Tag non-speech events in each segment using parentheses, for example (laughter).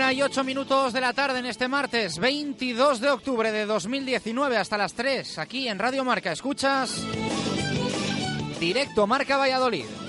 Una y ocho minutos de la tarde en este martes 22 de octubre de 2019 hasta las 3 aquí en Radio Marca. Escuchas directo Marca Valladolid.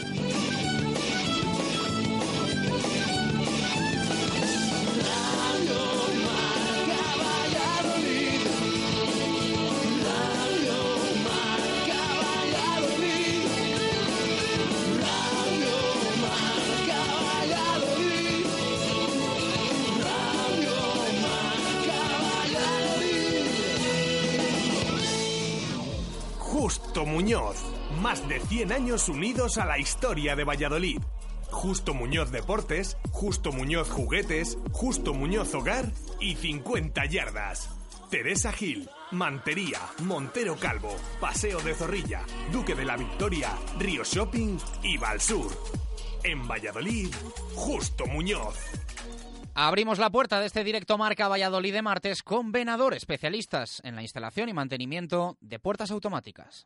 De 100 años unidos a la historia de Valladolid. Justo Muñoz Deportes, Justo Muñoz Juguetes, Justo Muñoz Hogar y 50 Yardas. Teresa Gil, Mantería, Montero Calvo, Paseo de Zorrilla, Duque de la Victoria, Río Shopping y Valsur. En Valladolid, Justo Muñoz. Abrimos la puerta de este directo Marca Valladolid de martes con Venador, especialistas en la instalación y mantenimiento de puertas automáticas.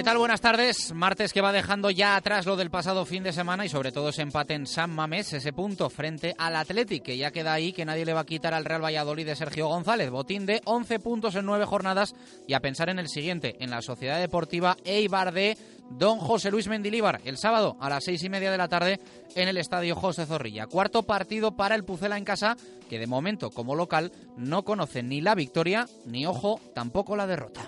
¿Qué tal? Buenas tardes. Martes que va dejando ya atrás lo del pasado fin de semana y sobre todo ese empate en San Mamés, ese punto frente al Athletic, que ya queda ahí, que nadie le va a quitar al Real Valladolid de Sergio González. Botín de 11 puntos en 9 jornadas y a pensar en el siguiente, en la Sociedad Deportiva Eibar de Don José Luis Mendilíbar, el sábado a las seis y media de la tarde en el Estadio José Zorrilla. Cuarto partido para el Pucela en casa, que de momento como local no conoce ni la victoria, ni ojo, tampoco la derrota.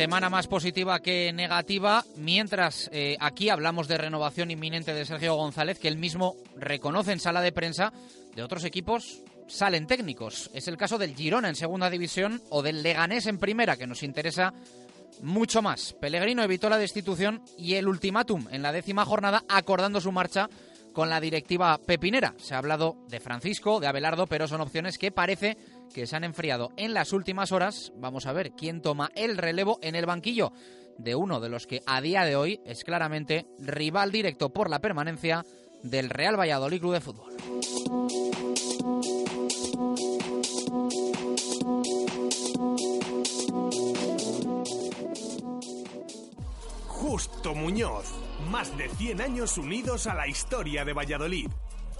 Semana más positiva que negativa, mientras eh, aquí hablamos de renovación inminente de Sergio González, que él mismo reconoce en sala de prensa de otros equipos salen técnicos. Es el caso del Girona en segunda división o del Leganés en primera, que nos interesa mucho más. Pellegrino evitó la destitución y el ultimátum en la décima jornada acordando su marcha con la directiva pepinera. Se ha hablado de Francisco, de Abelardo, pero son opciones que parece que se han enfriado en las últimas horas. Vamos a ver quién toma el relevo en el banquillo de uno de los que a día de hoy es claramente rival directo por la permanencia del Real Valladolid Club de Fútbol. Justo Muñoz. Más de 100 años unidos a la historia de Valladolid.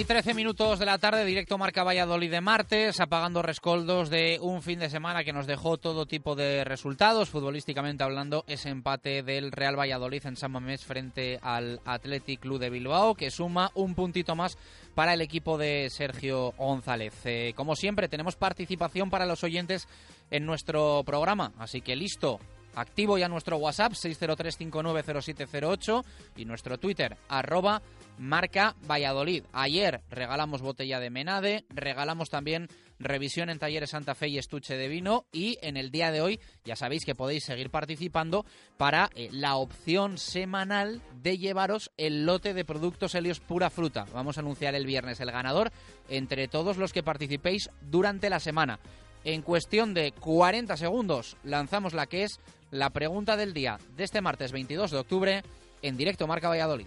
Y trece minutos de la tarde, directo Marca Valladolid de martes, apagando rescoldos de un fin de semana que nos dejó todo tipo de resultados, futbolísticamente hablando, ese empate del Real Valladolid en San Mamés frente al Athletic Club de Bilbao, que suma un puntito más para el equipo de Sergio González. Eh, como siempre, tenemos participación para los oyentes en nuestro programa, así que listo, activo ya nuestro WhatsApp 603590708 y nuestro Twitter arroba marca Valladolid. Ayer regalamos botella de Menade, regalamos también revisión en talleres Santa Fe y estuche de vino y en el día de hoy ya sabéis que podéis seguir participando para eh, la opción semanal de llevaros el lote de productos Helios pura fruta. Vamos a anunciar el viernes el ganador entre todos los que participéis durante la semana. En cuestión de 40 segundos lanzamos la que es la pregunta del día de este martes 22 de octubre en directo Marca Valladolid.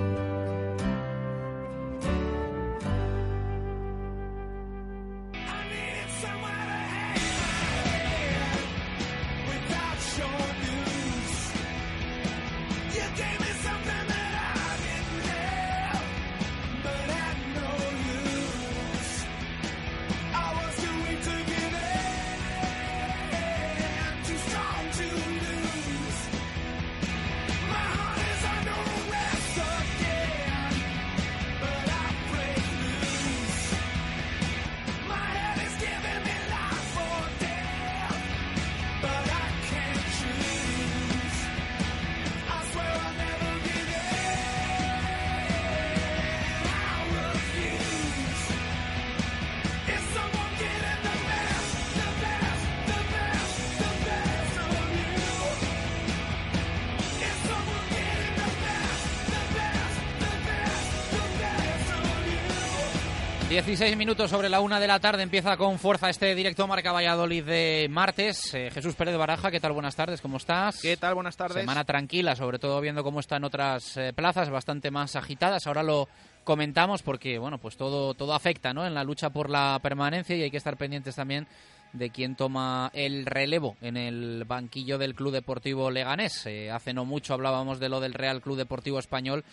0708. Dieciséis minutos sobre la una de la tarde empieza con fuerza este directo Marca Valladolid de martes. Eh, Jesús Pérez de Baraja, ¿qué tal? Buenas tardes, ¿cómo estás? ¿Qué tal? Buenas tardes. Semana tranquila, sobre todo viendo cómo están otras eh, plazas bastante más agitadas. Ahora lo comentamos porque, bueno, pues todo, todo afecta, ¿no? En la lucha por la permanencia y hay que estar pendientes también de quién toma el relevo en el banquillo del Club Deportivo Leganés. Eh, hace no mucho hablábamos de lo del Real Club Deportivo Español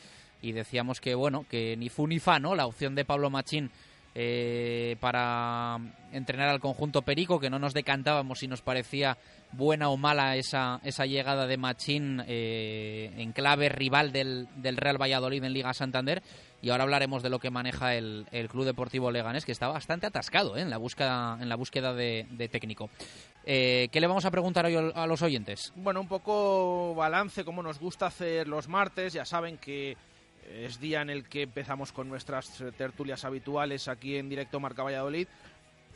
y decíamos que, bueno, que ni fu ni fa, ¿no? La opción de Pablo Machín eh, para entrenar al conjunto Perico, que no nos decantábamos si nos parecía buena o mala esa, esa llegada de Machín eh, en clave rival del, Real Valladolid en Liga Santander. Y ahora hablaremos de lo que maneja el, el Club Deportivo Leganés, que está bastante atascado ¿eh? en, la búsqueda, en la búsqueda de, de técnico. Eh, ¿Qué le vamos a preguntar hoy a los oyentes? Bueno, un poco balance, como nos gusta hacer los martes. Ya saben que es día en el que empezamos con nuestras tertulias habituales aquí en directo Marca Valladolid.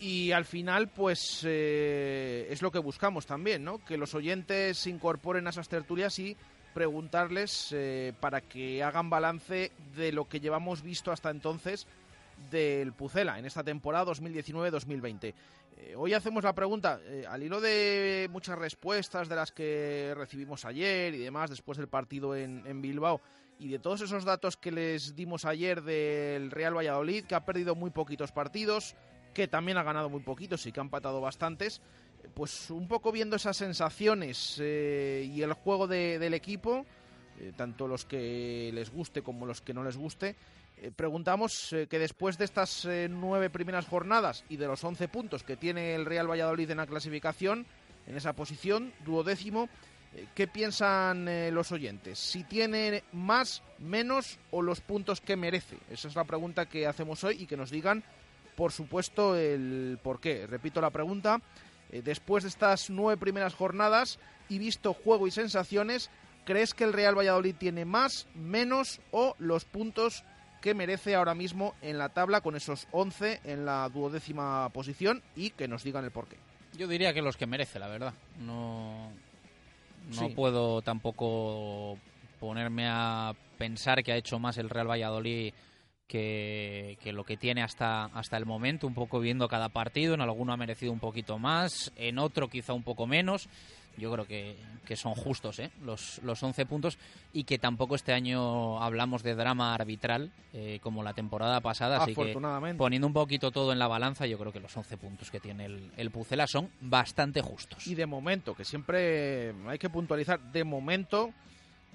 Y al final, pues eh, es lo que buscamos también, ¿no? Que los oyentes se incorporen a esas tertulias y preguntarles eh, para que hagan balance de lo que llevamos visto hasta entonces del Pucela en esta temporada 2019-2020. Eh, hoy hacemos la pregunta, eh, al hilo de muchas respuestas de las que recibimos ayer y demás después del partido en Bilbao, y de todos esos datos que les dimos ayer del Real Valladolid, que ha perdido muy poquitos partidos, que también ha ganado muy poquitos y que ha empatado bastantes, pues un poco viendo esas sensaciones eh, y el juego de, del equipo, eh, tanto los que les guste como los que no les guste, eh, preguntamos que después de estas nueve primeras jornadas y de los once puntos que tiene el Real Valladolid en la clasificación, en esa posición, duodécimo, ¿Qué piensan eh, los oyentes? ¿Si tiene más, menos o los puntos que merece? Esa es la pregunta que hacemos hoy y que nos digan, por supuesto, el por qué. Repito la pregunta. Eh, después de estas nueve primeras jornadas y visto juego y sensaciones, ¿crees que el Real Valladolid tiene más, menos o los puntos que merece ahora mismo en la tabla con esos 11 en la duodécima posición y que nos digan el por qué? Yo diría que los que merece, la verdad. No, no puedo tampoco ponerme a pensar que ha hecho más el Real Valladolid que, que, lo que tiene hasta, hasta el momento, un poco viendo cada partido. En alguno ha merecido un poquito más, en otro quizá un poco menos yo creo que, son justos ¿eh? los, los 11 puntos y que tampoco este año hablamos de drama arbitral eh, como la temporada pasada. Así que poniendo un poquito todo en la balanza, yo creo que los 11 puntos que tiene el, el Pucela son bastante justos. Y de momento, que siempre hay que puntualizar, de momento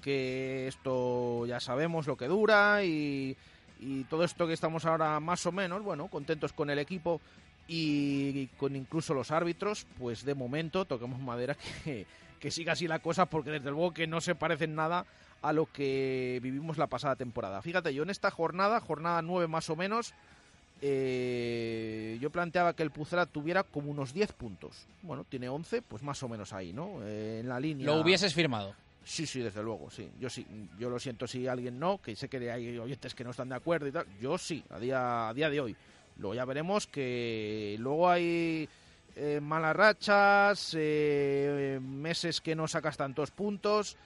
que esto ya sabemos lo que dura y, y todo esto que estamos ahora más o menos, bueno, contentos con el equipo y con incluso los árbitros, pues de momento toquemos madera que, que siga así la cosa porque desde luego que no se parecen nada a lo que vivimos la pasada temporada. Fíjate, yo en esta jornada, jornada 9 más o menos, eh, yo planteaba que el Pucela tuviera como unos 10 puntos. Bueno, tiene 11, pues más o menos ahí, ¿no? Eh, en la línea. ¿Lo hubieses firmado? Sí, sí, desde luego, sí. Yo sí, yo lo siento si alguien no, que sé que hay oyentes que no están de acuerdo y tal. Yo sí, a día, a día de hoy. Luego ya veremos que luego hay eh, malas rachas, eh, meses que no sacas tantos puntos,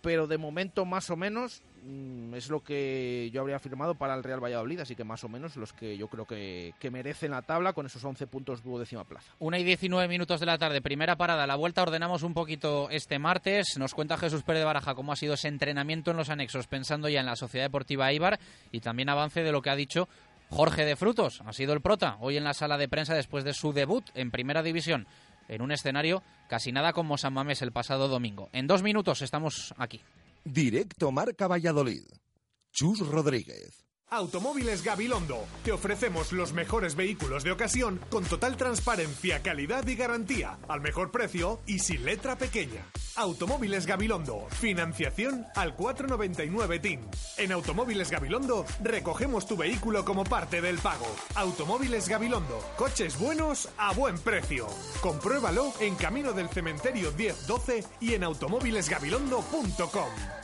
pero de momento más o menos mm, es lo que yo habría firmado para el Real Valladolid, así que más o menos los que yo creo que, que merecen la tabla con esos 11 puntos duodécima plaza. Una y 19 minutos de la tarde, primera parada, la vuelta ordenamos un poquito este martes, nos cuenta Jesús Pérez de Baraja cómo ha sido ese entrenamiento en los anexos, pensando ya en la Sociedad Deportiva Ibar y también avance de lo que ha dicho Jorge de Frutos ha sido el prota hoy en la sala de prensa después de su debut en Primera División, en un escenario casi nada como San Mamés el pasado domingo. En dos minutos estamos aquí. Directo Marca Valladolid. Chus Rodríguez. Automóviles Gabilondo. Te ofrecemos los mejores vehículos de ocasión con total transparencia, calidad y garantía, al mejor precio y sin letra pequeña. Automóviles Gabilondo. Financiación al 499 TIN. En Automóviles Gabilondo recogemos tu vehículo como parte del pago. Automóviles Gabilondo. Coches buenos a buen precio. Compruébalo en Camino del Cementerio 1012 y en automóvilesgabilondo.com.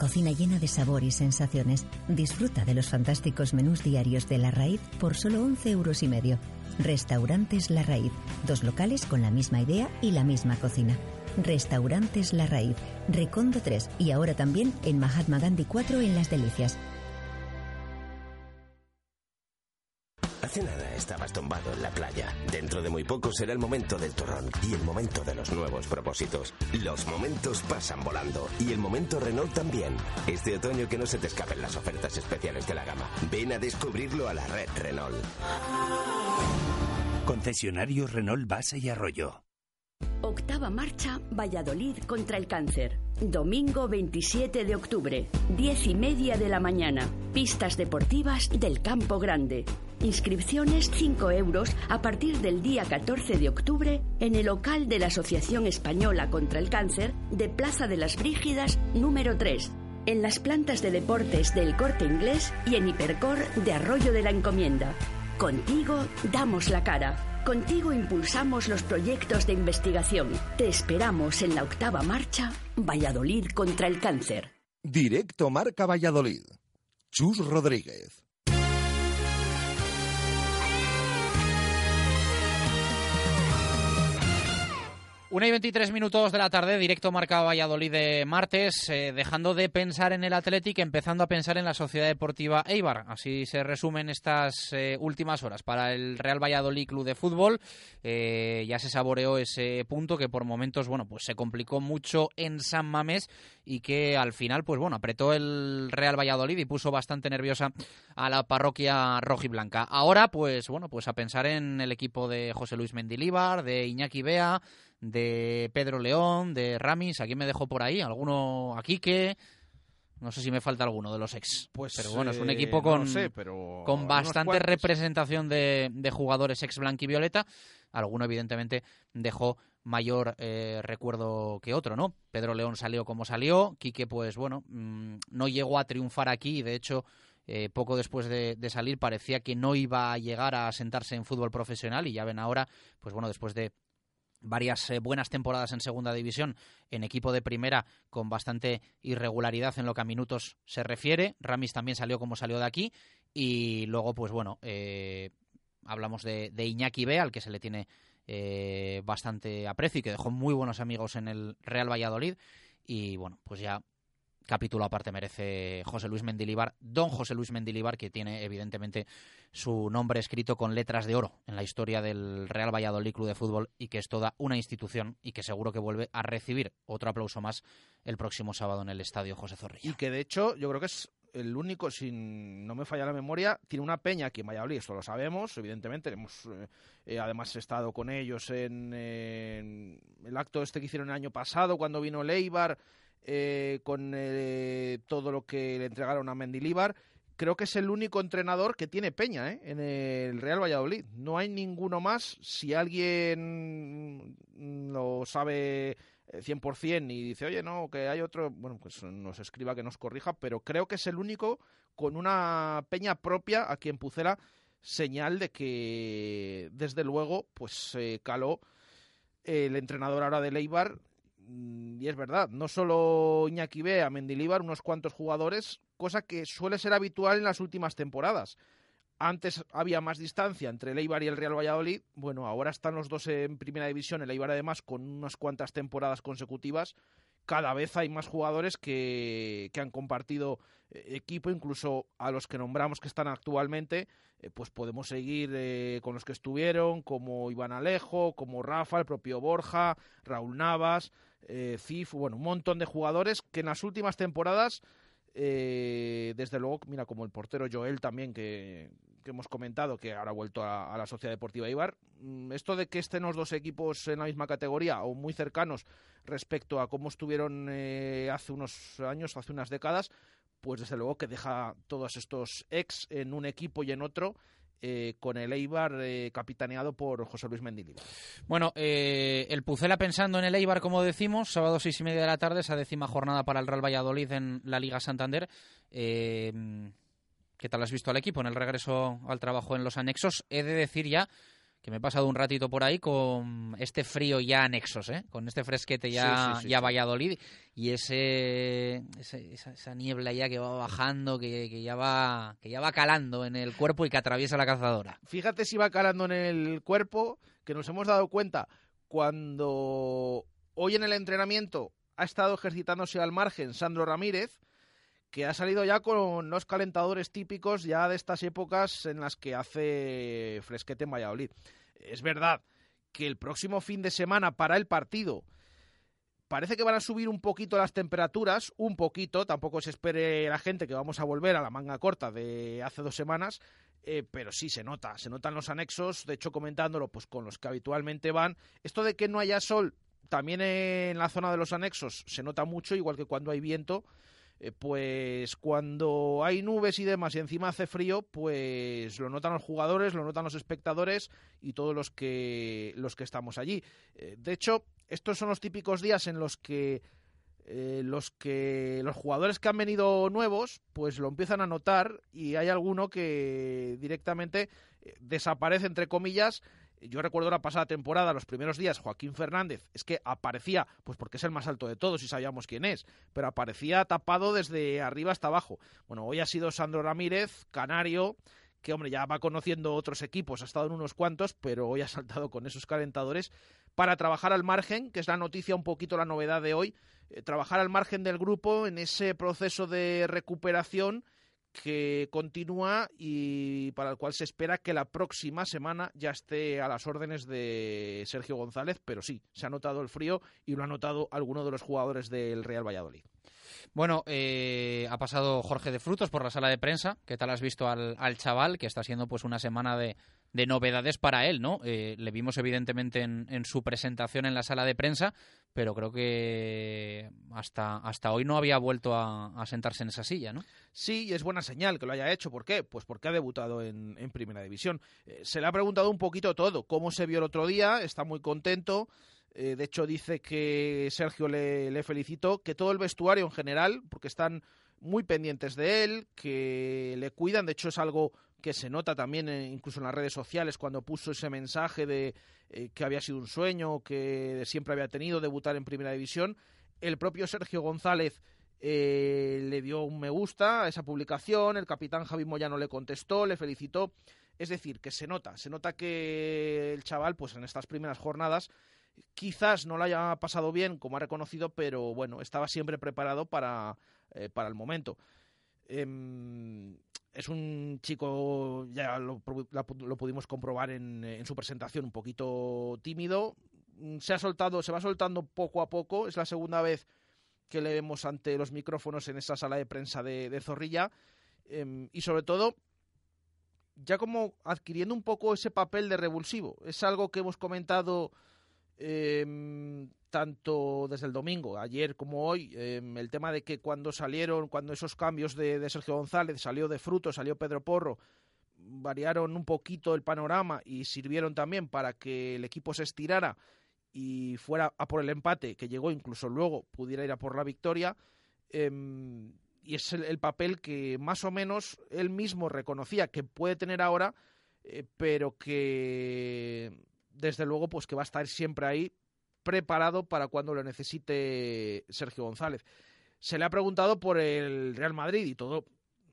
Cocina llena de sabor y sensaciones. Disfruta de los fantásticos menús diarios de La Raíz por solo 11 euros y medio. Restaurantes La Raíz. Dos locales con la misma idea y la misma cocina. Restaurantes La Raíz. Recondo 3 y ahora también en Mahatma Gandhi 4 en Las Delicias. Hace nada estabas tumbado en la playa. Dentro de muy poco será el momento del torrón y el momento de los nuevos propósitos. Los momentos pasan volando y el momento Renault también. Este otoño que no se te escapen las ofertas especiales de la gama. Ven a descubrirlo a la red Renault. Concesionario Renault Base y Arroyo. Octava marcha Valladolid contra el cáncer. Domingo 27 de octubre, 10 y media de la mañana. Pistas deportivas del Campo Grande. Inscripciones 5 euros a partir del día 14 de octubre en el local de la Asociación Española contra el Cáncer de Plaza de las Brígidas número 3, en las plantas de deportes del Corte Inglés y en Hipercor de Arroyo de la Encomienda. Contigo damos la cara. Contigo impulsamos los proyectos de investigación. Te esperamos en la octava marcha, Valladolid contra el cáncer. Directo Marca Valladolid. Chus Rodríguez. Una y 23 minutos de la tarde, directo marca Valladolid de martes, eh, dejando de pensar en el Athletic, empezando a pensar en la Sociedad Deportiva Eibar. Así se resumen estas eh, últimas horas para el Real Valladolid Club de Fútbol. Eh, ya se saboreó ese punto que por momentos, bueno, pues se complicó mucho en San Mamés y que al final, pues bueno, apretó el Real Valladolid y puso bastante nerviosa a la parroquia rojiblanca. Ahora, pues bueno, pues a pensar en el equipo de José Luis Mendilíbar, de Iñaki Bea, de Pedro León, de Ramis, ¿a quién me dejo por ahí? ¿Alguno aquí que no sé si me falta alguno de los ex. Pues, pero bueno, es un eh, equipo con, lo sé, pero con bastante representación de, de jugadores ex blanquivioleta. Alguno, evidentemente, dejó mayor eh, recuerdo que otro, ¿no? Pedro León salió como salió. Quique, pues bueno, mm, no llegó a triunfar aquí. y De hecho, eh, poco después de, de salir parecía que no iba a llegar a sentarse en fútbol profesional. Y ya ven ahora, pues bueno, después de varias eh, buenas temporadas en segunda división en equipo de primera con bastante irregularidad en lo que a minutos se refiere. Ramis también salió como salió de aquí y luego pues bueno eh, hablamos de, Iñaki B al que se le tiene eh, bastante aprecio y que dejó muy buenos amigos en el Real Valladolid y bueno pues ya capítulo aparte merece José Luis Mendilibar, don José Luis Mendilibar, que tiene evidentemente su nombre escrito con letras de oro en la historia del Real Valladolid Club de Fútbol y que es toda una institución y que seguro que vuelve a recibir otro aplauso más el próximo sábado en el Estadio José Zorrilla. Y que de hecho yo creo que es el único, si no me falla la memoria, tiene una peña aquí en Valladolid, esto lo sabemos, evidentemente, hemos eh, eh, además estado con ellos en, en el acto este que hicieron el año pasado cuando vino Leibar, eh, con eh, todo lo que le entregaron a Mendilíbar. Creo que es el único entrenador que tiene peña ¿eh? en el Real Valladolid. No hay ninguno más. Si alguien lo sabe eh, 100% y dice, oye, no, que hay otro, bueno, pues nos escriba que nos corrija, pero creo que es el único con una peña propia aquí en Pucela, señal de que, desde luego, pues se caló el entrenador ahora de Leibar y es verdad, no solo Iñaki Bea, Mendilíbar, unos cuantos jugadores, cosa que suele ser habitual en las últimas temporadas. Antes había más distancia entre el Eibar y el Real Valladolid. Bueno, ahora están los dos en primera división. El Eibar, además, con unas cuantas temporadas consecutivas. Cada vez hay más jugadores que, que han compartido eh, equipo, incluso a los que nombramos que están actualmente. eh, pues podemos seguir eh, con los que estuvieron, como Iván Alejo, como Rafa, el propio Borja, Raúl Navas, eh, Cif, bueno, un montón de jugadores que en las últimas temporadas, eh, desde luego, mira, como el portero Joel también, que, que hemos comentado, que ahora ha vuelto a, a la Sociedad Deportiva Ibar, mm, esto de que estén los dos equipos en la misma categoría o muy cercanos respecto a cómo estuvieron eh, hace unos años, hace unas décadas, pues desde luego que deja todos estos ex en un equipo y en otro, eh, con el Eibar eh, capitaneado por José Luis Mendilibar. Bueno, eh, el Pucela pensando en el Eibar, como decimos, sábado seis y media de la tarde, esa décima jornada para el Real Valladolid en la Liga Santander. Eh, ¿Qué tal has visto al equipo en el regreso al trabajo en los anexos? He de decir ya que me he pasado un ratito por ahí con este frío ya anexos, ¿eh? con este fresquete ya, Sí, sí, sí, ya. Valladolid y ese, ese- esa, esa niebla ya que va bajando, que, que ya va que ya va calando en el cuerpo y que atraviesa la cazadora. Fíjate si va calando en el cuerpo, que nos hemos dado cuenta cuando hoy en el entrenamiento ha estado ejercitándose al margen Sandro Ramírez, que ha salido ya con los calentadores típicos ya de estas épocas en las que hace fresquete en Valladolid. Es verdad que el próximo fin de semana para el partido parece que van a subir un poquito las temperaturas, un poquito, tampoco se espere la gente que vamos a volver a la manga corta de hace dos semanas, eh, pero sí se nota, se notan los anexos, de hecho comentándolo pues con los que habitualmente van, esto de que no haya sol también en la zona de los anexos se nota mucho, igual que cuando hay viento, eh, pues cuando hay nubes y demás y encima hace frío, pues lo notan los jugadores, lo notan los espectadores y todos los que los que estamos allí. Eh, de hecho, estos son los típicos días en los que eh, los que los jugadores que han venido nuevos, pues lo empiezan a notar y hay alguno que directamente desaparece entre comillas Yo recuerdo la pasada temporada, los primeros días, Joaquín Fernández, es que aparecía, pues porque es el más alto de todos y sabíamos quién es, pero aparecía tapado desde arriba hasta abajo. Bueno, hoy ha sido Sandro Ramírez, canario, que hombre, ya va conociendo otros equipos, ha estado en unos cuantos, pero hoy ha saltado con esos calentadores para trabajar al margen, que es la noticia un poquito la novedad de hoy, eh, trabajar al margen del grupo en ese proceso de recuperación que continúa y para el cual se espera que la próxima semana ya esté a las órdenes de Sergio González, pero sí, se ha notado el frío y lo ha notado alguno de los jugadores del Real Valladolid. Bueno, eh, ha pasado Jorge de Frutos por la sala de prensa. ¿Qué tal has visto al, chaval? Que está siendo pues una semana de, novedades para él, ¿no? Eh, le vimos evidentemente en, su presentación en la sala de prensa, pero creo que hasta, hasta hoy no había vuelto a, sentarse en esa silla, ¿no? Sí, y es buena señal que lo haya hecho. ¿Por qué? Pues porque ha debutado en, Primera División. Eh, se le ha preguntado un poquito todo, cómo se vio el otro día, está muy contento. Eh, de hecho, dice que Sergio le, le felicitó, que todo el vestuario en general, porque están muy pendientes de él, que le cuidan. De hecho, es algo que se nota también incluso en las redes sociales cuando puso ese mensaje de eh, que había sido un sueño, que siempre había tenido debutar en Primera División. El propio Sergio González eh, le dio un me gusta a esa publicación, el capitán Javi Moyano le contestó, le felicitó. Es decir, que se nota, se nota que el chaval, pues en estas primeras jornadas, Quizás no lo haya pasado bien, como ha reconocido, pero bueno, estaba siempre preparado para, eh, para el momento. Es un chico, ya lo, pudimos comprobar en, en, su presentación, un poquito tímido. Mm, se ha soltado, se va soltando poco a poco. Es la segunda vez que le vemos ante los micrófonos en esa sala de prensa de, Zorrilla. Em, y sobre todo, ya como adquiriendo un poco ese papel de revulsivo. Es algo que hemos comentado Em, tanto desde el domingo, ayer como hoy, em, el tema de que cuando salieron, cuando esos cambios de, Sergio González, salió de Fruto, salió Pedro Porro, variaron un poquito el panorama y sirvieron también para que el equipo se estirara y fuera a por el empate, que llegó incluso luego, pudiera ir a por la victoria. Em, y es el, papel que más o menos él mismo reconocía que puede tener ahora, eh, pero que desde luego, pues que va a estar siempre ahí preparado para cuando lo necesite Sergio González. Se le ha preguntado por el Real Madrid y todo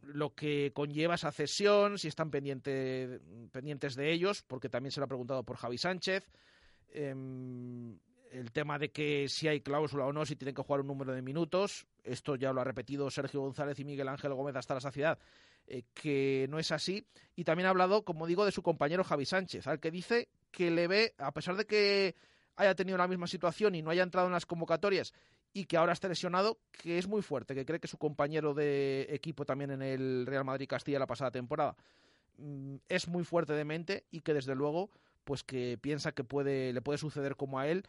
lo que conlleva esa cesión, si están pendientes de ellos, porque también se le ha preguntado por Javi Sánchez. Em, el tema de que si hay cláusula o no, si tienen que jugar un número de minutos. Esto ya lo ha repetido Sergio González y Miguel Ángel Gómez hasta la saciedad, eh, que no es así. Y también ha hablado, como digo, de su compañero Javi Sánchez, al que dice que le ve, a pesar de que haya tenido la misma situación y no haya entrado en las convocatorias y que ahora esté lesionado, que es muy fuerte, que cree que su compañero de equipo también en el Real Madrid Castilla la pasada temporada. Mm, es muy fuerte de mente y que desde luego pues que piensa que puede le puede suceder como a él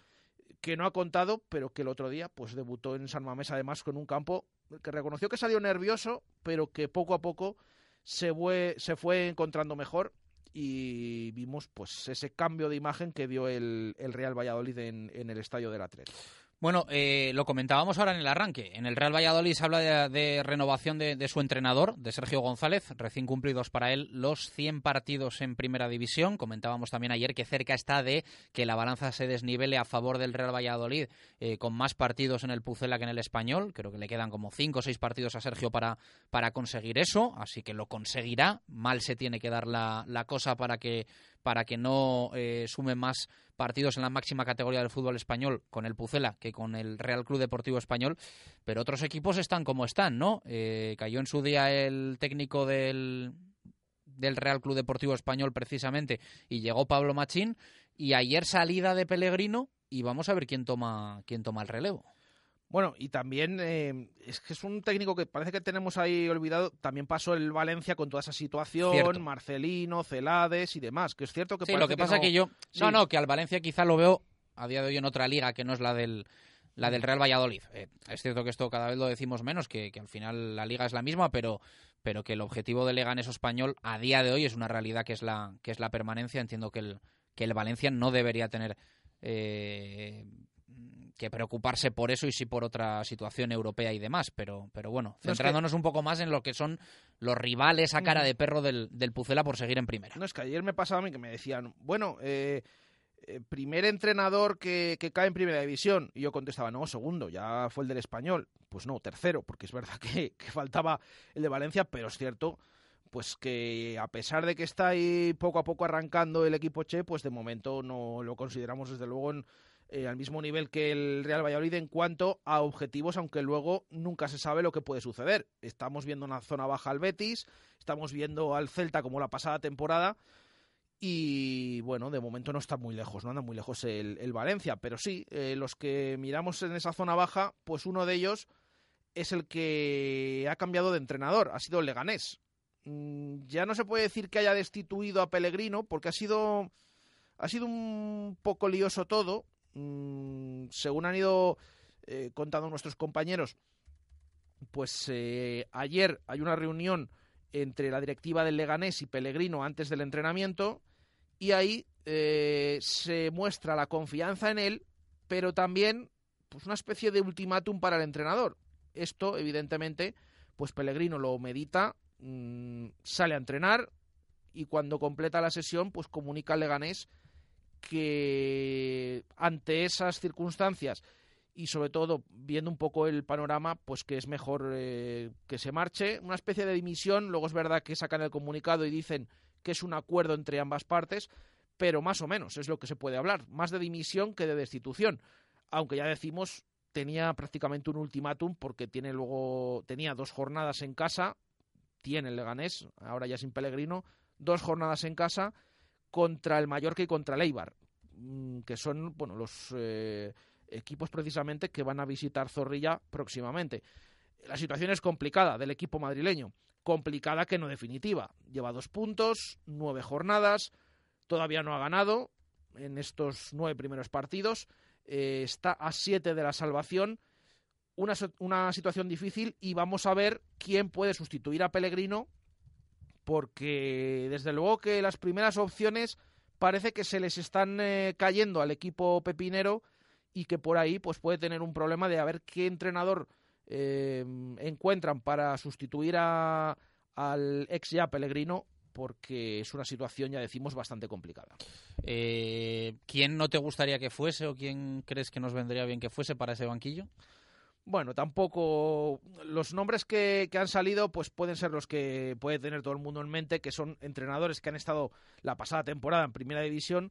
que no ha contado pero que el otro día pues debutó en San Mamés además con un campo que reconoció que salió nervioso pero que poco a poco se fue, se fue encontrando mejor y vimos pues ese cambio de imagen que dio el, el Real Valladolid en, el estadio del Atlético. Bueno, eh, lo comentábamos ahora en el arranque. En el Real Valladolid se habla de, renovación de, su entrenador, de Sergio González, recién cumplidos para él los 100 partidos en Primera División. Comentábamos también ayer que cerca está de que la balanza se desnivele a favor del Real Valladolid eh, con más partidos en el Pucela que en el Español. Creo que le quedan como 5 o 6 partidos a Sergio para, para conseguir eso, así que lo conseguirá. Mal se tiene que dar la, la cosa para que para que no eh, sume más partidos en la máxima categoría del fútbol español con el Pucela que con el Real Club Deportivo Español, pero otros equipos están como están, ¿no? Eh, cayó en su día el técnico del, del Real Club Deportivo Español precisamente y llegó Pablo Machín y ayer salida de Pellegrino y vamos a ver quién toma quién toma el relevo. Bueno, y también eh, es que es un técnico que parece que tenemos ahí olvidado. También pasó el Valencia con toda esa situación, Marcelino, Celades y demás. Que es cierto que. Sí, lo que, pasa que yo. No, no, que al Valencia quizá lo veo a día de hoy en otra liga que no es la del, la del Real Valladolid. Eh, es cierto que esto cada vez lo decimos menos, que, que, al final la liga es la misma, pero, pero que el objetivo de Leganés español a día de hoy es una realidad que es la, que es la permanencia. Entiendo que el, que el Valencia no debería tener. Eh, que preocuparse por eso y sí por otra situación europea y demás. Pero, pero bueno, centrándonos un poco más en lo que son los rivales a cara de perro del, del Pucela por seguir en primera. No, es que ayer me pasaba a mí que me decían, bueno, eh, eh, primer entrenador que, que, cae en primera división. Y yo contestaba, no, segundo, ya fue el del español. Pues no, tercero, porque es verdad (laughs) que, que faltaba el de Valencia, pero es cierto pues que a pesar de que está ahí poco a poco arrancando el equipo Che, pues de momento no lo consideramos desde luego en, eh, al mismo nivel que el Real Valladolid en cuanto a objetivos, aunque luego nunca se sabe lo que puede suceder. Estamos viendo una zona baja al Betis, estamos viendo al Celta como la pasada temporada. Y bueno, de momento no está muy lejos, no anda muy lejos el, el Valencia, pero sí, eh, los que miramos en esa zona baja, pues uno de ellos es el que ha cambiado de entrenador, ha sido el Leganés. Mm, ya no se puede decir que haya destituido a Pellegrino, porque ha sido, ha sido un poco lioso todo. Mm, según han ido eh, contando nuestros compañeros, pues eh, ayer hay una reunión entre la directiva del Leganés y Pellegrino antes del entrenamiento y ahí eh, se muestra la confianza en él, pero también pues una especie de ultimátum para el entrenador. Esto, evidentemente, pues Pellegrino lo medita, mmm, sale a entrenar y cuando completa la sesión, pues comunica al Leganés que ante esas circunstancias y sobre todo viendo un poco el panorama, pues que es mejor eh, que se marche. Una especie de dimisión, luego es verdad que sacan el comunicado y dicen que es un acuerdo entre ambas partes, pero más o menos es lo que se puede hablar, más de dimisión que de destitución, aunque ya decimos tenía prácticamente un ultimátum porque tiene luego tenía dos jornadas en casa, tiene el Leganés, ahora ya sin Pellegrino, dos jornadas en casa contra el Mallorca y contra el Eibar, mm, que son bueno los eh, equipos precisamente que van a visitar Zorrilla próximamente. La situación es complicada del equipo madrileño, complicada que no definitiva. Lleva dos puntos, nueve jornadas, todavía no ha ganado en estos nueve primeros partidos, eh, está a siete de la salvación. Una, una situación difícil y vamos a ver quién puede sustituir a Pellegrino porque desde luego que las primeras opciones parece que se les están eh, cayendo al equipo pepinero y que por ahí pues puede tener un problema de a ver qué entrenador eh, encuentran para sustituir a, al ex ya Pellegrino porque es una situación, ya decimos, bastante complicada. Eh, ¿Quién no te gustaría que fuese o quién crees que nos vendría bien que fuese para ese banquillo? Bueno, tampoco los nombres que, que, han salido pues pueden ser los que puede tener todo el mundo en mente, que son entrenadores que han estado la pasada temporada en Primera División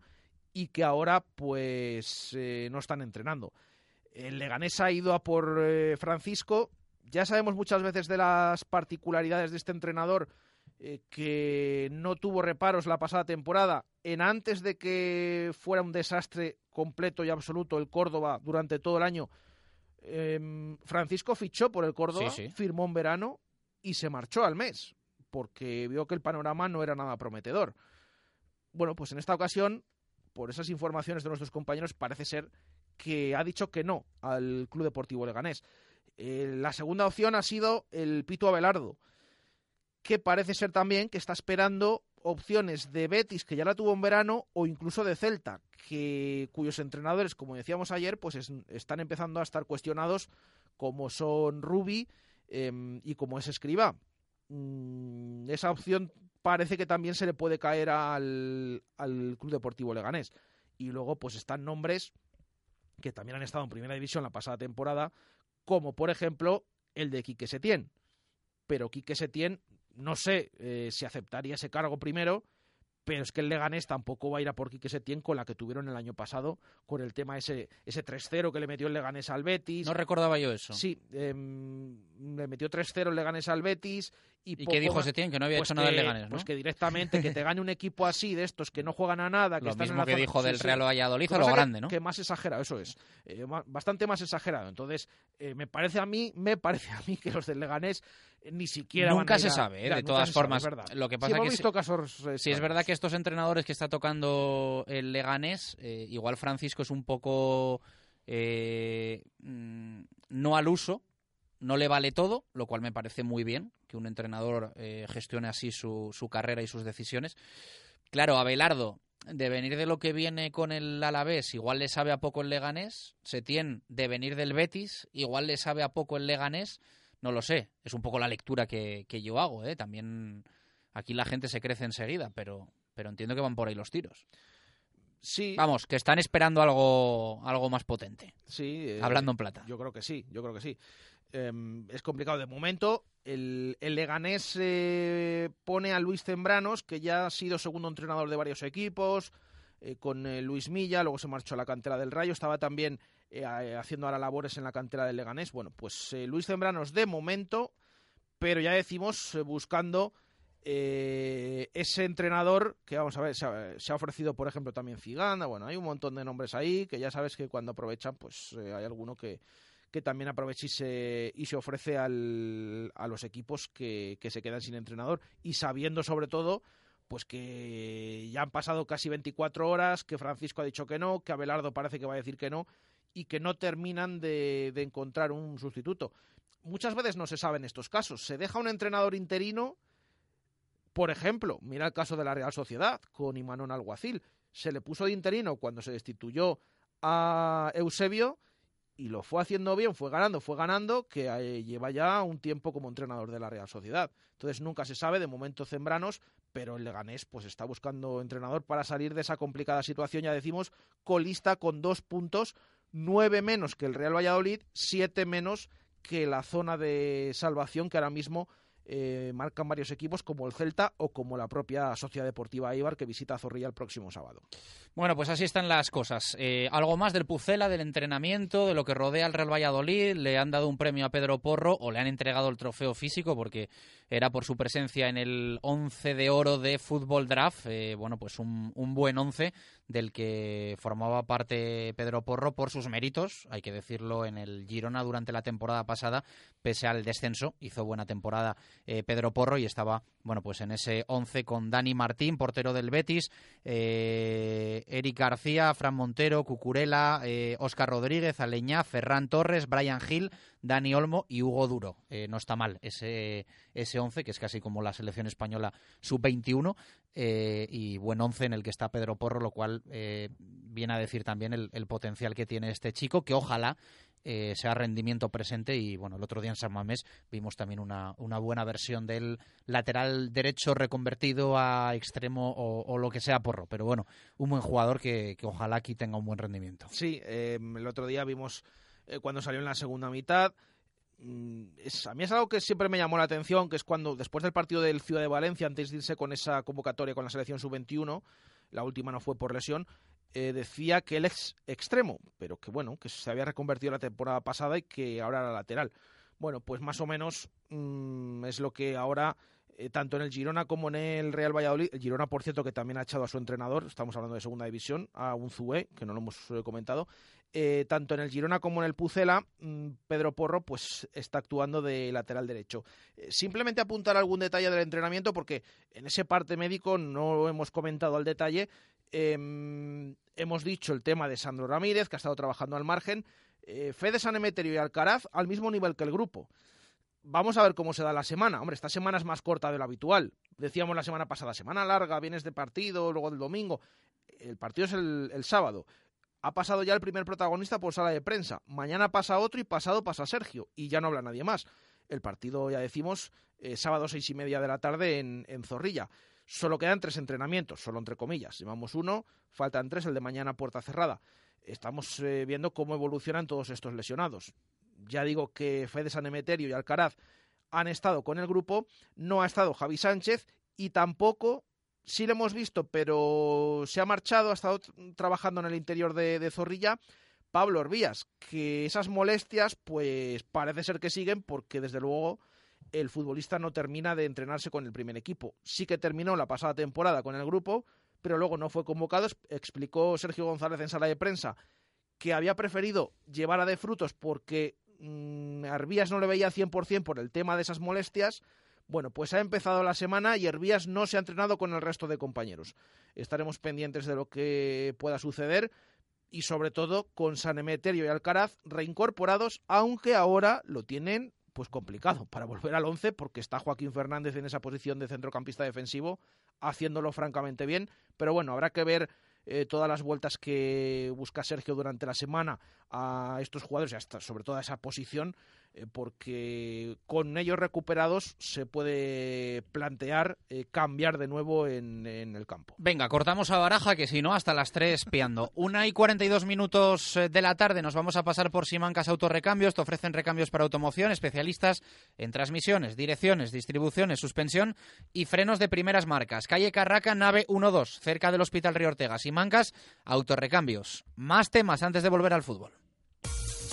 y que ahora pues eh, no están entrenando. El Leganés ha ido a por eh, Francisco. Ya sabemos muchas veces de las particularidades de este entrenador eh, que no tuvo reparos la pasada temporada en antes de que fuera un desastre completo y absoluto el Córdoba durante todo el año. Eh, Francisco fichó por el Córdoba, sí, sí. firmó en verano y se marchó al mes porque vio que el panorama no era nada prometedor. Bueno, pues en esta ocasión por esas informaciones de nuestros compañeros, parece ser que ha dicho que no al Club Deportivo Leganés. Eh, la segunda opción ha sido el Pito Abelardo, que parece ser también que está esperando opciones de Betis, que ya la tuvo en verano, o incluso de Celta, que, cuyos entrenadores, como decíamos ayer, pues es, están empezando a estar cuestionados, como son Rubi eh, y como es Escriba. Mm, esa opción parece que también se le puede caer al, al Club Deportivo Leganés. Y luego, pues están nombres que también han estado en primera división la pasada temporada, como por ejemplo el de Quique Setién. Pero Quique Setién, no sé eh, si aceptaría ese cargo primero, pero es que el Leganés tampoco va a ir a por Quique Setién con la que tuvieron el año pasado, con el tema ese, ese 3-0 que le metió el Leganés al Betis. No recordaba yo eso. Sí, eh, le metió 3-0 el Leganés al Betis. ¿Y, ¿Y qué dijo Setién? Que no había pues hecho que, nada el Leganés, ¿no? Pues que directamente, que te gane un equipo así, de estos que no juegan a nada. Que lo están mismo en la que zona... dijo del sí, Real sí. Valladolid a Lo lo que grande, ¿no? Que más exagerado, eso es. Eh, bastante más exagerado. Entonces, eh, me parece a mí, me parece a mí que los del Leganés eh, ni siquiera nunca van a se ir a... sabe. Ya, de todas sabe, formas lo que Sí, pasa hemos que visto si, casos si es verdad que estos entrenadores que está tocando el Leganés eh, igual Francisco es un poco eh, mm, no al uso no le vale todo, lo cual me parece muy bien que un entrenador eh, gestione así su, su, carrera y sus decisiones. Claro, Abelardo, de venir de lo que viene con el Alavés, igual le sabe a poco el Leganés. Setién, de venir del Betis, igual le sabe a poco el Leganés. No lo sé, es un poco la lectura que, que yo hago. ¿eh? También aquí la gente se crece enseguida, pero, pero entiendo que van por ahí los tiros. Sí. Vamos, que están esperando algo, algo más potente. Sí. eh, Hablando en plata. Yo creo que sí, yo creo que sí. Em, es complicado de momento. El, el Leganés eh, pone a Luis Zembranos, que ya ha sido segundo entrenador de varios equipos, eh, con eh, Luis Milla, luego se marchó a la cantera del Rayo, estaba también eh, haciendo ahora labores en la cantera del Leganés. Bueno, pues Luis Zembranos de momento, pero ya decimos buscando ese entrenador que vamos a ver, se ha, se ha ofrecido por ejemplo también Ziganda, bueno, hay un montón de nombres ahí que ya sabes que cuando aprovechan pues hay alguno que, que también aprovecha y se, y se ofrece al- a los equipos que, que se quedan sin entrenador y sabiendo sobre todo pues que ya han pasado casi 24 horas, que Francisco ha dicho que no, que Abelardo parece que va a decir que no y que no terminan de, de encontrar un sustituto. Muchas veces no se sabe en estos casos. Se deja un entrenador interino, por ejemplo, mira el caso de la Real Sociedad con Imanol Alguacil. Se le puso de interino cuando se destituyó a Eusebio y lo fue haciendo bien, fue ganando, fue ganando, que eh, lleva ya un tiempo como entrenador de la Real Sociedad. Entonces nunca se sabe, de momento Zembranos, pero el Leganés pues está buscando entrenador para salir de esa complicada situación, ya decimos, colista con dos puntos, nueve menos que el Real Valladolid, siete menos que la zona de salvación que ahora mismo eh, marcan varios equipos como el Celta o como la propia Sociedad Deportiva Eibar que visita a Zorrilla el próximo sábado. Bueno, pues así están las cosas. Eh, algo más del Pucela, del entrenamiento, de lo que rodea al Real Valladolid. Le han dado un premio a Pedro Porro o le han entregado el trofeo físico porque era por su presencia en el 11 de oro de Fútbol Draft. Eh, bueno, pues un, un buen 11 del que formaba parte Pedro Porro por sus méritos, hay que decirlo, en el Girona durante la temporada pasada, pese al descenso, hizo buena temporada eh, Pedro Porro y estaba, bueno, pues en ese 11 con Dani Martín, portero del Betis, eh, Eric García, Fran Montero, Cucurela, eh, Óscar Rodríguez, Aleñá, Ferran Torres, Brian Gil, Dani Olmo y Hugo Duro. Eh, no está mal ese, ese 11, que es casi como la selección española sub-21, eh, y buen 11 en el que está Pedro Porro, lo cual eh, viene a decir también el, potencial que tiene este chico, que ojalá eh, sea rendimiento presente y bueno, el otro día en San Mamés vimos también una, una buena versión del lateral derecho reconvertido a extremo o, lo que sea porro, pero bueno, un buen jugador que, que ojalá aquí tenga un buen rendimiento. Sí, eh, el otro día vimos eh, cuando salió en la segunda mitad. mm, es- a mí es algo que siempre me llamó la atención, que es cuando después del partido del Ciudad de Valencia, antes de irse con esa convocatoria con la selección sub-21, la última no fue por lesión, eh, decía que él es extremo, pero que bueno, que se había reconvertido la temporada pasada y que ahora era lateral. Bueno, pues más o menos mm, es lo que ahora, eh, tanto en el Girona como en el Real Valladolid, el Girona, por cierto, que también ha echado a su entrenador, estamos hablando de segunda división, a un Zue, que no lo hemos comentado, eh, tanto en el Girona como en el Pucela, mm, Pedro Porro pues está actuando de lateral derecho. Eh, simplemente apuntar algún detalle del entrenamiento, porque en ese parte médico no lo hemos comentado al detalle. Em, hemos dicho el tema de Sandro Ramírez, que ha estado trabajando al margen. Eh, Fede San Emeterio y Alcaraz al mismo nivel que el grupo. Vamos a ver cómo se da la semana. Hombre, esta semana es más corta de lo habitual. Decíamos la semana pasada, semana larga, vienes de partido, luego del domingo. El partido es el, el sábado. Ha pasado ya el primer protagonista por sala de prensa. Mañana pasa otro y pasado pasa Sergio. Y ya no habla nadie más. El partido, ya decimos, eh, sábado seis y media de la tarde en, en Zorrilla. Solo quedan tres entrenamientos, solo entre comillas. Llevamos uno, faltan tres, el de mañana puerta cerrada. Estamos eh, viendo cómo evolucionan todos estos lesionados. Ya digo que Fede San Emeterio y Alcaraz han estado con el grupo, no ha estado Javi Sánchez y tampoco, sí lo hemos visto, pero se ha marchado, ha estado trabajando en el interior de, de Zorrilla, Pablo Orbías, que esas molestias pues parece ser que siguen porque desde luego el futbolista no termina de entrenarse con el primer equipo. Sí que terminó la pasada temporada con el grupo, pero luego no fue convocado. Explicó Sergio González en sala de prensa que había preferido llevar a De Frutos porque mm, Arbías no le veía al 100% por el tema de esas molestias. Bueno, pues ha empezado la semana y Hervías no se ha entrenado con el resto de compañeros. Estaremos pendientes de lo que pueda suceder y sobre todo con San Emeterio y Alcaraz reincorporados, aunque ahora lo tienen pues complicado para volver al 11 porque está Joaquín Fernández en esa posición de centrocampista defensivo haciéndolo francamente bien, pero bueno, habrá que ver eh, todas las vueltas que busca Sergio durante la semana a estos jugadores, hasta, sobre todo a esa posición, porque con ellos recuperados se puede plantear eh, cambiar de nuevo en, el campo. Venga, cortamos a Baraja, que si no, hasta las 3 piando. (laughs) Una y 42 minutos eh, de la tarde nos vamos a pasar por Simancas Autorrecambios. Te ofrecen recambios para automoción, especialistas en transmisiones, direcciones, distribuciones, suspensión y frenos de primeras marcas. Calle Carraca, nave 12, cerca del Hospital Río Ortega. Simancas Autorrecambios. Más temas antes de volver al fútbol.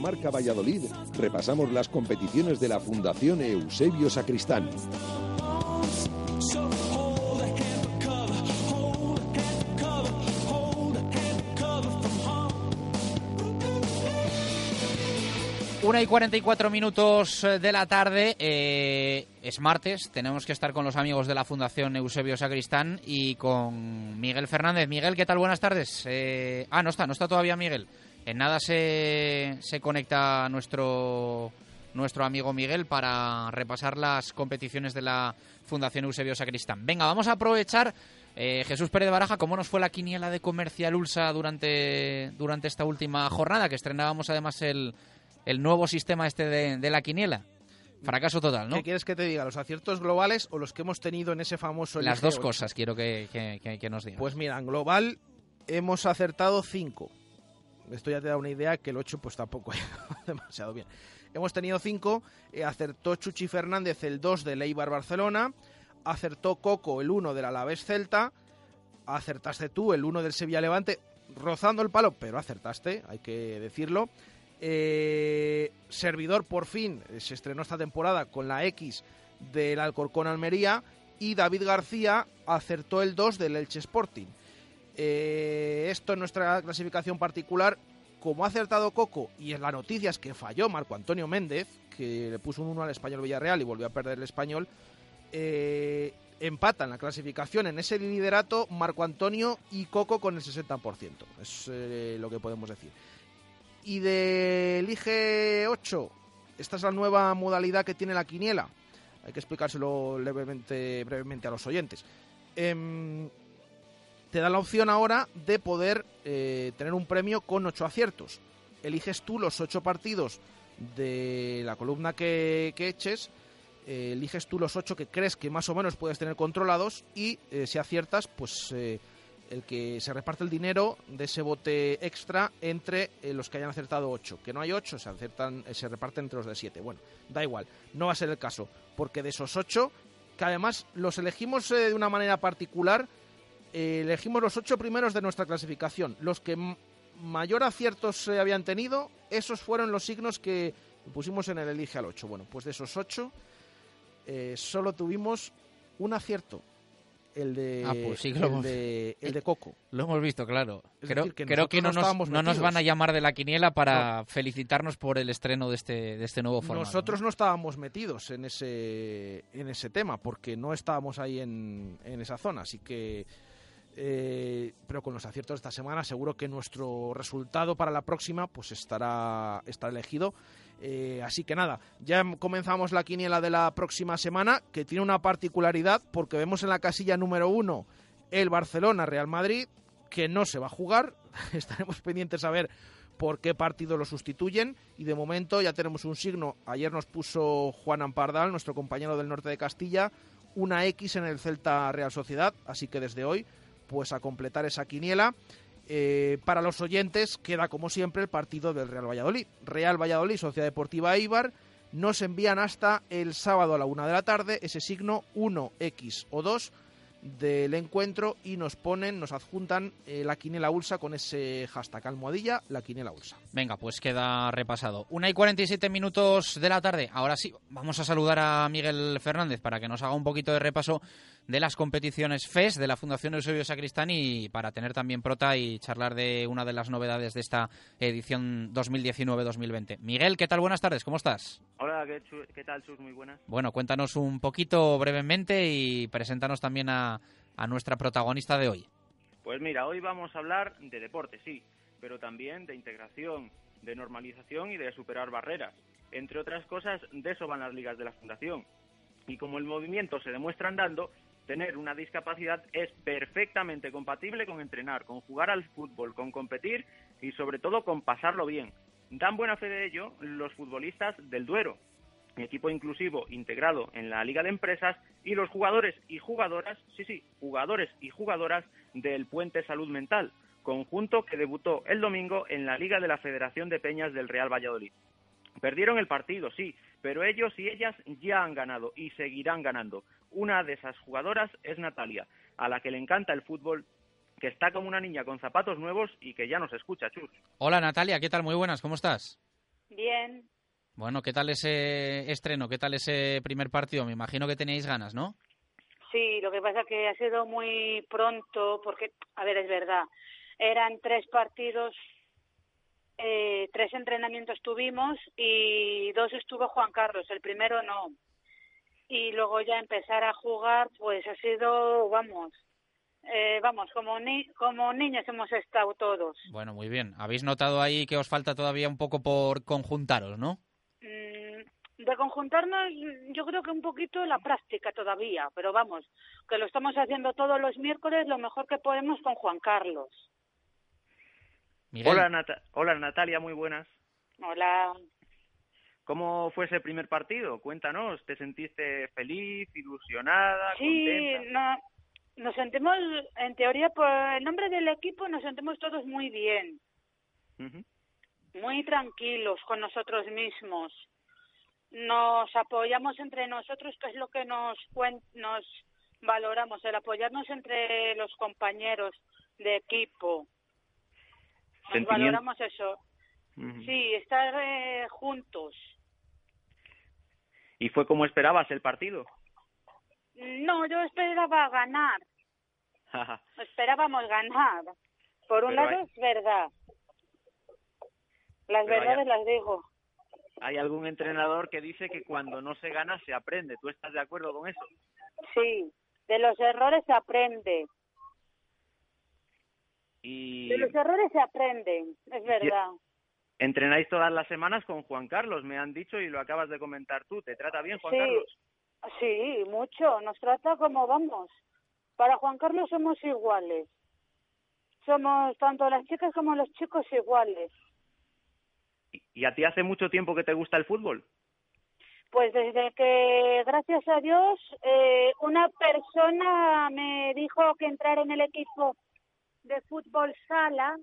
Marca Valladolid repasamos las competiciones de la Fundación Eusebio Sacristán. Una y 44 minutos eh, de la tarde, eh, es martes, tenemos que estar con los amigos de la Fundación Eusebio Sacristán y con Miguel Fernández. Miguel, ¿qué tal? Buenas tardes. Eh, ah, no está, no está todavía Miguel. En nada se, se conecta nuestro, nuestro amigo Miguel para repasar las competiciones de la Fundación Eusebio Sacristán. Venga, vamos a aprovechar, eh, Jesús Pérez de Baraja, cómo nos fue la quiniela de Comercial Ulsa durante, durante esta última jornada, que estrenábamos además el, el nuevo sistema este de, la quiniela. Fracaso total, ¿no? ¿Qué quieres que te diga? ¿Los aciertos globales o los que hemos tenido en ese famoso... Las dos cosas quiero que, que, que nos digas. Pues mira, en global hemos acertado cinco esto ya te da una idea que el 8 pues tampoco (laughs) ha demasiado bien. Hemos tenido 5, eh, acertó Chuchi Fernández el 2 de Leibar Barcelona, acertó Coco el 1 del Alavés Celta, acertaste tú el 1 del Sevilla Levante, rozando el palo, pero acertaste, hay que decirlo. Eh, servidor por fin eh, se estrenó esta temporada con la X del Alcorcón Almería y David García acertó el 2 del Elche Sporting. Eh, esto en nuestra clasificación particular, como ha acertado Coco, y en la noticia es que falló Marco Antonio Méndez, que le puso un 1 al español Villarreal y volvió a perder el español, eh, empatan la clasificación en ese liderato Marco Antonio y Coco con el 60%. Es eh, lo que podemos decir. Y de Elige 8, esta es la nueva modalidad que tiene la quiniela. Hay que explicárselo levemente, brevemente a los oyentes. Em, te da la opción ahora de poder eh, tener un premio con ocho aciertos. Eliges tú los ocho partidos de la columna que, eches, eh, eliges tú los ocho que crees que más o menos puedes tener controlados y eh, si aciertas, pues el que se reparte el dinero de ese bote extra entre los que hayan acertado ocho. Que no hay ocho, se, acertan, se reparten entre los de siete. Bueno, da igual, no va a ser el caso, porque de esos ocho, que además los elegimos de una manera particular, eh, elegimos los ocho primeros de nuestra clasificación. Los que mayor aciertos se habían tenido, esos fueron los signos que pusimos en el Elige al 8. Bueno, pues de esos ocho, eh, solo tuvimos un acierto. El de, ah, pues el, de (laughs) el de Coco. Lo hemos visto, claro. creo que, no, nos, no nos, van a llamar de la quiniela para felicitarnos por el estreno de este, de este nuevo formato. Nosotros ¿no? estábamos metidos en ese, en ese tema porque no estábamos ahí en, en esa zona. Así que eh, pero con los aciertos de esta semana seguro que nuestro resultado para la próxima pues estará, estará elegido. Eh, así que nada, ya comenzamos la quiniela de la próxima semana que tiene una particularidad porque vemos en la casilla número uno el Barcelona Real Madrid que no se va a jugar. (laughs) Estaremos pendientes a ver por qué partido lo sustituyen y de momento ya tenemos un signo. Ayer nos puso Juan Ampardal, nuestro compañero del norte de Castilla, una X en el Celta Real Sociedad, así que desde hoy pues a completar esa quiniela. Eh, para los oyentes queda como siempre el partido del Real Valladolid. Real Valladolid, Sociedad Deportiva Eibar, nos envían hasta el sábado a la una de la tarde ese signo 1X o 2 del encuentro y nos ponen, nos adjuntan eh, la quinela ulsa con ese hashtag almohadilla, la quinela ulsa. Venga, pues queda repasado. Una y 47 minutos de la tarde. Ahora sí, vamos a saludar a Miguel Fernández para que nos haga un poquito de repaso de las competiciones FES de la Fundación Eusebio Sacristán y para tener también prota y charlar de una de las novedades de esta edición 2019-2020. Miguel, ¿qué tal? Buenas tardes, ¿cómo estás? Hola, ¿qué, qué tal? Muy buenas. Bueno, cuéntanos un poquito brevemente y preséntanos también a, a nuestra protagonista de hoy. Pues mira, hoy vamos a hablar de deporte, sí, pero también de integración, de normalización y de superar barreras. Entre otras cosas, de eso van las ligas de la Fundación. Y como el movimiento se demuestra andando, tener una discapacidad es perfectamente compatible con entrenar, con jugar al fútbol, con competir y sobre todo con pasarlo bien. Dan buena fe de ello los futbolistas del Duero, equipo inclusivo integrado en la Liga de Empresas y los jugadores y jugadoras, sí, sí, jugadores y jugadoras del Puente Salud Mental, conjunto que debutó el domingo en la Liga de la Federación de Peñas del Real Valladolid. Perdieron el partido, sí, pero ellos y ellas ya han ganado y seguirán ganando. Una de esas jugadoras es Natalia, a la que le encanta el fútbol, que está como una niña con zapatos nuevos y que ya nos escucha, Chus. Hola Natalia, ¿qué tal? Muy buenas, ¿cómo estás? Bien. Bueno, ¿qué tal ese estreno? ¿Qué tal ese primer partido? Me imagino que teníais ganas, ¿no? Sí, lo que pasa es que ha sido muy pronto, porque, a ver, es verdad, eran tres partidos eh, tres entrenamientos tuvimos y dos estuvo Juan Carlos, el primero no. Y luego ya empezar a jugar, pues ha sido, vamos, eh, vamos, como, ni como niños hemos estado todos. Bueno, muy bien. ¿Habéis notado ahí que os falta todavía un poco por conjuntaros, no? Mm, de conjuntarnos, yo creo que un poquito la práctica todavía, pero vamos, que lo estamos haciendo todos los miércoles lo mejor que podemos con Juan Carlos. Hola, Hola Natalia, muy buenas. Hola. ¿Cómo fue ese primer partido? Cuéntanos, ¿te sentiste feliz, ilusionada, sí, no, nos sentimos, en teoría, por el nombre del equipo, nos sentimos todos muy bien. Muy tranquilos con nosotros mismos. Nos apoyamos entre nosotros, que es lo que nos, nos valoramos, el apoyarnos entre los compañeros de equipo valoramos eso. Sí, estar eh, juntos. ¿Y fue como esperabas el partido? No, yo esperaba ganar. (laughs) Esperábamos ganar. Por un lado es verdad. Las verdades las digo. Hay algún entrenador que dice que cuando no se gana se aprende. ¿Tú estás de acuerdo con eso? Sí, de los errores se aprende. Y... De los errores se aprenden, es verdad. Entrenáis todas las semanas con Juan Carlos, me han dicho y lo acabas de comentar tú. ¿Te trata bien Juan Carlos? Sí, mucho. Nos trata como vamos. Para Juan Carlos somos iguales. Somos tanto las chicas como los chicos iguales. ¿Y a ti hace mucho tiempo que te gusta el fútbol? Pues desde que, gracias a Dios, eh, una persona me dijo que entrar en el equipo de fútbol sala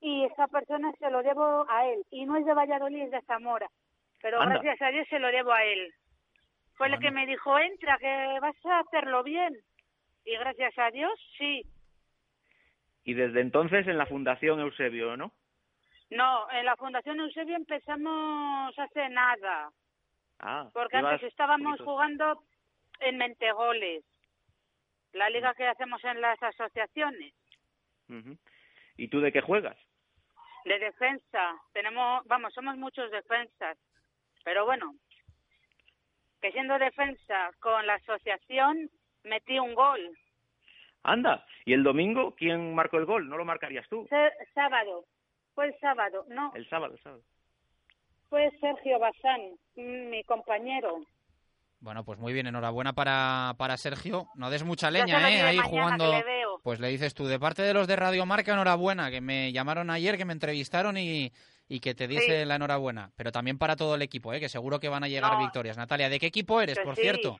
y esa persona se lo debo a él. Y no es de Valladolid, es de Zamora. Pero gracias a Dios se lo debo a él. Fue el que me dijo, entra, que vas a hacerlo bien. Y gracias a Dios, sí. Y desde entonces en la Fundación Eusebio, ¿no? No, en la Fundación Eusebio empezamos hace nada. Ah, porque antes estábamos jugando en Mentegoles, la liga mm. que hacemos en las asociaciones. ¿Y tú de qué juegas? De defensa. Tenemos, vamos, somos muchos defensas. Pero bueno, que siendo defensa con la asociación metí un gol. Anda, ¿y el domingo quién marcó el gol? ¿No lo marcarías tú? sábado. Fue el sábado, no. El sábado, el sábado. Fue Sergio Bazán, mi compañero. Bueno, pues muy bien, enhorabuena para, para Sergio. No des mucha leña, ¿eh? Ahí jugando. Pues le dices tú, de parte de los de Radio Marca, enhorabuena, que me llamaron ayer, que me entrevistaron y, y que te diese la enhorabuena. Pero también para todo el equipo, ¿eh? Que seguro que van a llegar victorias. Natalia, ¿de qué equipo eres, por cierto?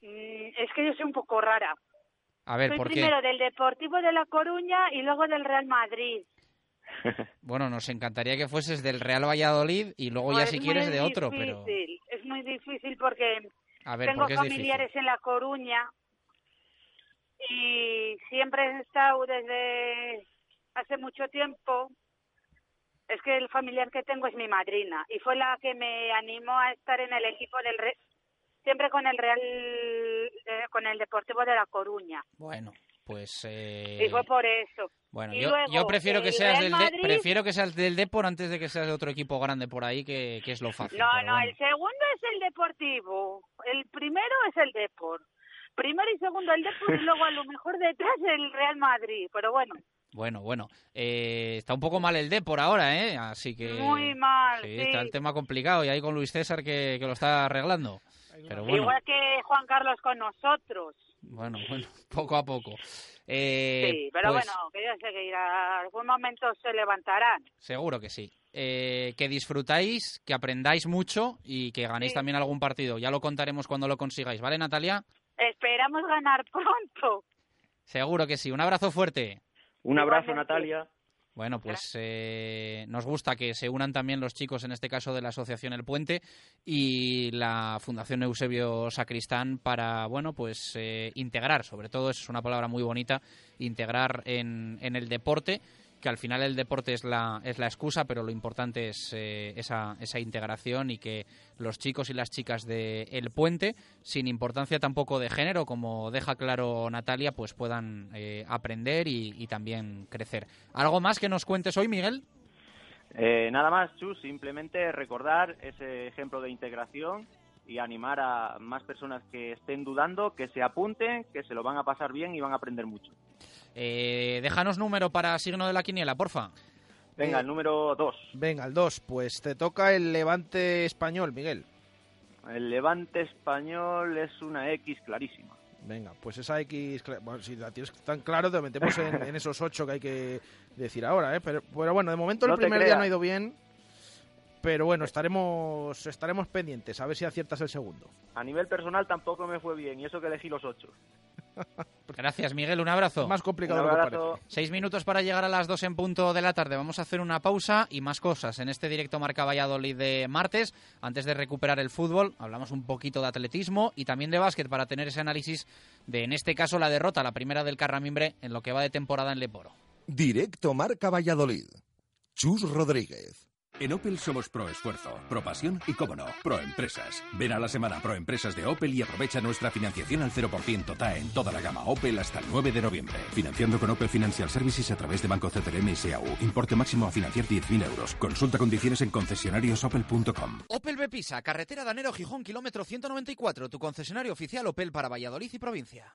Mm, es que yo soy un poco rara. A ver, soy ¿por primero del Deportivo de La Coruña y luego del Real Madrid. Bueno, nos encantaría que fueses del Real Valladolid y luego ya Pues si es quieres de otro, pero... Es muy difícil porque A ver, tengo ¿por qué es familiares en La Coruña y siempre he estado desde hace mucho tiempo. Es que el familiar que tengo es mi madrina y fue la que me animó a estar en el equipo del Re- siempre con el Real eh, con el Deportivo de La Coruña. Bueno, pues... eh, y fue por eso. Bueno, yo, luego, yo prefiero que seas del de- Madrid- prefiero que seas del Depor antes de que seas de otro equipo grande por ahí, que, que es lo fácil. No, no, bueno. el segundo es el Deportivo, el primero es el Depor. Primero y segundo el Depor y luego a lo mejor detrás el Real Madrid, pero bueno, Bueno, bueno. Eh, está un poco mal el Depor ahora, ¿eh? Así que... muy mal, Sí, sí. está el tema complicado y ahí con Luis César que, que lo está arreglando. Pero bueno, Igual que Juan Carlos con nosotros. Bueno, (laughs) bueno, poco a poco. Eh, sí, pero pues, bueno, que yo sé que irá, algún momento se levantarán. Seguro que sí. Eh, que disfrutáis, que aprendáis mucho y que ganéis Sí. también algún partido. Ya lo contaremos cuando lo consigáis, ¿vale, Natalia? Esperamos ganar pronto. Seguro que sí. Un abrazo fuerte. Un abrazo, Igualmente. Natalia. Bueno, pues eh, nos gusta que se unan también los chicos, en este caso de la Asociación El Puente y la Fundación Eusebio Sacristán para, bueno, pues eh, integrar, sobre todo es una palabra muy bonita, integrar en, en el deporte, que al final el deporte es la, es la excusa, pero lo importante es eh, esa, esa integración y que los chicos y las chicas de El Puente, sin importancia tampoco de género, como deja claro Natalia, pues puedan eh, aprender y, también crecer. ¿Algo más que nos cuentes hoy, Miguel? Eh, nada más, Chus, simplemente recordar ese ejemplo de integración y animar a más personas que estén dudando, que se apunten, que se lo van a pasar bien y van a aprender mucho. Eh, déjanos número para signo de la quiniela, porfa. Venga, Eh, el número 2. Venga, el 2. Pues te toca el Levante español, Miguel. El Levante español es una X clarísima. Venga, pues esa X, bueno, si la tienes tan claro, te metemos en, en (laughs) esos 8 que hay que decir ahora, ¿eh? Pero, pero bueno, de momento el No primer día no ha ido bien. Pero bueno, estaremos estaremos pendientes, a ver si aciertas el segundo. A nivel personal tampoco me fue bien y eso que elegí los 8. (laughs) Gracias, Miguel. Un abrazo. Más complicado lo que parece. Seis minutos para llegar a las dos en punto de la tarde. Vamos a hacer una pausa y más cosas en este directo Marca Valladolid de martes. Antes de recuperar el fútbol, hablamos un poquito de atletismo y también de básquet para tener ese análisis de, en este caso, la derrota, la primera del Carramimbre en lo que va de temporada en Leporo. Directo Marca Valladolid. Chus Rodríguez. En Opel somos pro esfuerzo, pro pasión y, como no, pro empresas. Ven a la semana pro empresas de Opel y aprovecha nuestra financiación al 0% TAE en toda la gama Opel hasta el 9 de noviembre. Financiando con Opel Financial Services a través de Banco CTLM y SAU. Importe máximo a financiar 10.000 euros. Consulta condiciones en concesionariosopel.com. Opel Bepisa, carretera Danero Gijón, kilómetro 194, tu concesionario oficial Opel para Valladolid y provincia.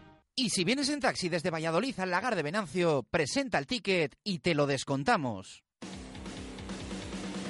Y si vienes en taxi desde Valladolid al lagar de Venancio, presenta el ticket y te lo descontamos.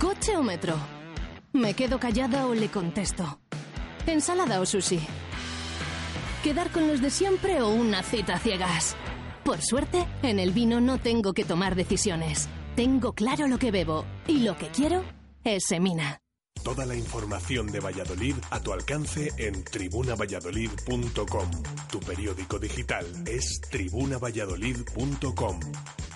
¿Coche o metro? ¿Me quedo callada o le contesto? ¿Ensalada o sushi? ¿Quedar con los de siempre o una cita ciegas? Por suerte, en el vino no tengo que tomar decisiones. Tengo claro lo que bebo y lo que quiero es Semina. Toda la información de Valladolid a tu alcance en tribunavalladolid.com. Tu periódico digital es tribunavalladolid.com.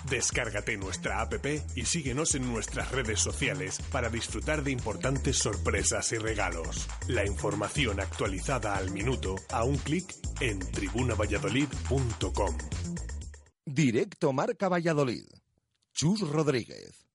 Descárgate nuestra app y síguenos en nuestras redes sociales para disfrutar de importantes sorpresas y regalos. La información actualizada al minuto a un clic en tribunavalladolid.com. Directo Marca Valladolid. Chus Rodríguez.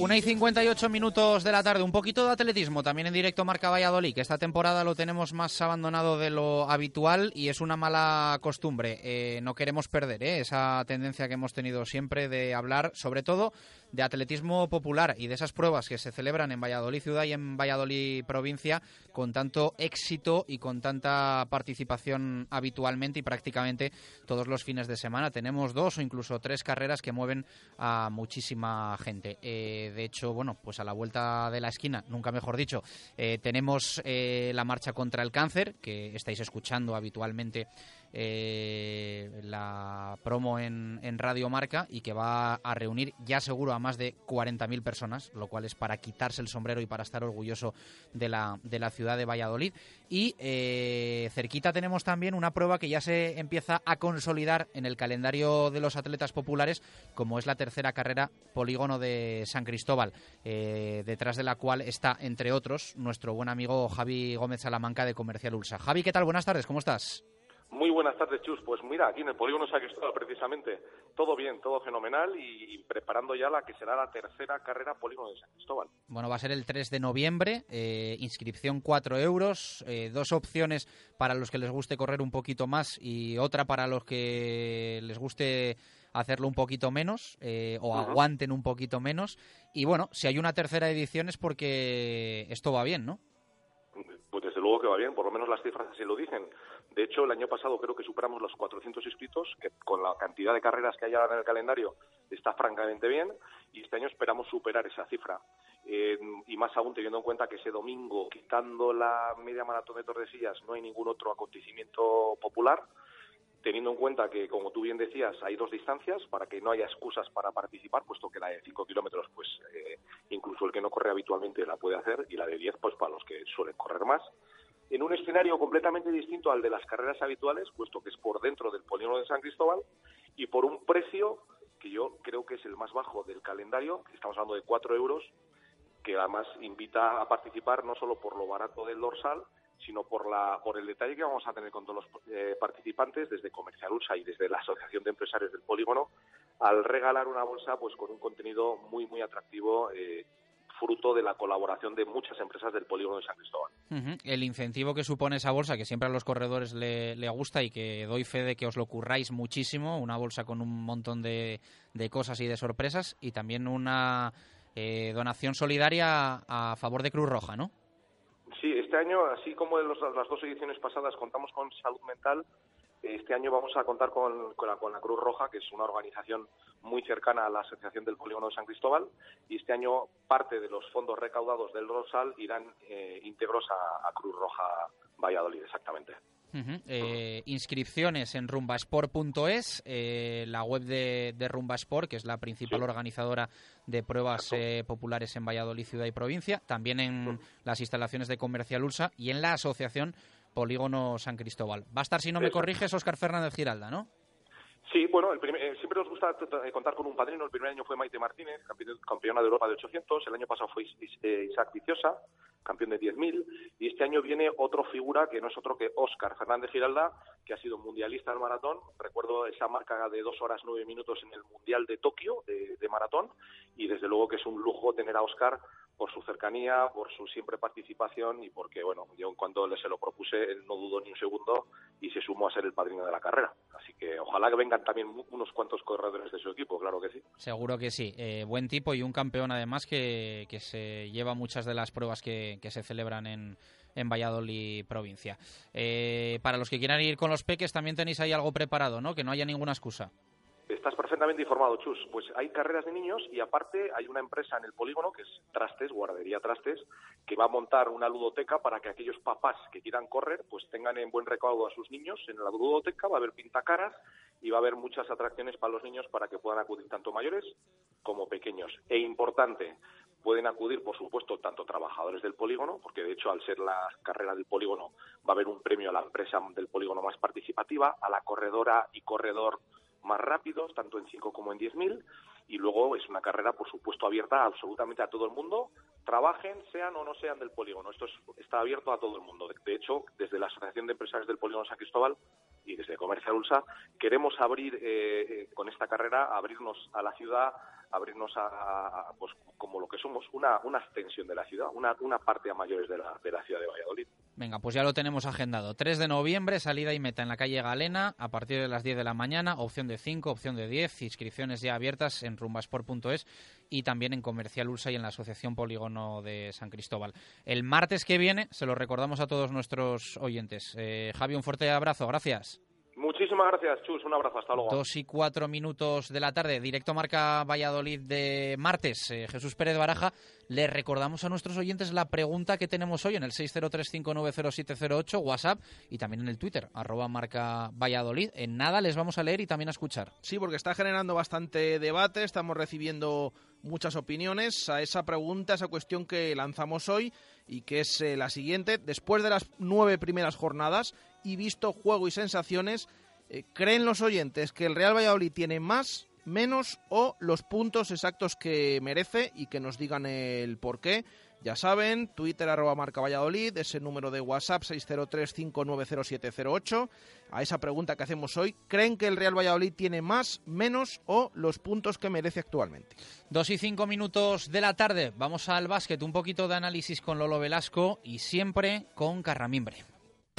Una y 58 minutos de la tarde, un poquito de atletismo también en directo Marca Valladolid, esta temporada lo tenemos más abandonado de lo habitual y es una mala costumbre. Eh, no queremos perder ¿eh? esa tendencia que hemos tenido siempre de hablar, sobre todo, de atletismo popular y de esas pruebas que se celebran en Valladolid ciudad y en Valladolid provincia con tanto éxito y con tanta participación habitualmente y prácticamente todos los fines de semana. Tenemos dos o incluso tres carreras que mueven a muchísima gente. Eh, de hecho, bueno, pues a la vuelta de la esquina, nunca mejor dicho, eh, tenemos eh, la marcha contra el cáncer, que estáis escuchando habitualmente eh, la promo en, Radio Marca y que va a reunir ya seguro a más de 40.000 personas, lo cual es para quitarse el sombrero y para estar orgulloso de la, de la ciudad de Valladolid. Y eh, cerquita tenemos también una prueba que ya se empieza a consolidar en el calendario de los atletas populares, como es la tercera carrera Polígono de San Cristóbal, eh, detrás de la cual está, entre otros, nuestro buen amigo Javi Gómez Salamanca de Comercial Ulsa. Javi, ¿qué tal? Buenas tardes, ¿cómo estás? Muy buenas tardes, Chus. Pues mira, aquí en el Polígono San Cristóbal, precisamente, todo bien, todo fenomenal y, y preparando ya la que será la tercera carrera Polígono de San Cristóbal. Bueno, va a ser el 3 de noviembre, eh, inscripción 4 euros, eh, dos opciones para los que les guste correr un poquito más y otra para los que les guste hacerlo un poquito menos eh, o aguanten un poquito menos. Y bueno, si hay una tercera edición es porque esto va bien, ¿no? Pues desde luego que va bien, por lo menos las cifras así lo dicen. De hecho, el año pasado creo que superamos los 400 inscritos, que con la cantidad de carreras que hay ahora en el calendario está francamente bien, y este año esperamos superar esa cifra. Eh, y más aún teniendo en cuenta que ese domingo, quitando la media maratón de Tordesillas, no hay ningún otro acontecimiento popular, teniendo en cuenta que, como tú bien decías, hay dos distancias para que no haya excusas para participar, puesto que la de 5 kilómetros, pues eh, incluso el que no corre habitualmente la puede hacer, y la de 10, pues para los que suelen correr más. En un escenario completamente distinto al de las carreras habituales, puesto que es por dentro del polígono de San Cristóbal, y por un precio que yo creo que es el más bajo del calendario, estamos hablando de 4 euros, que además invita a participar no solo por lo barato del dorsal, sino por la por el detalle que vamos a tener con todos los eh, participantes desde Comercial Ulsa y desde la Asociación de Empresarios del Polígono al regalar una bolsa pues con un contenido muy muy atractivo eh, fruto de la colaboración de muchas empresas del Polígono de San Cristóbal. El incentivo que supone esa bolsa, que siempre a los corredores le, le gusta y que doy fe de que os lo curráis muchísimo, una bolsa con un montón de, de cosas y de sorpresas y también una eh, donación solidaria a favor de Cruz Roja, ¿no? Sí, este año, así como en los- las dos ediciones pasadas contamos con salud mental, este año vamos a contar con, con la, con la Cruz Roja, que es una organización muy cercana a la Asociación del Polígono de San Cristóbal, y este año parte de los fondos recaudados del Rosal irán eh, íntegros a, a Cruz Roja Valladolid, exactamente. Eh, inscripciones en rumbasport.es, eh, la web de, de Rumbasport, que es la principal organizadora de pruebas eh, populares en Valladolid, ciudad y provincia, también en las instalaciones de Comercial Ulsa y en la asociación Polígono San Cristóbal. Va a estar, si no me corriges, Óscar Fernández Giralda, ¿no? Sí, bueno, el eh, siempre nos gusta contar con un padrino. El primer año fue Maite Martínez, campeona de Europa de 800. El año pasado fue eh, Isaac Viciosa, campeón de 10.000. Y este año viene otra figura que no es otro que Óscar Fernández Giralda, que ha sido mundialista del maratón. Recuerdo esa marca de dos horas nueve minutos en el Mundial de Tokio de, de maratón. Y desde luego que es un lujo tener a Óscar por su cercanía, por su siempre participación y porque, bueno, yo en cuanto se lo propuse, él no dudó ni un segundo y se sumó a ser el padrino de la carrera. Así que ojalá que vengan también unos cuantos corredores de su equipo, claro que sí. Seguro que sí. Eh, buen tipo y un campeón además que, que se lleva muchas de las pruebas que, que se celebran en, en Valladolid provincia. Eh, para los que quieran ir con los peques también tenéis ahí algo preparado, ¿no? Que no haya ninguna excusa. Perfectamente informado, Chus. Pues hay carreras de niños y aparte hay una empresa en el polígono que es Trastes, Guardería Trastes, que va a montar una ludoteca para que aquellos papás que quieran correr pues tengan en buen recaudo a sus niños. En la ludoteca va a haber pintacaras y va a haber muchas atracciones para los niños para que puedan acudir tanto mayores como pequeños. E importante, pueden acudir, por supuesto, tanto trabajadores del polígono, porque de hecho, al ser la carrera del polígono, va a haber un premio a la empresa del polígono más participativa, a la corredora y corredor más rápidos, tanto en 5 como en 10.000, y luego es una carrera, por supuesto, abierta absolutamente a todo el mundo, trabajen, sean o no sean del polígono. Esto está abierto a todo el mundo. De, hecho, desde la Asociación de Empresarios del Polígono San Cristóbal y desde Comercial Ulsa, queremos abrir eh, eh, con esta carrera, abrirnos a la ciudad, abrirnos a, pues como lo que somos, una, una extensión de la ciudad, una, una parte a mayores de la, de la ciudad de Valladolid. Venga, pues ya lo tenemos agendado. 3 de noviembre, salida y meta en la calle Galena, a partir de las 10 de la mañana, opción de 5, opción de 10, inscripciones ya abiertas en rumbasport.es y también en Comercial Ursa y en la Asociación Polígono de San Cristóbal. El martes que viene, se lo recordamos a todos nuestros oyentes. Eh, Javi, un fuerte abrazo, gracias. Muchísimas gracias, Chus. Un abrazo, hasta luego. Dos y cuatro minutos de la tarde, directo marca Valladolid de martes. Eh, Jesús Pérez Baraja, le recordamos a nuestros oyentes la pregunta que tenemos hoy en el 603590708, WhatsApp y también en el Twitter, arroba marca Valladolid. En nada les vamos a leer y también a escuchar. Sí, porque está generando bastante debate, estamos recibiendo muchas opiniones a esa pregunta, a esa cuestión que lanzamos hoy y que es eh, la siguiente. Después de las nueve primeras jornadas, y visto juego y sensaciones, eh, ¿creen los oyentes que el Real Valladolid tiene más, menos o los puntos exactos que merece y que nos digan el por qué? Ya saben, Twitter arroba marca Valladolid, ese número de WhatsApp 603-590708. A esa pregunta que hacemos hoy, ¿creen que el Real Valladolid tiene más, menos o los puntos que merece actualmente? Dos y cinco minutos de la tarde, vamos al básquet, un poquito de análisis con Lolo Velasco y siempre con Carramimbre.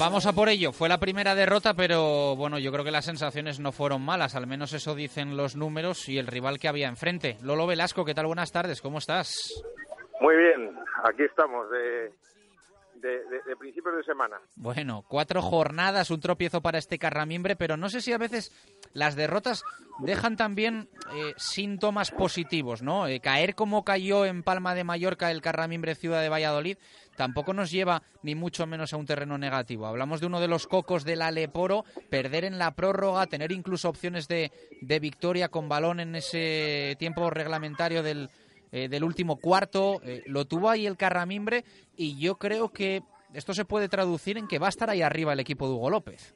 Vamos a por ello. Fue la primera derrota, pero bueno, yo creo que las sensaciones no fueron malas. Al menos eso dicen los números y el rival que había enfrente. Lolo Velasco, ¿qué tal? Buenas tardes. ¿Cómo estás? Muy bien. Aquí estamos de, de, principios de semana. Bueno, cuatro jornadas, un tropiezo para este Carramimbre, pero no sé si a veces las derrotas dejan también eh, síntomas positivos, ¿no? Eh, caer como cayó en Palma de Mallorca el Carramimbre Ciudad de Valladolid tampoco nos lleva ni mucho menos a un terreno negativo. Hablamos de uno de los cocos del Aleporo, perder en la prórroga, tener incluso opciones de, de victoria con balón en ese tiempo reglamentario del, eh, del último cuarto, eh, lo tuvo ahí el Carramimbre y yo creo que esto se puede traducir en que va a estar ahí arriba el equipo de Hugo López.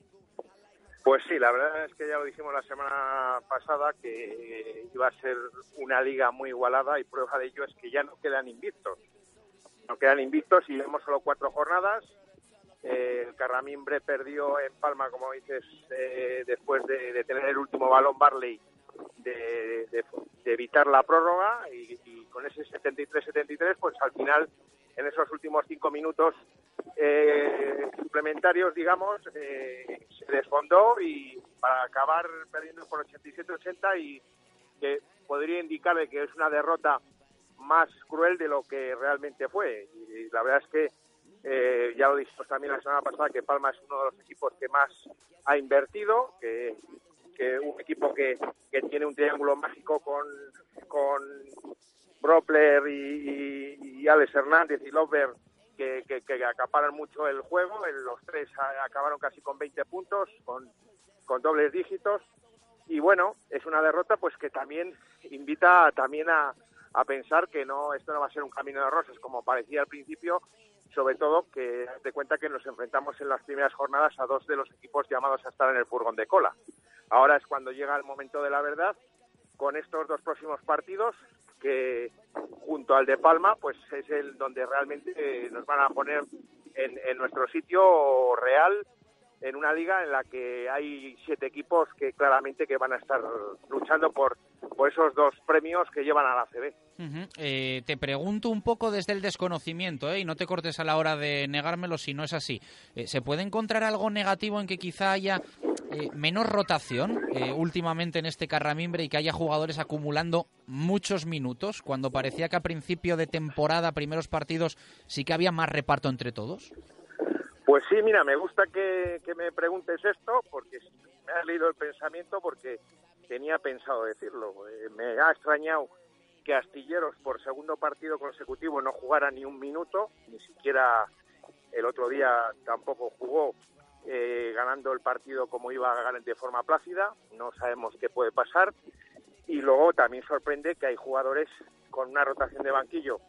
Pues sí, la verdad es que ya lo dijimos la semana pasada que iba a ser una liga muy igualada y prueba de ello es que ya no quedan invictos. No quedan invictos y vemos solo cuatro jornadas. Eh, el Carramimbre perdió en Palma, como dices, eh, después de, tener el último balón Barley, de, evitar la prórroga y, con ese 73-73, pues al final, en esos últimos cinco minutos eh, suplementarios, digamos, se desfondó y para acabar perdiendo por 87-80 y que podría indicar que es una derrota más cruel de lo que realmente fue. Y la verdad es que eh, ya lo dijimos también la semana pasada que Palma es uno de los equipos que más ha invertido, que, un equipo que, que, tiene un triángulo mágico con, con Bropler y, Alex Hernández y Lover que, que, acaparan mucho el juego. Los tres acabaron casi con 20 puntos, con, con dobles dígitos. Y bueno, es una derrota pues que también invita también a, a pensar que no esto no va a ser un camino de rosas como parecía al principio, sobre todo que de cuenta que nos enfrentamos en las primeras jornadas a dos de los equipos llamados a estar en el furgón de cola. Ahora es cuando llega el momento de la verdad con estos dos próximos partidos que junto al de Palma pues es el donde realmente nos van a poner en, en nuestro sitio real en una liga en la que hay siete equipos que claramente que van a estar luchando por, esos dos premios que llevan a la CB. Eh, te pregunto un poco desde el desconocimiento, ¿eh? y no te cortes a la hora de negármelo si no es así. Eh, ¿Se puede encontrar algo negativo en que quizá haya menos rotación últimamente en este Carramimbre y que haya jugadores acumulando muchos minutos cuando parecía que a principio de temporada, primeros partidos, sí que había más reparto entre todos? Pues sí, mira, me gusta que, me preguntes esto porque me has leído el pensamiento porque tenía pensado decirlo. Eh, me ha extrañado que Astilleros por segundo partido consecutivo no jugara ni un minuto, ni siquiera el otro día tampoco jugó eh, ganando el partido como iba a ganar de forma plácida. No sabemos qué puede pasar. Y luego también sorprende que hay jugadores con una rotación de banquillo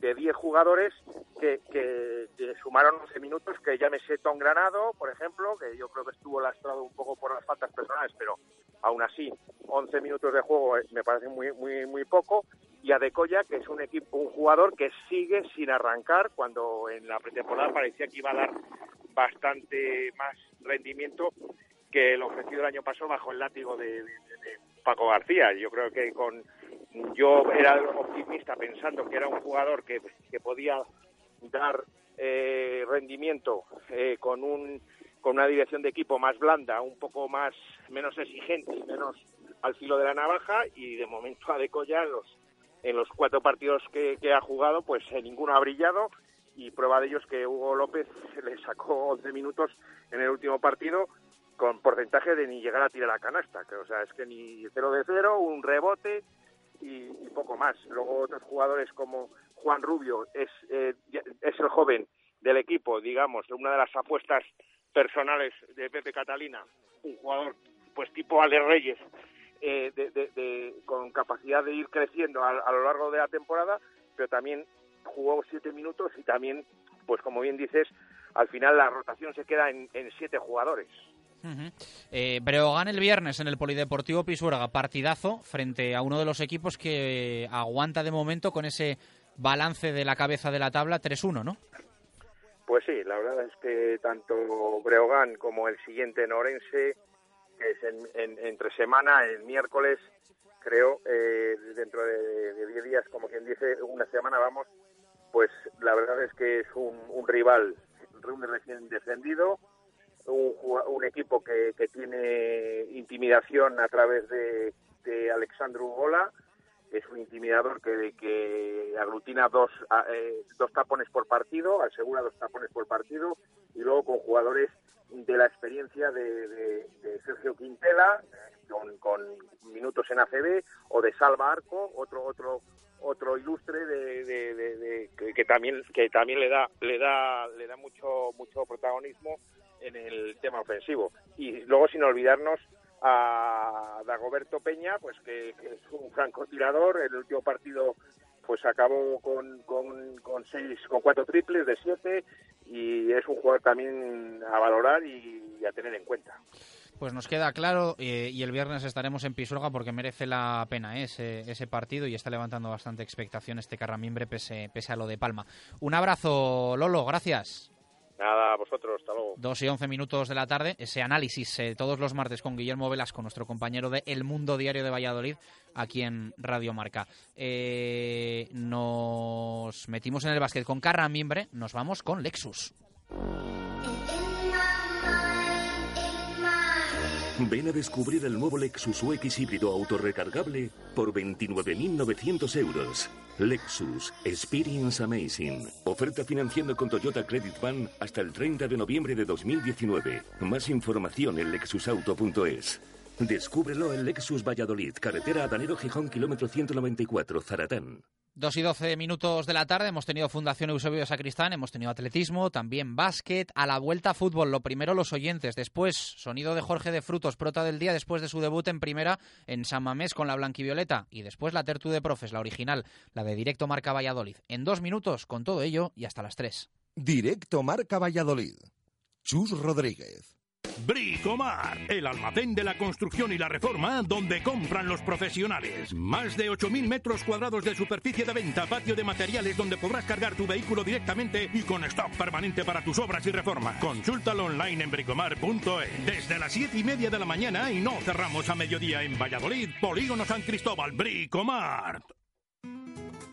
de 10 jugadores que, que, sumaron 11 minutos, que llámese Tom Granado, por ejemplo, que yo creo que estuvo lastrado un poco por las faltas personales, pero aún así 11 minutos de juego me parece muy muy muy poco y a Decoya que es un equipo un jugador que sigue sin arrancar cuando en la pretemporada parecía que iba a dar bastante más rendimiento que el ofrecido el año pasado bajo el látigo de Paco García. Yo creo que con yo era optimista pensando que era un jugador que, podía dar eh, rendimiento eh, con un con una dirección de equipo más blanda, un poco más menos exigente y menos al filo de la navaja y de momento a Decoya en los en los cuatro partidos que, ha jugado pues en ninguno ha brillado y prueba de ello es que Hugo López (laughs) le sacó 11 minutos en el último partido con porcentaje de ni llegar a tirar la canasta, que o sea, es que ni 0 de 0, un rebote, y, poco más. Luego otros jugadores como Juan Rubio es, eh, es el joven del equipo, digamos, una de las apuestas personales de Pepe Catalina, un jugador pues tipo Ale Reyes, eh, de, con capacidad de ir creciendo a, lo largo de la temporada, pero también jugó siete minutos y también, pues como bien dices, al final la rotación se queda en siete jugadores. Eh, Breogán el viernes en el Polideportivo Pisuerga, partidazo frente a uno de los equipos que aguanta de momento con ese balance de la cabeza de la tabla 3-1, ¿no? Pues sí, la verdad es que tanto Breogán como el siguiente Norense, que es entre semana, el miércoles, creo, eh, dentro de 10 días, como quien dice, una semana vamos, pues la verdad es que es un, un rival, un recién descendido, un, equipo que, tiene intimidación a través de, de Alexandru Gola, es un intimidador que, que aglutina dos, eh, dos tapones por partido, asegura dos tapones por partido, y luego con jugadores de la experiencia de, Sergio Quintela, con, minutos en ACB, o de Salva Arco, otro otro otro ilustre de, que, que, también que también le da le da le da mucho mucho protagonismo en el tema ofensivo. Y luego, sin olvidarnos a Dagoberto Peña, pues que, es un francotirador. El último partido pues acabó con, con, con, seis, con cuatro triples de siete y es un jugador también a valorar y, a tener en cuenta. Pues nos queda claro eh, y el viernes estaremos en Pisuerga porque merece la pena ese, ese partido y está levantando bastante expectación este Carramimbre pese, pese a lo de Palma. Un abrazo, Lolo, gracias. Nada, a vosotros, hasta luego. Dos y once minutos de la tarde, ese análisis eh, todos los martes con Guillermo Velasco, nuestro compañero de El Mundo Diario de Valladolid, aquí en Radio Marca. Eh, nos metimos en el básquet con Carra Mimbre, nos vamos con Lexus. Ven a descubrir el nuevo Lexus UX híbrido autorrecargable por 29.900 euros. Lexus Experience Amazing. Oferta financiando con Toyota Credit Bank hasta el 30 de noviembre de 2019. Más información en lexusauto.es. Descúbrelo en Lexus Valladolid, carretera Adanero Gijón, kilómetro 194, Zaratán. Dos y doce minutos de la tarde hemos tenido Fundación Eusebio Sacristán, hemos tenido atletismo, también básquet, a la vuelta fútbol, lo primero los oyentes, después sonido de Jorge de Frutos, prota del día, después de su debut en primera en San Mamés con la blanquivioleta y después la Tertu de Profes, la original, la de Directo Marca Valladolid. En dos minutos con todo ello y hasta las tres. Directo Marca Valladolid. Chus Rodríguez. Bricomar, el almacén de la construcción y la reforma donde compran los profesionales. Más de 8.000 metros cuadrados de superficie de venta, patio de materiales donde podrás cargar tu vehículo directamente y con stock permanente para tus obras y reformas. Consúltalo online en bricomar.es. Desde las 7 y media de la mañana y no cerramos a mediodía en Valladolid, Polígono San Cristóbal, Bricomar.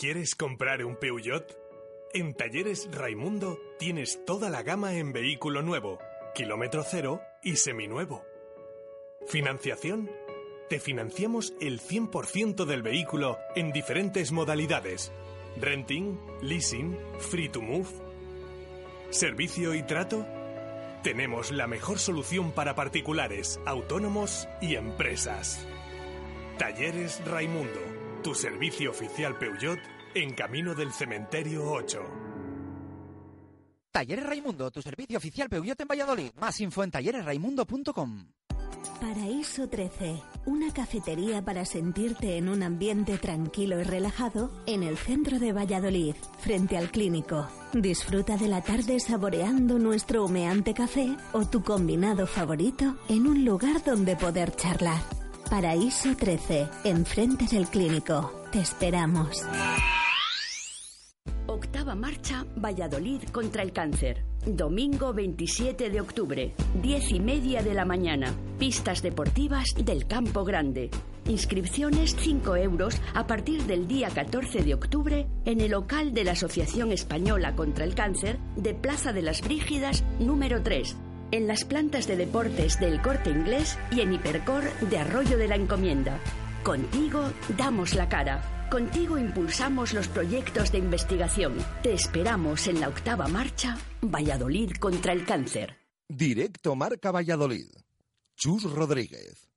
¿Quieres comprar un Peugeot? En Talleres Raimundo tienes toda la gama en vehículo nuevo, kilómetro cero y seminuevo. ¿Financiación? Te financiamos el 100% del vehículo en diferentes modalidades. Renting, leasing, free to move. ¿Servicio y trato? Tenemos la mejor solución para particulares, autónomos y empresas. Talleres Raimundo, tu servicio oficial Peugeot en camino del cementerio 8. Talleres Raimundo, tu servicio oficial Peugeot en Valladolid. Más info en talleresraimundo.com. Paraíso 13, una cafetería para sentirte en un ambiente tranquilo y relajado en el centro de Valladolid, frente al clínico. Disfruta de la tarde saboreando nuestro humeante café o tu combinado favorito en un lugar donde poder charlar. Paraíso 13, enfrente del clínico. Te esperamos. Octava marcha Valladolid contra el cáncer. Domingo 27 de octubre, 10 y media de la mañana. Pistas deportivas del Campo Grande. Inscripciones 5 euros a partir del día 14 de octubre en el local de la Asociación Española contra el Cáncer de Plaza de las Brígidas número 3 en las plantas de deportes del Corte Inglés y en Hipercor de Arroyo de la Encomienda. Contigo damos la cara. Contigo impulsamos los proyectos de investigación. Te esperamos en la octava marcha Valladolid contra el cáncer. Directo Marca Valladolid. Chus Rodríguez.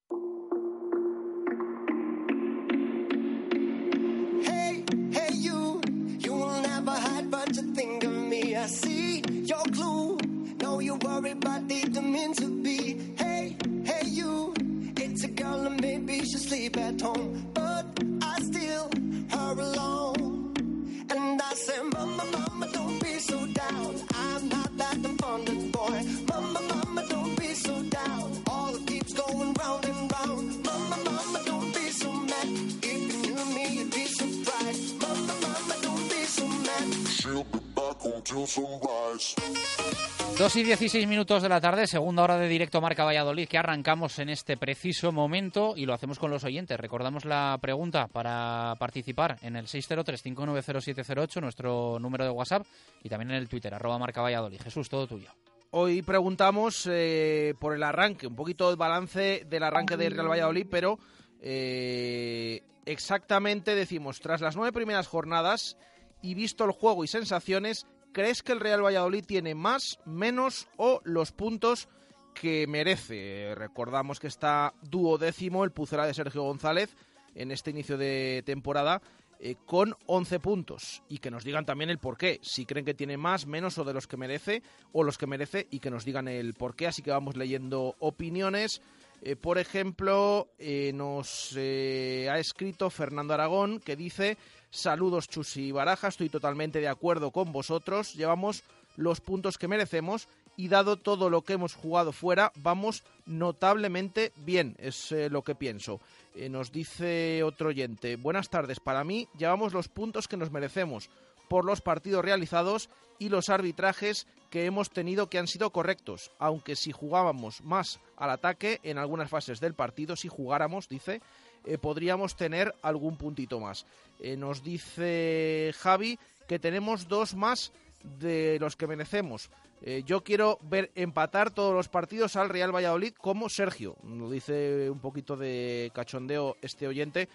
2 y 16 minutos de la tarde, segunda hora de directo Marca Valladolid que arrancamos en este preciso momento y lo hacemos con los oyentes. Recordamos la pregunta para participar en el 603-590-708, nuestro número de WhatsApp y también en el Twitter, arroba Marca Valladolid. Jesús, todo tuyo. Hoy preguntamos eh, por el arranque, un poquito el balance del arranque del Real Valladolid, pero eh, exactamente decimos, tras las nueve primeras jornadas y visto el juego y sensaciones, ¿crees que el Real Valladolid tiene más, menos o los puntos que merece? Recordamos que está duodécimo el Pucera de Sergio González en este inicio de temporada eh, con 11 puntos y que nos digan también el por qué, si creen que tiene más, menos o de los que merece o los que merece y que nos digan el por qué. Así que vamos leyendo opiniones. Eh, por ejemplo, eh, nos ha escrito Fernando Aragón que dice saludos Chus y Baraja, estoy totalmente de acuerdo con vosotros, llevamos los puntos que merecemos y dado todo lo que hemos jugado fuera, vamos notablemente bien, es lo que pienso. Eh, nos dice otro oyente, buenas tardes, para mí llevamos los puntos que nos merecemos por los partidos realizados y los arbitrajes que hemos tenido que han sido correctos, aunque si jugábamos más al ataque en algunas fases del partido, si jugáramos, dice, eh, podríamos tener algún puntito más. Eh, nos dice Javi que tenemos dos más de los que merecemos. Eh, yo quiero ver empatar todos los partidos al Real Valladolid como Sergio. Lo dice un poquito de cachondeo este oyente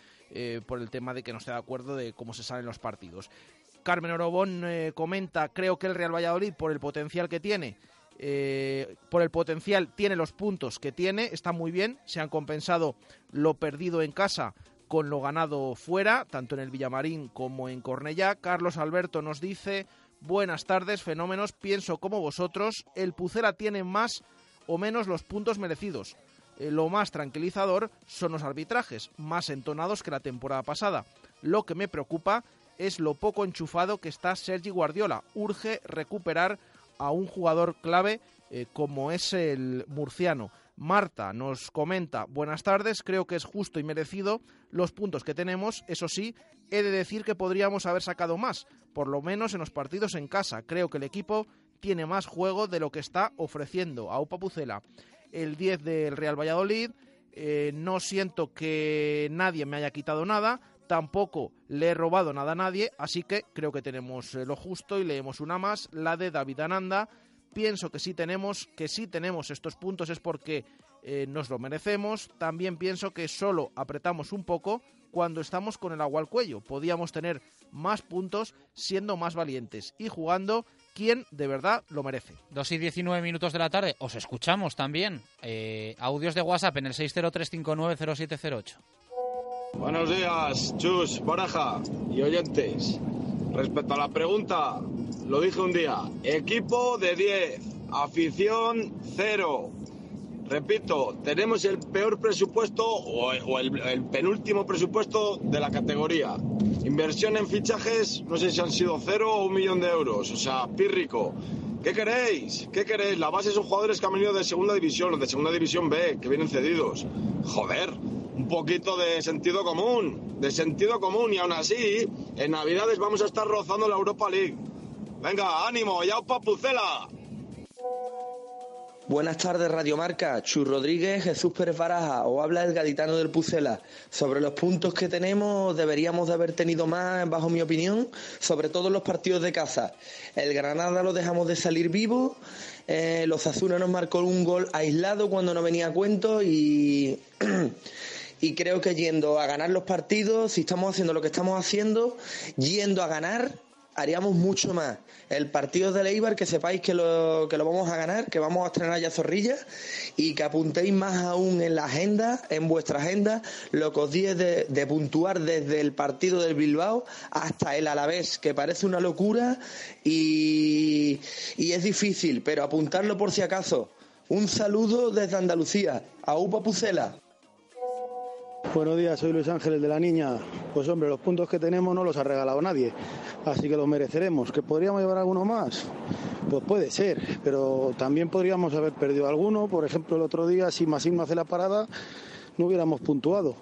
por el tema de que no está de acuerdo de cómo se salen los partidos. Carmen Orobón comenta, creo que el Real Valladolid, por el potencial que tiene, por el potencial tiene los puntos que tiene, está muy bien, se han compensado lo perdido en casa con lo ganado fuera, tanto en el Villamarín como en Cornellá. Carlos Alberto nos dice, Buenas tardes, fenómenos. Pienso como vosotros, el Pucela tiene más o menos los puntos merecidos. Eh, lo más tranquilizador son los arbitrajes, más entonados que la temporada pasada. Lo que me preocupa es lo poco enchufado que está Sergi Guardiola. Urge recuperar a un jugador clave eh, como es el murciano. Marta nos comenta, buenas tardes, creo que es justo y merecido los puntos que tenemos, eso sí, he de decir que podríamos haber sacado más, por lo menos en los partidos en casa. Creo que el equipo tiene más juego de lo que está ofreciendo a Upa Pucela. El 10 del Real Valladolid, eh, no siento que nadie me haya quitado nada, tampoco le he robado nada a nadie, así que creo que tenemos eh, lo justo y leemos una más, la de David Ananda. Pienso que sí tenemos, que sí tenemos estos puntos es porque eh, nos lo merecemos. También pienso que solo apretamos un poco cuando estamos con el agua al cuello. Podíamos tener más puntos siendo más valientes y jugando quien de verdad lo merece. 2 y 19 minutos de la tarde. Os escuchamos también. Eh, audios de WhatsApp en el 603590708. Buenos días, Chus, Baraja y oyentes. Respecto a la pregunta, lo dije un día. Equipo de 10, afición 0. Repito, tenemos el peor presupuesto o, el, penúltimo presupuesto de la categoría. Inversión en fichajes, no sé si han sido cero o un millón de euros. O sea, pírrico. ¿Qué queréis? ¿Qué queréis? La base son jugadores que han venido de segunda división de segunda división B, que vienen cedidos. Joder, un poquito de sentido común, de sentido común. Y aún así, en Navidades vamos a estar rozando la Europa League. Venga, ánimo, ya papucela. Buenas tardes, Radio Marca. Chu Rodríguez, Jesús Pérez Baraja, o habla el gaditano del Pucela. Sobre los puntos que tenemos, deberíamos de haber tenido más, bajo mi opinión, sobre todo los partidos de casa. El Granada lo dejamos de salir vivo, eh, los Azules nos marcó un gol aislado cuando no venía a cuento y... (clears throat) y creo que yendo a ganar los partidos, si estamos haciendo lo que estamos haciendo, yendo a ganar, haríamos mucho más. El partido de Leibar, que sepáis que lo, que lo vamos a ganar, que vamos a estrenar ya Zorrilla y que apuntéis más aún en la agenda, en vuestra agenda, lo que os dije de, puntuar desde el partido del Bilbao hasta el Alavés, que parece una locura y, y es difícil, pero apuntarlo por si acaso. Un saludo desde Andalucía, a Upa Pucela. Buenos días, soy Luis Ángeles de la Niña. Pues hombre, los puntos que tenemos no los ha regalado nadie, así que los mereceremos. ¿Que podríamos llevar alguno más? Pues puede ser, pero también podríamos haber perdido alguno. Por ejemplo, el otro día, si Massim hace la parada, no hubiéramos puntuado.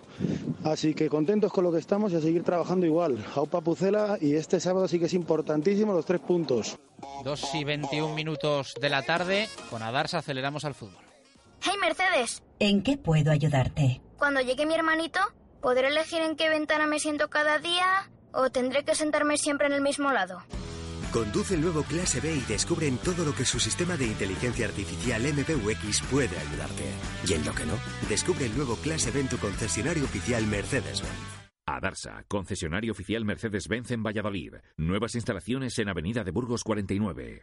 Así que contentos con lo que estamos y a seguir trabajando igual. Aupa Pucela y este sábado sí que es importantísimo los tres puntos. 2 y 21 minutos de la tarde, con Adarsa aceleramos al fútbol. ¡Hey Mercedes! ¿En qué puedo ayudarte? Cuando llegue mi hermanito, ¿podré elegir en qué ventana me siento cada día o tendré que sentarme siempre en el mismo lado? Conduce el nuevo Clase B y descubre en todo lo que su sistema de inteligencia artificial MBUX puede ayudarte. Y en lo que no, descubre el nuevo Clase B en tu concesionario oficial Mercedes-Benz. Adarsa, concesionario oficial Mercedes-Benz en Valladolid. Nuevas instalaciones en Avenida de Burgos 49.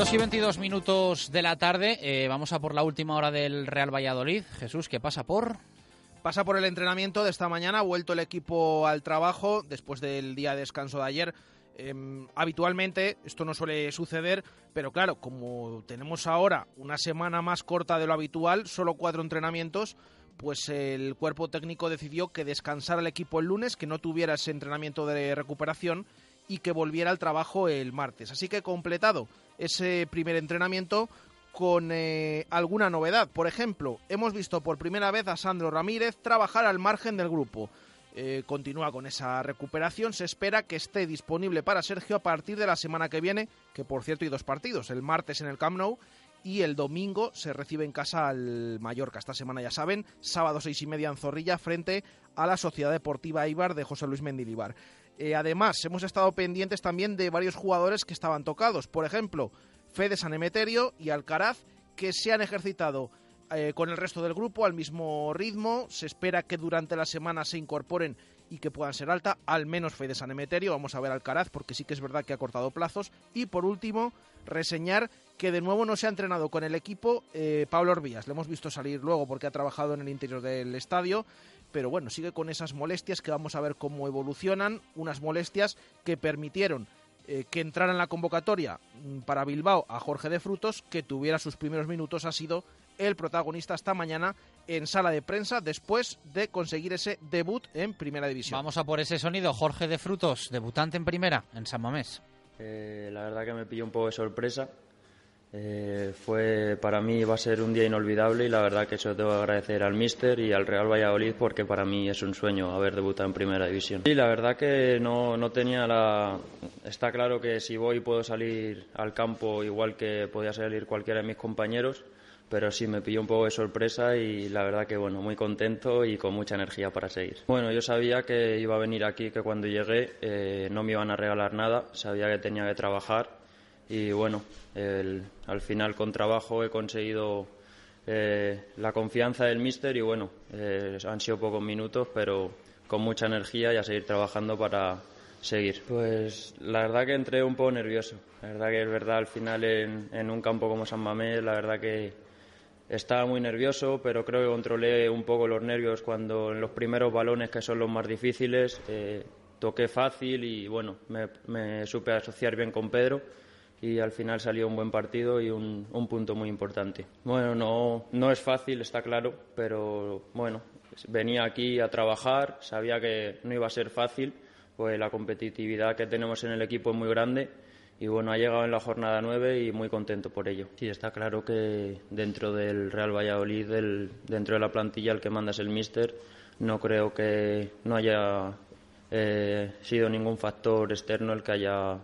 2 y 22 minutos de la tarde. Eh, vamos a por la última hora del Real Valladolid. Jesús, ¿qué pasa por? Pasa por el entrenamiento de esta mañana. Vuelto el equipo al trabajo después del día de descanso de ayer. Em, habitualmente esto no suele suceder, pero claro, como tenemos ahora una semana más corta de lo habitual, solo cuatro entrenamientos, pues el cuerpo técnico decidió que descansara el equipo el lunes, que no tuviera ese entrenamiento de recuperación y que volviera al trabajo el martes. Así que completado ese primer entrenamiento con eh, alguna novedad. Por ejemplo, hemos visto por primera vez a Sandro Ramírez trabajar al margen del grupo. Eh, continúa con esa recuperación. Se espera que esté disponible para Sergio a partir de la semana que viene, que por cierto hay dos partidos, el martes en el Camp Nou y el domingo se recibe en casa al Mallorca. Esta semana ya saben, sábado seis y media en Zorrilla frente a la Sociedad Deportiva Ibar de José Luis Mendilibar. Eh, además, hemos estado pendientes también de varios jugadores que estaban tocados. Por ejemplo, Fede Sanemeterio y Alcaraz, que se han ejercitado eh, con el resto del grupo al mismo ritmo. Se espera que durante la semana se incorporen y que puedan ser alta, al menos Fede Sanemeterio. Vamos a ver Alcaraz, porque sí que es verdad que ha cortado plazos. Y por último, reseñar que de nuevo no se ha entrenado con el equipo eh, Pablo Orbías. Le hemos visto salir luego porque ha trabajado en el interior del estadio pero bueno, sigue con esas molestias que vamos a ver cómo evolucionan, unas molestias que permitieron eh, que entrara en la convocatoria mm, para Bilbao a Jorge de Frutos, que tuviera sus primeros minutos, ha sido el protagonista esta mañana en sala de prensa después de conseguir ese debut en Primera División. Vamos a por ese sonido, Jorge de Frutos, debutante en Primera, en San Mamés. Eh, la verdad que me pilló un poco de sorpresa eh, fue para mí va a ser un día inolvidable y la verdad que eso que agradecer al míster y al Real Valladolid porque para mí es un sueño haber debutado en primera división. Y la verdad que no, no tenía la... Está claro que si voy puedo salir al campo igual que podía salir cualquiera de mis compañeros, pero sí me pilló un poco de sorpresa y la verdad que bueno, muy contento y con mucha energía para seguir. Bueno, yo sabía que iba a venir aquí, que cuando llegué eh, no me iban a regalar nada, sabía que tenía que trabajar y bueno, al final con trabajo he conseguido eh, la confianza del míster y bueno, eh, han sido pocos minutos, pero con mucha energía y a seguir trabajando para seguir. Pues la verdad que entré un poco nervioso. La verdad que es verdad, al final en, un campo como San Mamés, la verdad que estaba muy nervioso, pero creo que controlé un poco los nervios cuando en los primeros balones, que son los más difíciles, eh, toqué fácil y bueno, me, me supe asociar bien con Pedro y al final salió un buen partido y un, un, punto muy importante. Bueno, no, no es fácil, está claro, pero bueno, venía aquí a trabajar, sabía que no iba a ser fácil, pues la competitividad que tenemos en el equipo es muy grande y bueno, ha llegado en la jornada 9 y muy contento por ello. Sí, está claro que dentro del Real Valladolid, dentro de la plantilla, el que manda el míster. No creo que no haya eh, sido ningún factor externo el que haya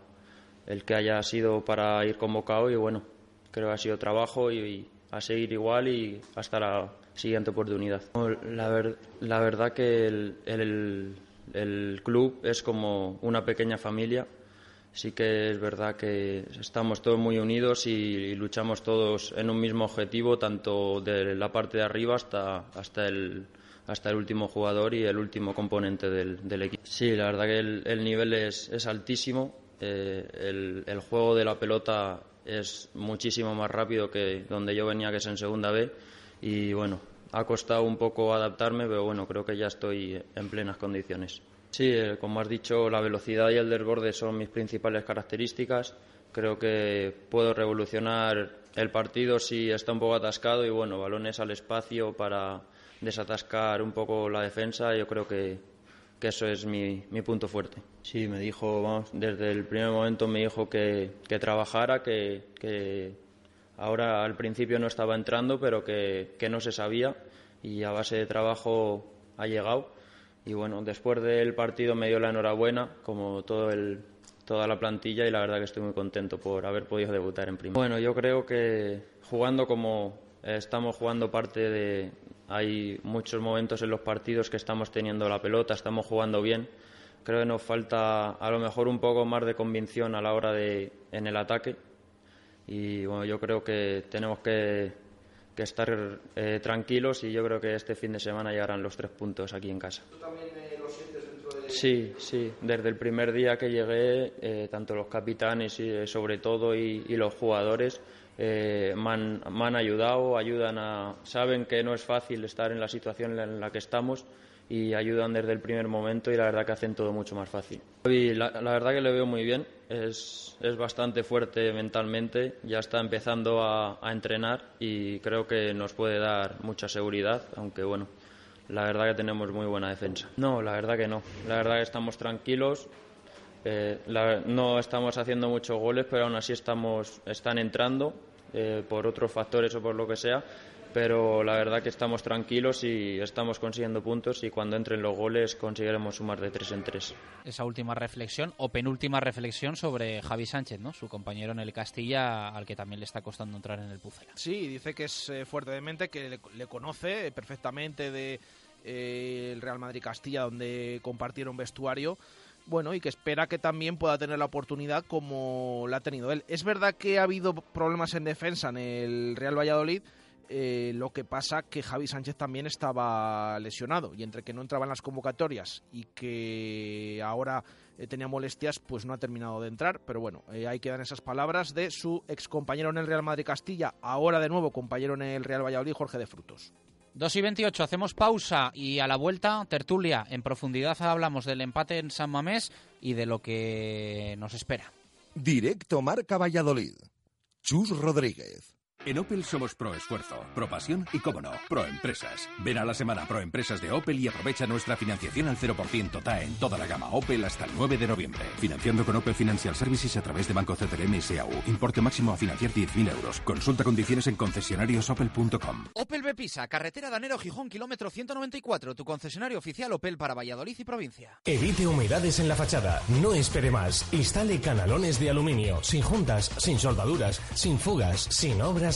el que haya sido para ir convocado y bueno, creo que ha sido trabajo y, a seguir igual y hasta la siguiente oportunidad. La, la verdad que el, el, club es como una pequeña familia. Sí que es verdad que estamos todos muy unidos y, luchamos todos en un mismo objetivo, tanto de la parte de arriba hasta, hasta el, hasta el último jugador y el último componente del, del equipo. Sí, la verdad que el, el nivel es, es altísimo eh, el, juego de la pelota es muchísimo más rápido que donde yo venía, que es en segunda B. Y bueno, ha costado un poco adaptarme, pero bueno, creo que ya estoy en plenas condiciones. Sí, eh, como has dicho, la velocidad y el desborde son mis principales características. Creo que puedo revolucionar el partido si está un poco atascado y bueno, balones al espacio para desatascar un poco la defensa. Yo creo que que eso es mi, mi, punto fuerte. Sí, me dijo, vamos, desde el primer momento me dijo que, que trabajara, que, que, ahora al principio no estaba entrando, pero que, que no se sabía y a base de trabajo ha llegado. Y bueno, después del partido me dio la enhorabuena, como todo el, toda la plantilla, y la verdad que estoy muy contento por haber podido debutar en primera. Bueno, yo creo que jugando como estamos jugando parte de, hay muchos momentos en los partidos que estamos teniendo la pelota, estamos jugando bien. Creo que nos falta a lo mejor un poco más de convicción a la hora de en el ataque. Y bueno, yo creo que tenemos que, que estar eh, tranquilos y yo creo que este fin de semana llegarán los tres puntos aquí en casa. ¿Tú también eh, lo sientes dentro de... Sí, sí. Desde el primer día que llegué, eh, tanto los capitanes y sobre todo y, y los jugadores eh, me, han, me, han, ayudado, ayudan a, saben que no es fácil estar en la situación en la que estamos y ayudan desde el primer momento y la verdad que hacen todo mucho más fácil. Y la, la verdad que le veo muy bien, es, es, bastante fuerte mentalmente, ya está empezando a, a, entrenar y creo que nos puede dar mucha seguridad, aunque bueno, la verdad que tenemos muy buena defensa. No, la verdad que no, la verdad que estamos tranquilos, eh, la, no estamos haciendo muchos goles, pero aún así estamos, están entrando eh, por otros factores o por lo que sea. Pero la verdad que estamos tranquilos y estamos consiguiendo puntos y cuando entren los goles conseguiremos sumar de tres en tres. Esa última reflexión o penúltima reflexión sobre Javi Sánchez, ¿no? su compañero en el Castilla, al que también le está costando entrar en el Pucela. Sí, dice que es eh, fuerte de mente, que le, le conoce perfectamente de eh, el Real Madrid Castilla, donde compartieron vestuario bueno, y que espera que también pueda tener la oportunidad como la ha tenido él. Es verdad que ha habido problemas en defensa en el Real Valladolid, eh, lo que pasa que Javi Sánchez también estaba lesionado y entre que no entraba en las convocatorias y que ahora eh, tenía molestias, pues no ha terminado de entrar. Pero bueno, eh, ahí quedan esas palabras de su ex compañero en el Real Madrid Castilla, ahora de nuevo compañero en el Real Valladolid, Jorge de Frutos. 2 y 28, hacemos pausa y a la vuelta, tertulia. En profundidad hablamos del empate en San Mamés y de lo que nos espera. Directo Marca Valladolid. Chus Rodríguez. En Opel somos pro esfuerzo, pro pasión y, como no, pro empresas. Ven a la semana pro empresas de Opel y aprovecha nuestra financiación al 0% TAE en toda la gama Opel hasta el 9 de noviembre. Financiando con Opel Financial Services a través de Banco CTRM y SAU. Importe máximo a financiar 10.000 euros. Consulta condiciones en concesionariosopel.com. Opel Bepisa, carretera Danero Gijón, kilómetro 194. Tu concesionario oficial Opel para Valladolid y provincia. Evite humedades en la fachada. No espere más. Instale canalones de aluminio. Sin juntas, sin soldaduras, sin fugas, sin obras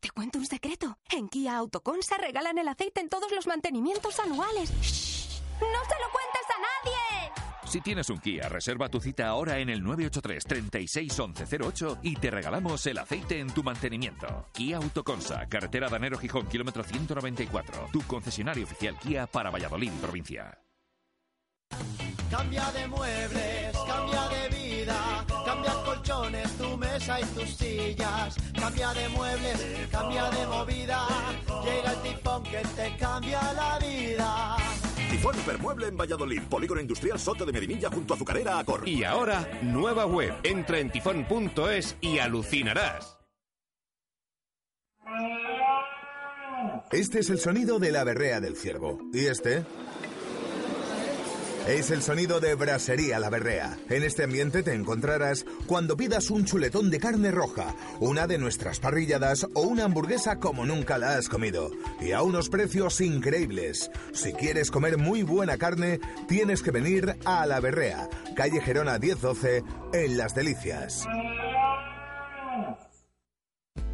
¿Te cuento un secreto? En Kia Autoconsa regalan el aceite en todos los mantenimientos anuales. ¡Shh! ¡No se lo cuentes a nadie! Si tienes un Kia, reserva tu cita ahora en el 983 361108 y te regalamos el aceite en tu mantenimiento. Kia Autoconsa, carretera Danero Gijón, kilómetro 194. Tu concesionario oficial Kia para Valladolid, provincia. Cambia de muebles, cambia de vida, cambia colchones, tu mesa y tus sillas. Cambia de muebles, cambia de movida. Llega el tifón que te cambia la vida. Tifón Hipermueble en Valladolid, Polígono Industrial Soto de Medinilla junto a Azucarera Acor. Y ahora, nueva web. Entra en tifón.es y alucinarás. Este es el sonido de la berrea del ciervo. ¿Y este? Es el sonido de Brasería La Berrea. En este ambiente te encontrarás cuando pidas un chuletón de carne roja, una de nuestras parrilladas o una hamburguesa como nunca la has comido. Y a unos precios increíbles. Si quieres comer muy buena carne, tienes que venir a La Berrea, calle Gerona 1012, en Las Delicias.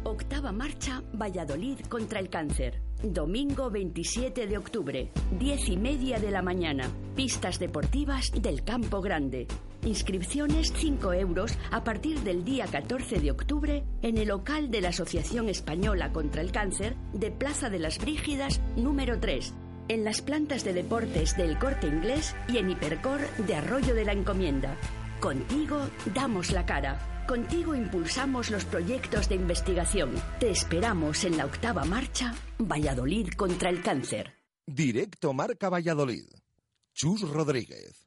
Octava marcha Valladolid contra el cáncer. Domingo 27 de octubre, 10 y media de la mañana. Pistas deportivas del Campo Grande. Inscripciones 5 euros a partir del día 14 de octubre en el local de la Asociación Española contra el Cáncer de Plaza de las Brígidas número 3. En las plantas de deportes del Corte Inglés y en Hipercor de Arroyo de la Encomienda. Contigo damos la cara. Contigo impulsamos los proyectos de investigación. Te esperamos en la octava marcha, Valladolid contra el cáncer. Directo Marca Valladolid. Chus Rodríguez.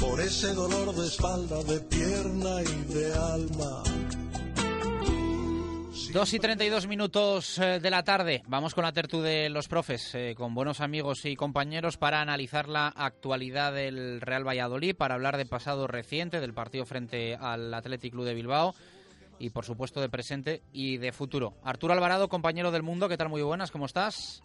por ese dolor de espalda, de pierna y de alma. 2 y 32 minutos eh, de la tarde. Vamos con la tertu de los profes, eh, con buenos amigos y compañeros para analizar la actualidad del Real Valladolid, para hablar de pasado reciente, del partido frente al Athletic Club de Bilbao y, por supuesto, de presente y de futuro. Arturo Alvarado, compañero del mundo, ¿qué tal? Muy buenas, ¿cómo estás?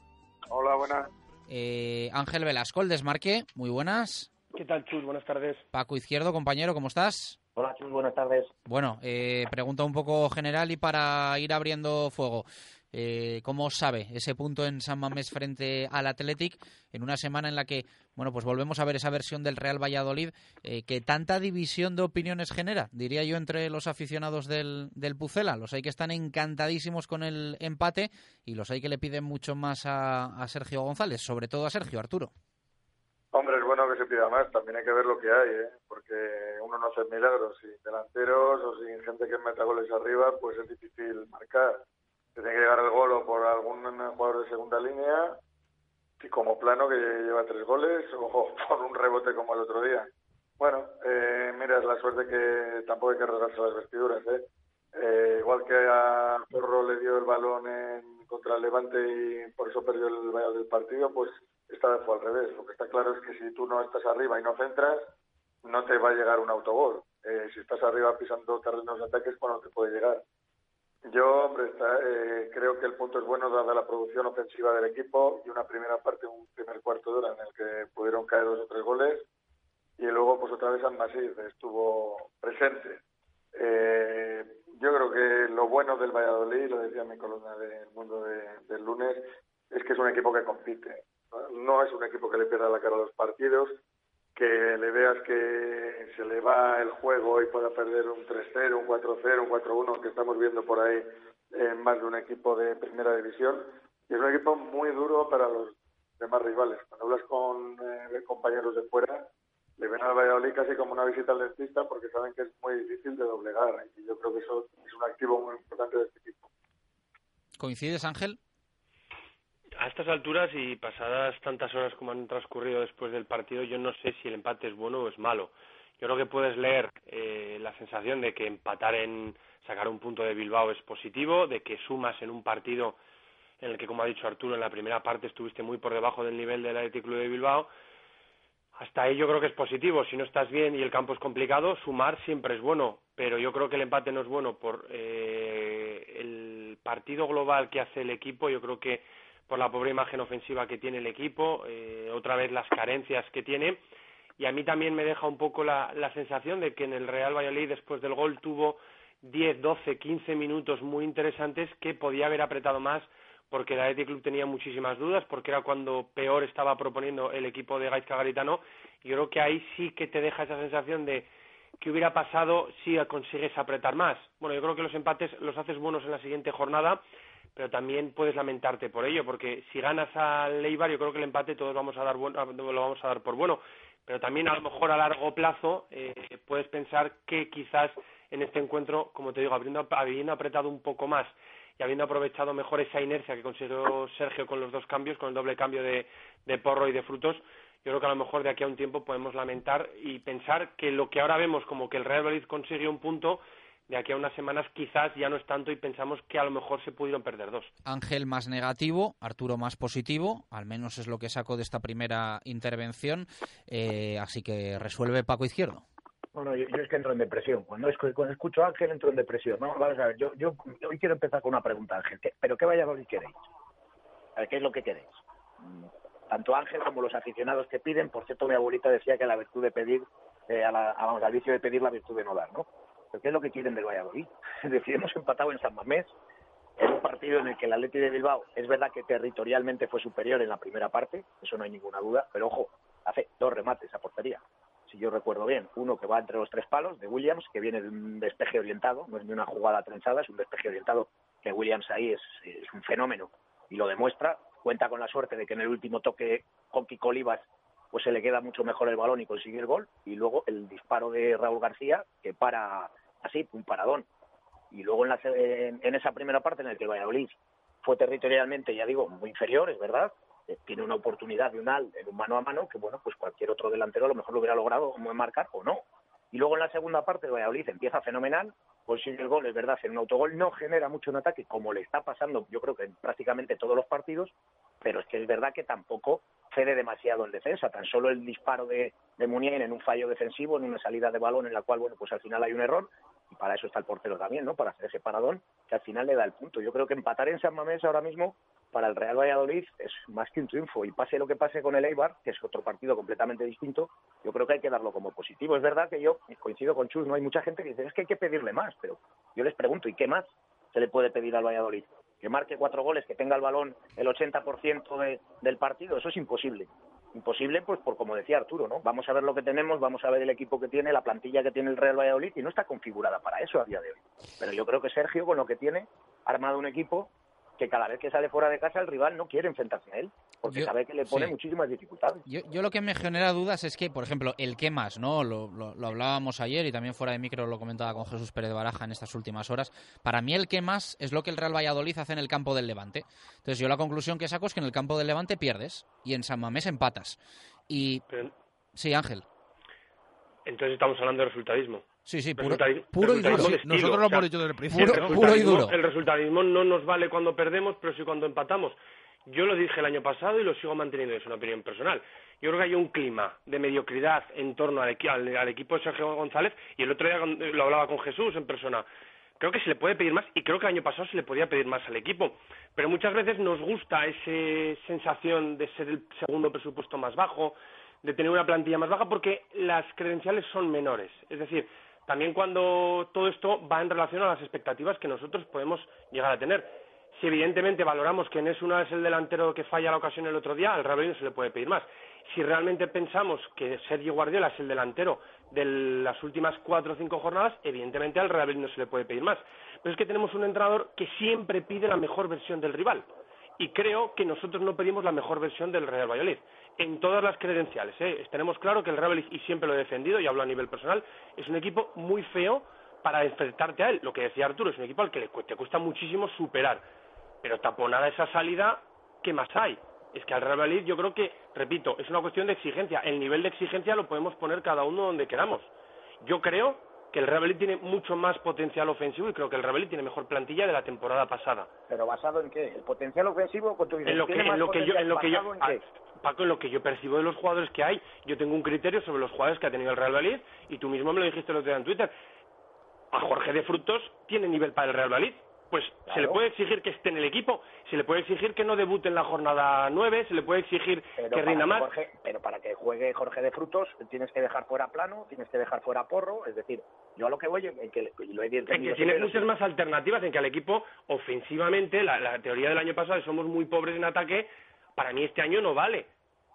Hola, buenas. Eh, Ángel Velasco, el desmarque, muy buenas. ¿Qué tal, Chus? Buenas tardes. Paco Izquierdo, compañero, ¿cómo estás? Hola, Chus, buenas tardes. Bueno, eh, pregunta un poco general y para ir abriendo fuego. Eh, ¿Cómo sabe ese punto en San Mamés frente al Athletic en una semana en la que, bueno, pues volvemos a ver esa versión del Real Valladolid eh, que tanta división de opiniones genera, diría yo, entre los aficionados del, del Pucela? Los hay que están encantadísimos con el empate y los hay que le piden mucho más a, a Sergio González, sobre todo a Sergio Arturo. Hombre, que se pida más, también hay que ver lo que hay, ¿eh? porque uno no hace milagros, sin delanteros o sin gente que meta goles arriba, pues es difícil marcar. Tiene que llegar el gol o por algún jugador de segunda línea, y como plano que lleva tres goles, o (laughs) por un rebote como el otro día. Bueno, eh, mira, es la suerte que tampoco hay que rasgarse las vestiduras, ¿eh? Eh, igual que a Porro le dio el balón en, contra el Levante y por eso perdió el del partido, pues esta vez fue al revés. Lo que está claro es que si tú no estás arriba y no centras, no te va a llegar un autogol. Eh, si estás arriba pisando terrenos de ataques, bueno, te puede llegar. Yo, hombre, está, eh, creo que el punto es bueno dada la producción ofensiva del equipo y una primera parte, un primer cuarto de hora en el que pudieron caer dos o tres goles y luego pues otra vez Masif estuvo presente. Eh, yo creo que lo bueno del Valladolid, lo decía mi columna del mundo de, del lunes, es que es un equipo que compite. No es un equipo que le pierda la cara a los partidos, que le veas que se le va el juego y pueda perder un 3-0, un 4-0, un 4-1 que estamos viendo por ahí en más de un equipo de primera división. Y es un equipo muy duro para los demás rivales. Cuando hablas con eh, compañeros de fuera, le ven al Valladolid casi como una visita al dentista porque saben que es muy difícil de doblegar. Y yo creo que eso es un activo muy importante de este equipo. ¿Coincides, Ángel? A estas alturas y pasadas tantas horas como han transcurrido después del partido, yo no sé si el empate es bueno o es malo. Yo creo que puedes leer eh, la sensación de que empatar en sacar un punto de Bilbao es positivo, de que sumas en un partido en el que, como ha dicho Arturo, en la primera parte estuviste muy por debajo del nivel del Athletic Club de Bilbao. Hasta ahí yo creo que es positivo. Si no estás bien y el campo es complicado, sumar siempre es bueno. Pero yo creo que el empate no es bueno por eh, el partido global que hace el equipo. Yo creo que por la pobre imagen ofensiva que tiene el equipo, eh, otra vez las carencias que tiene. Y a mí también me deja un poco la, la sensación de que en el Real Valladolid, después del gol, tuvo 10, 12, 15 minutos muy interesantes que podía haber apretado más porque el Athletic Club tenía muchísimas dudas, porque era cuando peor estaba proponiendo el equipo de Gaizka Garitano. Yo creo que ahí sí que te deja esa sensación de que hubiera pasado si consigues apretar más. Bueno, yo creo que los empates los haces buenos en la siguiente jornada, pero también puedes lamentarte por ello, porque si ganas al Leibar, yo creo que el empate todos vamos a dar bueno, lo vamos a dar por bueno. Pero también a lo mejor a largo plazo eh, puedes pensar que quizás en este encuentro, como te digo, habiendo, habiendo apretado un poco más y habiendo aprovechado mejor esa inercia que consiguió Sergio con los dos cambios, con el doble cambio de, de porro y de frutos, yo creo que a lo mejor de aquí a un tiempo podemos lamentar y pensar que lo que ahora vemos como que el Real Madrid consiguió un punto, de aquí a unas semanas quizás ya no es tanto y pensamos que a lo mejor se pudieron perder dos. Ángel más negativo, Arturo más positivo, al menos es lo que saco de esta primera intervención, eh, así que resuelve Paco Izquierdo. Bueno, yo, yo es que entro en depresión. Cuando, es- cuando escucho a Ángel entro en depresión. No, vamos a ver, yo, yo hoy quiero empezar con una pregunta, Ángel. ¿Qué- ¿Pero qué Valladolid queréis? A ver, ¿Qué es lo que queréis? Mm, Tanto Ángel como los aficionados que piden. Por cierto, mi abuelita decía que la virtud de pedir, eh, a la, a- vamos, al vicio de pedir, la virtud de no dar, ¿no? ¿Pero qué es lo que quieren del Valladolid? (laughs) Es decir, hemos empatado en San Mamés, en un partido en el que el Atleti de Bilbao es verdad que territorialmente fue superior en la primera parte, eso no hay ninguna duda, pero ojo, hace dos remates a portería. Si yo recuerdo bien, uno que va entre los tres palos de Williams, que viene de un despeje orientado, no es ni una jugada trenzada, es un despeje orientado que Williams ahí es, es un fenómeno y lo demuestra. Cuenta con la suerte de que en el último toque con Kiko pues se le queda mucho mejor el balón y consigue el gol. Y luego el disparo de Raúl García, que para así, un paradón. Y luego en, la en, en esa primera parte en la que el Valladolid fue territorialmente, ya digo, muy inferior, es verdad, eh, tiene una oportunidad de un al en un mano a mano que, bueno, pues cualquier otro delantero a lo mejor lo hubiera logrado marcar o no. Y luego en la segunda parte el Valladolid empieza fenomenal, consigue el gol, es verdad, en un autogol, no genera mucho en ataque, como le está pasando yo creo que en prácticamente todos los partidos, pero es que es verdad que tampoco cede demasiado en defensa, tan solo el disparo de, de Muniain en un fallo defensivo, en una salida de balón en la cual, bueno, pues al final hay un error, y para eso está el portero también, ¿no? Para hacer ese paradón, que al final le da el punto. Yo creo que empatar en San Mamés ahora mismo para el Real Valladolid es más que un triunfo, y pase lo que pase con el Eibar, que es otro partido completamente distinto, yo creo que hay que darlo como positivo. Es verdad que yo coincido con Chus, no hay mucha gente que dice, es que hay que pedirle más, pero yo les pregunto, ¿y qué más se le puede pedir al Valladolid? Que marque cuatro goles, que tenga el balón el 80% de- del partido, eso es imposible. Imposible, pues por como decía Arturo, ¿no? Vamos a ver lo que tenemos, vamos a ver el equipo que tiene, la plantilla que tiene el Real Valladolid y no está configurada para eso a día de hoy. Pero yo creo que Sergio, con lo que tiene, ha armado un equipo que cada vez que sale fuera de casa el rival no quiere enfrentarse a él, porque Yo- sabe que le pone sí. muchísimas dificultades. Yo, yo lo que me genera dudas es que, por ejemplo, el qué más, ¿no? Lo, lo- lo hablábamos ayer y también fuera de micro lo comentaba con Jesús Pérez de Baraja en estas últimas horas. Para mí el qué más es lo que el Real Valladolid hace en el campo del Levante. Entonces yo la conclusión que saco es que en el campo del Levante pierdes y en San Mamés empatas. Y... Sí, Ángel. Entonces estamos hablando de resultadismo. Sí, sí, puro, puro y duro. de estilo, o sea, el Puro, puro y duro. El resultadismo no nos vale cuando perdemos, pero sí cuando empatamos. Yo lo dije el año pasado y lo sigo manteniendo, es una opinión personal. Yo creo que hay un clima de mediocridad en torno al, equi- al- al equipo de Sergio González y el otro día lo hablaba con Jesús en persona. Creo que se le puede pedir más y creo que el año pasado se le podía pedir más al equipo. Pero muchas veces nos gusta esa sensación de ser el segundo presupuesto más bajo, de tener una plantilla más baja porque las credenciales son menores. Es decir, también cuando todo esto va en relación a las expectativas que nosotros podemos llegar a tener. Si evidentemente valoramos que Nesuna es el delantero que falla la ocasión el otro día, al Real Madrid no se le puede pedir más. Si realmente pensamos que Sergio Guardiola es el delantero de las últimas cuatro o cinco jornadas, evidentemente al Real Madrid no se le puede pedir más. Pero es que tenemos un entrenador que siempre pide la mejor versión del rival. Y creo que nosotros no pedimos la mejor versión del Real Valladolid. En todas las credenciales, ¿eh? tenemos claro que el Real y siempre lo he defendido, y hablo a nivel personal, es un equipo muy feo para enfrentarte a él. Lo que decía Arturo, es un equipo al que le cu- te cuesta muchísimo superar. Pero taponada esa salida, ¿qué más hay? Es que al Real Valladolid yo creo que, repito, es una cuestión de exigencia. El nivel de exigencia lo podemos poner cada uno donde queramos. Yo creo que el Real Valladolid tiene mucho más potencial ofensivo y creo que el Real Valladolid tiene mejor plantilla de la temporada pasada. ¿Pero basado en qué? ¿El potencial ofensivo? Tú dices, En lo que, ¿tiene en lo que yo, en lo que yo, Paco, en lo que yo percibo de los jugadores que hay, yo tengo un criterio sobre los jugadores que ha tenido el Real Valladolid y tú mismo me lo dijiste el otro día en Twitter. A Jorge de Frutos tiene nivel para el Real Valladolid. Pues se le puede exigir que esté en el equipo, se le puede exigir que no debute en la jornada 9, se le puede exigir Pero que rinda más. Jorge- pero para que juegue Jorge de Frutos tienes que dejar fuera Plano, tienes que dejar fuera Porro, es decir, yo a lo que voy, en que lo he En que tiene muchas más alternativas, en que al equipo, ofensivamente, la, la teoría del año pasado somos muy pobres en ataque, para mí este año no vale.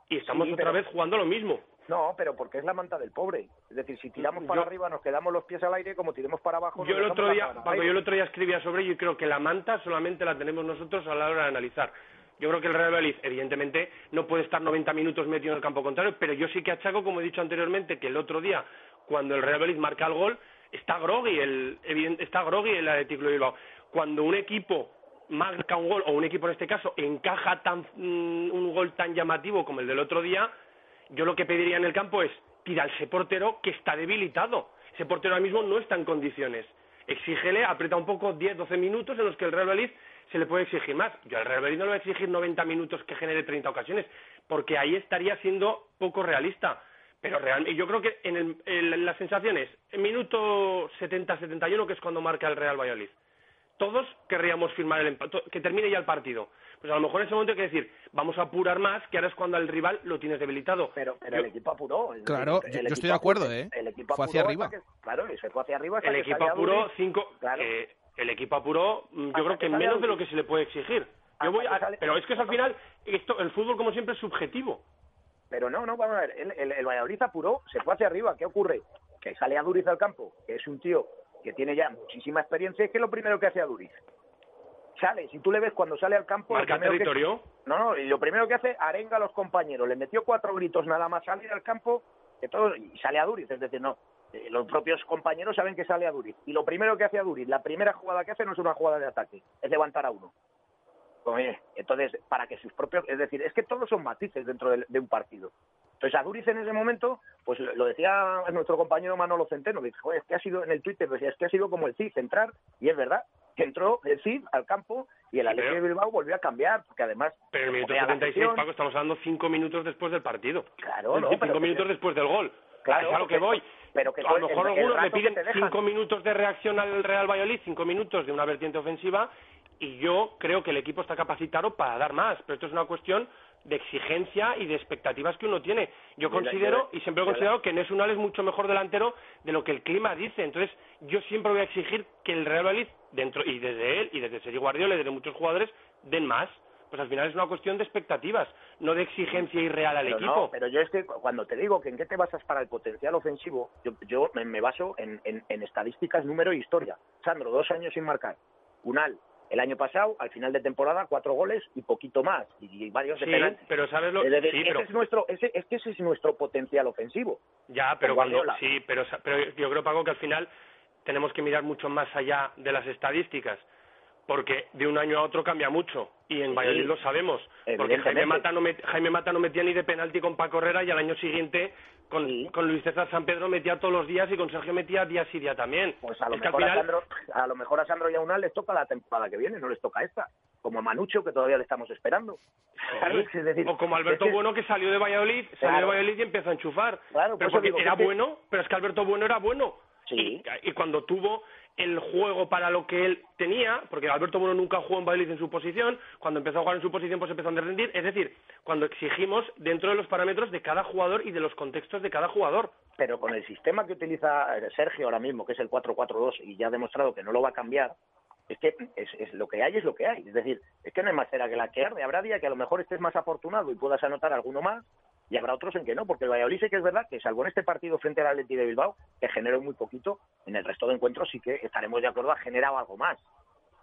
Y estamos Sí, otra pero- vez jugando lo mismo. No, pero porque es la manta del pobre. Es decir, si tiramos Yo- para arriba nos quedamos los pies al aire, como tiremos para abajo nos Yo el otro día, Paco, yo el otro día escribía sobre ello y creo que la manta solamente la tenemos nosotros a la hora de analizar. Yo creo que el Real Valladolid, evidentemente, no puede estar 90 minutos metido en el campo contrario, pero yo sí que achaco, como he dicho anteriormente, que el otro día, cuando el Real Valladolid marca el gol, está groggy el, está groggy el Athletic Club de Bilbao. Cuando un equipo marca un gol, o un equipo en este caso, encaja tan, mm, un gol tan llamativo como el del otro día, yo lo que pediría en el campo es tira a ese portero que está debilitado. Ese portero ahora mismo no está en condiciones. Exígele, aprieta un poco 10, 12 minutos en los que el Real Valladolid se le puede exigir más. Yo al Real Valladolid no le voy a exigir 90 minutos que genere 30 ocasiones, porque ahí estaría siendo poco realista. Pero realmente, yo creo que en, el, en las sensaciones, en minuto 70-71, que es cuando marca el Real Valladolid, todos querríamos firmar el empate, que termine ya el partido. Pues a lo mejor en ese momento hay que decir, vamos a apurar más, que ahora es cuando el rival lo tienes debilitado. Pero, pero el equipo apuró. El, claro, el, yo, estoy de acuerdo, ¿eh? El equipo fue hacia arriba. Que, claro, y se fue hacia arriba. hasta El equipo apuró cinco... Claro. eh, el equipo apuró, yo Hasta creo que menos de lo que se le puede exigir. Yo voy a- sale- Pero es que eso al final, esto, el fútbol como siempre es subjetivo. Pero no, no, vamos a ver. El, el, el Valladolid apuró, se fue hacia arriba. ¿Qué ocurre? Que sale a Duriz al campo, que es un tío que tiene ya muchísima experiencia. ¿Y ¿Qué es lo primero que hace a Duriz? Sale, si tú le ves cuando sale al campo... Marca primero que- territorio. No, no, y lo primero que hace, arenga a los compañeros. Le metió cuatro gritos nada más salir al campo que todos, y sale a Duriz. Es decir, no, eh, los propios compañeros saben que sale a Duriz. Y lo primero que hace a Duriz, la primera jugada que hace no es una jugada de ataque, es levantar a uno. Oye, Entonces, para que sus propios... Es decir, es que todos son matices dentro de, de un partido. Entonces, a Duriz en ese momento, pues lo decía nuestro compañero Manolo Centeno, que dijo, "Joder, es que ha sido en el Twitter, decía, es que ha sido como el CID, entrar, y es verdad, que entró el CID al campo y el Atlético de Bilbao volvió a cambiar, porque además... Pero en el minuto joder, a la 76, afición- Paco, estamos hablando cinco minutos después del partido. Claro, no, cinco que- minutos después del gol. Claro, lo que voy. pero que a lo mejor algunos le piden cinco minutos de reacción al Real Valladolid, cinco minutos de una vertiente ofensiva, y yo creo que el equipo está capacitado para dar más. Pero esto es una cuestión de exigencia y de expectativas que uno tiene. Yo considero, y siempre he considerado, que Nesunal Unal es mucho mejor delantero de lo que el clima dice. Entonces, yo siempre voy a exigir que el Real Valladolid, dentro, y desde él, y desde Sergio Guardiola, y desde muchos jugadores, den más. Pues al final es una cuestión de expectativas, no de exigencia irreal al pero equipo. No, pero yo es que cu- cuando te digo que en qué te basas para el potencial ofensivo, yo, yo me, me baso en, en- en estadísticas, número e historia. Sandro, dos años sin marcar. Unal, el año pasado, al final de temporada, cuatro goles y poquito más, y, varios de Sí, pero ¿sabes lo Es decir, sí, ese pero- es nuestro, ese, es que ese es nuestro potencial ofensivo. Ya, pero cuando sí, pero, pero yo creo Paco que al final tenemos que mirar mucho más allá de las estadísticas, porque de un año a otro cambia mucho y en Sí, Valladolid lo sabemos, porque. Jaime Mata no met- Jaime Mata no metía ni de penalti con Paco Herrera y al año siguiente con, con Luis César San Pedro metía todos los días y con Sergio metía día sí día también. Pues a lo, es mejor a, final Sandro, a lo mejor a Sandro y a Unal les toca la temporada que viene, no les toca esta. Como a Manucho, que todavía le estamos esperando. Claro, es decir, o como Alberto es Bueno que salió de Valladolid, salió de. Valladolid y empezó a enchufar. Claro, pero eso porque digo era bueno, pero es que Alberto Bueno era bueno. Y, y cuando tuvo el juego para lo que él tenía, porque Alberto Bueno nunca jugó en Valladolid en su posición, cuando empezó a jugar en su posición pues empezó a rendir, es decir, cuando exigimos dentro de los parámetros de cada jugador y de los contextos de cada jugador. pero con el sistema que utiliza eh, Sergio ahora mismo, que es el 4-4-2, y ya ha demostrado que no lo va a cambiar, es que es, es lo que hay es lo que hay. Es decir, es que no hay más cera que la que arde. Habrá día que a lo mejor estés más afortunado y puedas anotar alguno más, y habrá otros en que no, porque el Valladolid sí que es verdad que, salvo en este partido frente al Atleti de Bilbao, que generó muy poquito, en el resto de encuentros sí que estaremos de acuerdo, ha generado algo más.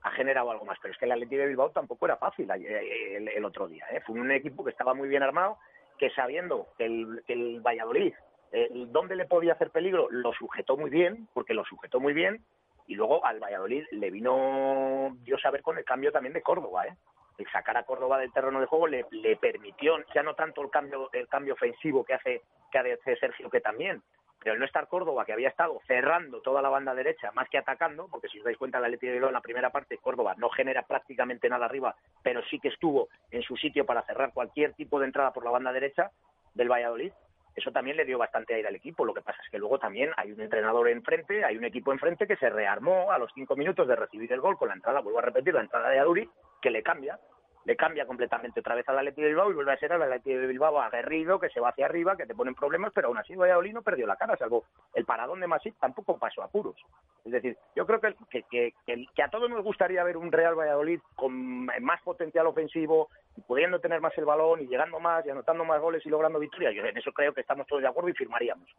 Ha generado algo más, pero es que el Atleti de Bilbao tampoco era fácil eh, el, el otro día. ¿eh? Fue un equipo que estaba muy bien armado, que sabiendo que el, Valladolid eh, dónde le podía hacer peligro, lo sujetó muy bien, porque lo sujetó muy bien, y luego al Valladolid le vino Dios a ver con el cambio también de Córdoba, ¿eh? El sacar a Córdoba del terreno de juego le, permitió, ya no tanto el cambio, ofensivo que hace, que hace Sergio, que también, pero el no estar Córdoba, que había estado cerrando toda la banda derecha más que atacando, porque si os dais cuenta, la Atleti de en la primera parte, Córdoba no genera prácticamente nada arriba, pero sí que estuvo en su sitio para cerrar cualquier tipo de entrada por la banda derecha del Valladolid, eso también le dio bastante aire al equipo. Lo que pasa es que luego también hay un entrenador enfrente, hay un equipo enfrente que se rearmó a los cinco minutos de recibir el gol con la entrada, vuelvo a repetir, la entrada de Aduri, que le cambia, le cambia completamente otra vez al Atleti de Bilbao y vuelve a ser al Atleti de Bilbao aguerrido, que se va hacia arriba, que te ponen problemas, pero aún así Valladolid no perdió la cara, salvo el paradón de Masip tampoco pasó a puros. Es decir, yo creo que, que, que- que a todos nos gustaría ver un Real Valladolid con más potencial ofensivo, y pudiendo tener más el balón y llegando más y anotando más goles y logrando victorias. Yo en eso creo que estamos todos de acuerdo y firmaríamos.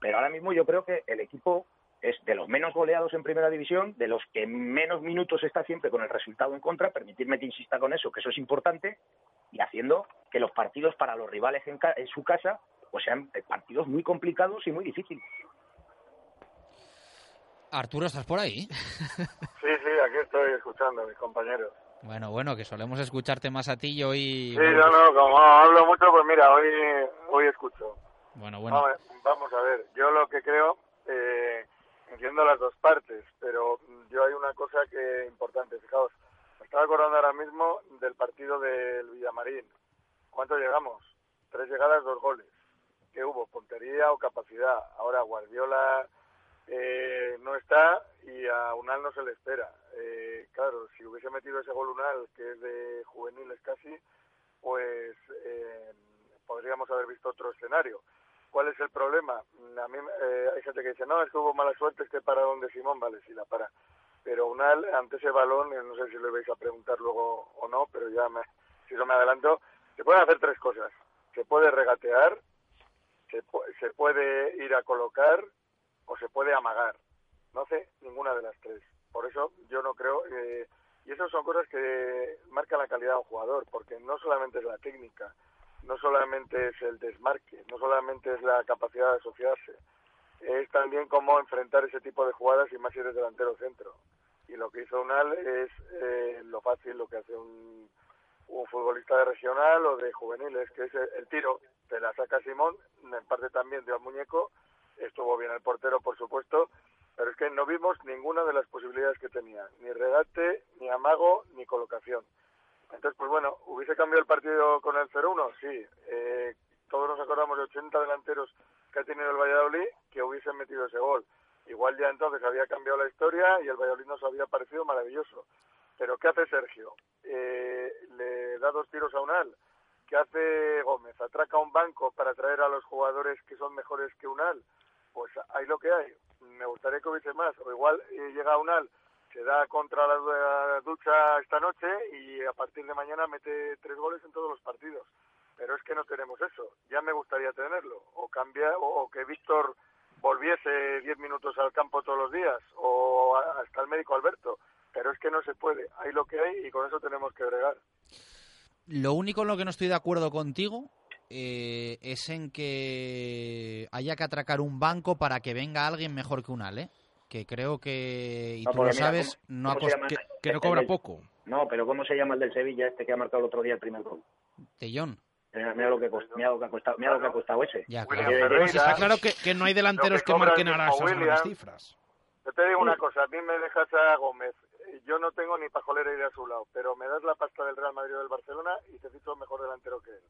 Pero ahora mismo yo creo que el equipo es de los menos goleados en primera división, de los que menos minutos está siempre con el resultado en contra, permitirme que insista con eso, que eso es importante, y haciendo que los partidos para los rivales en, ca- en su casa pues sean eh, partidos muy complicados y muy difíciles. Arturo, ¿estás por ahí? (laughs) Sí, sí, aquí estoy escuchando a mis compañeros. Bueno, bueno, que solemos escucharte más a ti y hoy... Sí, no, no, como hablo mucho, pues mira, hoy, hoy escucho. Bueno, bueno. Vamos, vamos a ver, yo lo que creo, eh, entiendo las dos partes, pero yo hay una cosa que importante, fijaos, me estaba acordando ahora mismo del partido del Villamarín. ¿Cuánto llegamos? Tres llegadas, dos goles. ¿qué hubo? Puntería o capacidad. Ahora Guardiola eh, no está y a Unal no se le espera. Eh, claro, si hubiese metido ese gol Unal, que es de juveniles casi, pues eh, podríamos haber visto otro escenario. ¿Cuál es el problema? A mí eh, hay gente que dice, no, es que hubo mala suerte, es que para donde Simón, vale, sí la para. Pero Unal, ante ese balón, eh, no sé si le vais a preguntar luego o no, pero ya me, si no me adelanto, se pueden hacer tres cosas. Se puede regatear, se, se puede ir a colocar o se puede amagar. No hace ninguna de las tres. Por eso yo no creo... eh, y esas son cosas que marcan la calidad de un jugador, porque no solamente es la técnica, no solamente es el desmarque, no solamente es la capacidad de asociarse, es también cómo enfrentar ese tipo de jugadas y más si eres delantero centro. Y lo que hizo Unal es eh, lo fácil, lo que hace un, un futbolista de regional o de juveniles, que es el, tiro, te la saca Simón, en parte también dio al muñeco, estuvo bien el portero, por supuesto, pero es que no vimos ninguna de las posibilidades que tenía, ni regate, ni amago, ni colocación. Entonces, pues bueno, ¿hubiese cambiado el partido con el 0-1? Sí. Eh, todos nos acordamos de 80 delanteros que ha tenido el Valladolid que hubiesen metido ese gol. Igual ya entonces había cambiado la historia y el Valladolid nos había parecido maravilloso. Pero ¿qué hace Sergio? Eh, le da dos tiros a Unal. ¿Qué hace Gómez? ¿Atraca un banco para traer a los jugadores que son mejores que Unal? Pues hay lo que hay. Me gustaría que hubiese más. O igual eh, llega Unal, se da contra la du- ducha esta noche y a partir de mañana mete tres goles en todos los partidos. Pero es que no tenemos eso. Ya me gustaría tenerlo. O cambia, o, que Víctor volviese diez minutos al campo todos los días. O hasta el médico Alberto. Pero es que no se puede. Hay lo que hay y con eso tenemos que bregar. Lo único en lo que no estoy de acuerdo contigo eh, es en que haya que atracar un banco para que venga alguien mejor que un Ale. Que creo que, y No, tú lo mira, sabes, ¿cómo- no ha cómo se cost- llama? que, El- el- poco. No, pero ¿cómo se llama el del Sevilla este que ha marcado el otro día el primer gol? Tellón. Mira, mira lo que cost- mira lo que ha costado, mira lo que ha costado ese. Ya, de- está claro que, que no hay delanteros que, que cobra marquen ahora esas cifras. Yo te digo una cosa, a mí me dejas a Gómez. Yo no tengo ni pajolera idea a su lado, pero me das la pasta del Real Madrid o del Barcelona y te ficho mejor delantero que él.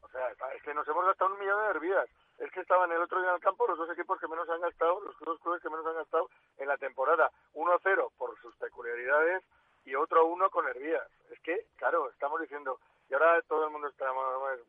O sea, es que nos hemos gastado un millón de hervidas. Es que estaban el otro día en el campo los dos equipos que menos han gastado, los dos clubes que menos han gastado en la temporada. 1-0 por sus peculiaridades y otro 1 con hervías. Es que, claro, estamos diciendo, y ahora todo el mundo está,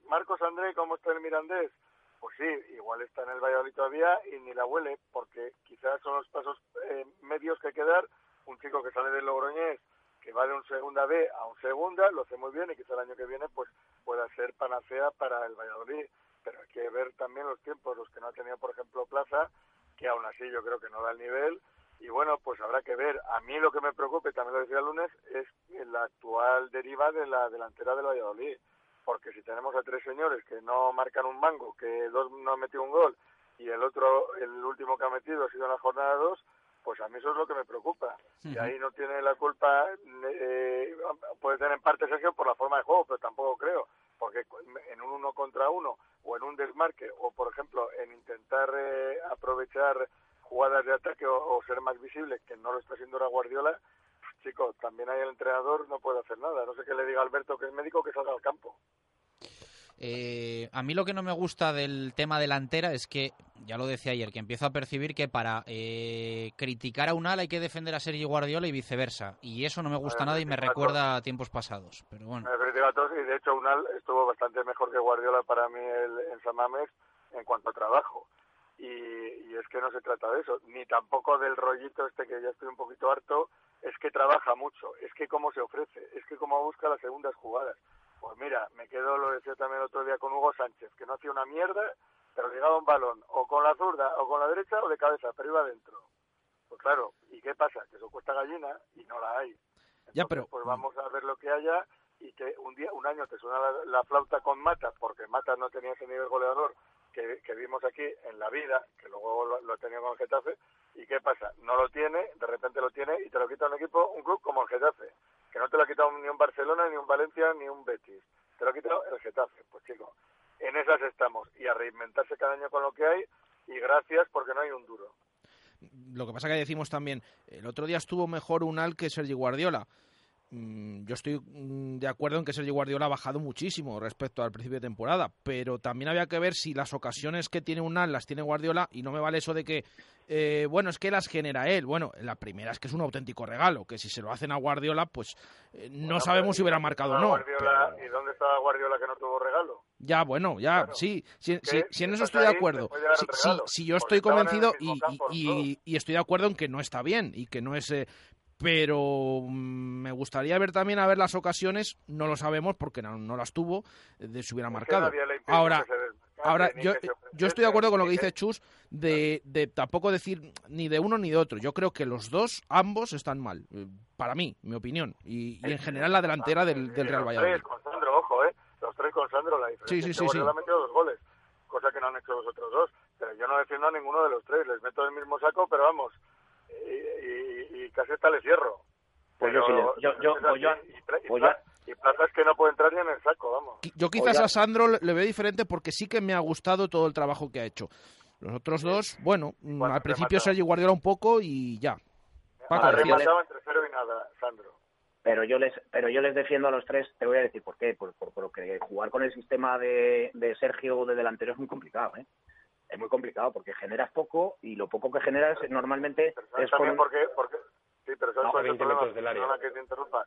Marcos André, ¿cómo está el Mirandés? Pues sí, igual está en el Valladolid todavía y ni la huele, porque quizás son los pasos eh, medios que hay que dar. Un chico que sale del Logroñés, que va de un segunda B a un segunda, lo hace muy bien y quizá el año que viene pues pueda ser panacea para el Valladolid. Pero hay que ver también los tiempos, los que no ha tenido, por ejemplo, Plaza, que aún así yo creo que no da el nivel. Y bueno, pues habrá que ver. A mí lo que me preocupa, y también lo decía el lunes, es la actual deriva de la delantera del Valladolid porque si tenemos a tres señores que no marcan un mango, que dos no han metido un gol y el otro, el último que ha metido ha sido en la jornada 2, pues a mí eso es lo que me preocupa. Y ahí no tiene la culpa, eh, puede tener en parte Sergio por la forma de juego, pero tampoco creo, porque en un uno contra uno o en un desmarque o, por ejemplo, en intentar eh, aprovechar jugadas de ataque o, o ser más visible, que no lo está haciendo ahora Guardiola, chico, también hay el entrenador, no puede hacer nada. No sé qué le diga Alberto, que es médico, que salga al campo. Eh, a mí lo que no me gusta del tema delantera es que, ya lo decía ayer, que empiezo a percibir que para eh, criticar a Unal hay que defender a Sergio Guardiola y viceversa. Y eso no me gusta nada y me recuerda a tiempos pasados. Pero bueno. Y de hecho Unal estuvo bastante mejor que Guardiola para mí el, en San Mamés en cuanto a trabajo. Y, y es que no se trata de eso, ni tampoco del rollito este que ya estoy un poquito harto, es que trabaja mucho, es que cómo se ofrece, es que cómo busca las segundas jugadas. Pues mira, me quedo, lo decía también el otro día con Hugo Sánchez, que no hacía una mierda, pero llegaba un balón o con la zurda o con la derecha o de cabeza, pero iba adentro. Pues claro, ¿y qué pasa? Que eso cuesta gallina y no la hay. Ya, pero Pues vamos a ver lo que haya y que un día, un año te suena la, la flauta con Mata, porque Mata no tenía ese nivel goleador que, que vimos aquí en la vida, que luego lo, lo tenido con el Getafe, y qué pasa, no lo tiene, de repente lo tiene y te lo quita un equipo, un club como el Getafe, que no te lo ha quitado ni un Barcelona, ni un Betis, te lo ha quitado el Getafe, pues chico, en esas estamos, y a reinventarse cada año con lo que hay, y gracias porque no hay un duro. Lo que pasa que decimos también, el otro día estuvo mejor Unal que Sergi Guardiola. Mm, yo estoy mm, de acuerdo en que Sergio Guardiola ha bajado muchísimo respecto al principio de temporada, pero también había que ver si las ocasiones que tiene Unal las tiene Guardiola y no me vale eso de que, eh, bueno, es que las genera él. Bueno, la primera es que es un auténtico regalo, que si se lo hacen a Guardiola, pues eh, no sabemos si hubiera marcado o no. Guardiola, ¿Y dónde estaba Guardiola que no tuvo regalo? Ya, bueno, ya, sí, sí, sí, en eso estoy de acuerdo. Sí, sí, sí, yo estoy convencido mismo y, campo, y- todos. y- y estoy de acuerdo en que no está bien y que no es... eh, pero mm, me gustaría ver también a ver las ocasiones, no lo sabemos porque no, no las tuvo, de si hubiera marcado. Ahora, ahora yo, yo estoy de acuerdo con lo que dice Chus de, de tampoco decir ni de uno ni de otro. Yo creo que los dos, ambos, están mal, eh, para mí, mi opinión, y, y en general la delantera del, del Real Los Valladolid. tres con Sandro, ojo, ¿eh? Los tres con Sandro, la diferencia Sí, sí, sí, metido dos goles, cosa que no han hecho los otros dos. Pero yo no defiendo a ninguno de los tres, les meto en el mismo saco, pero vamos, y, y- y casi hasta les cierro. Pues yo sí, yo- yo- es pues yo- y, pla- y pues pla- y plazas que no puede entrar ni en el saco, vamos. Yo quizás Oiga. a Sandro le le veo diferente porque sí que me ha gustado todo el trabajo que ha hecho. Los otros dos, bueno, mm, al principio remata. Sergio Guardiola un poco y ya. Paco, Ha rematado entre cero y nada, Sandro. pero yo les pero yo les defiendo a los tres te voy a decir por qué por, por, por lo que jugar con el sistema de, de Sergio de delantero es muy complicado ¿eh? Es muy complicado porque generas poco y lo poco que generas normalmente ¿Sabes es con también un- por qué? Porque, sí, pero ¿sabes No, cuál es el 20 problema? del área. Que te interrumpa.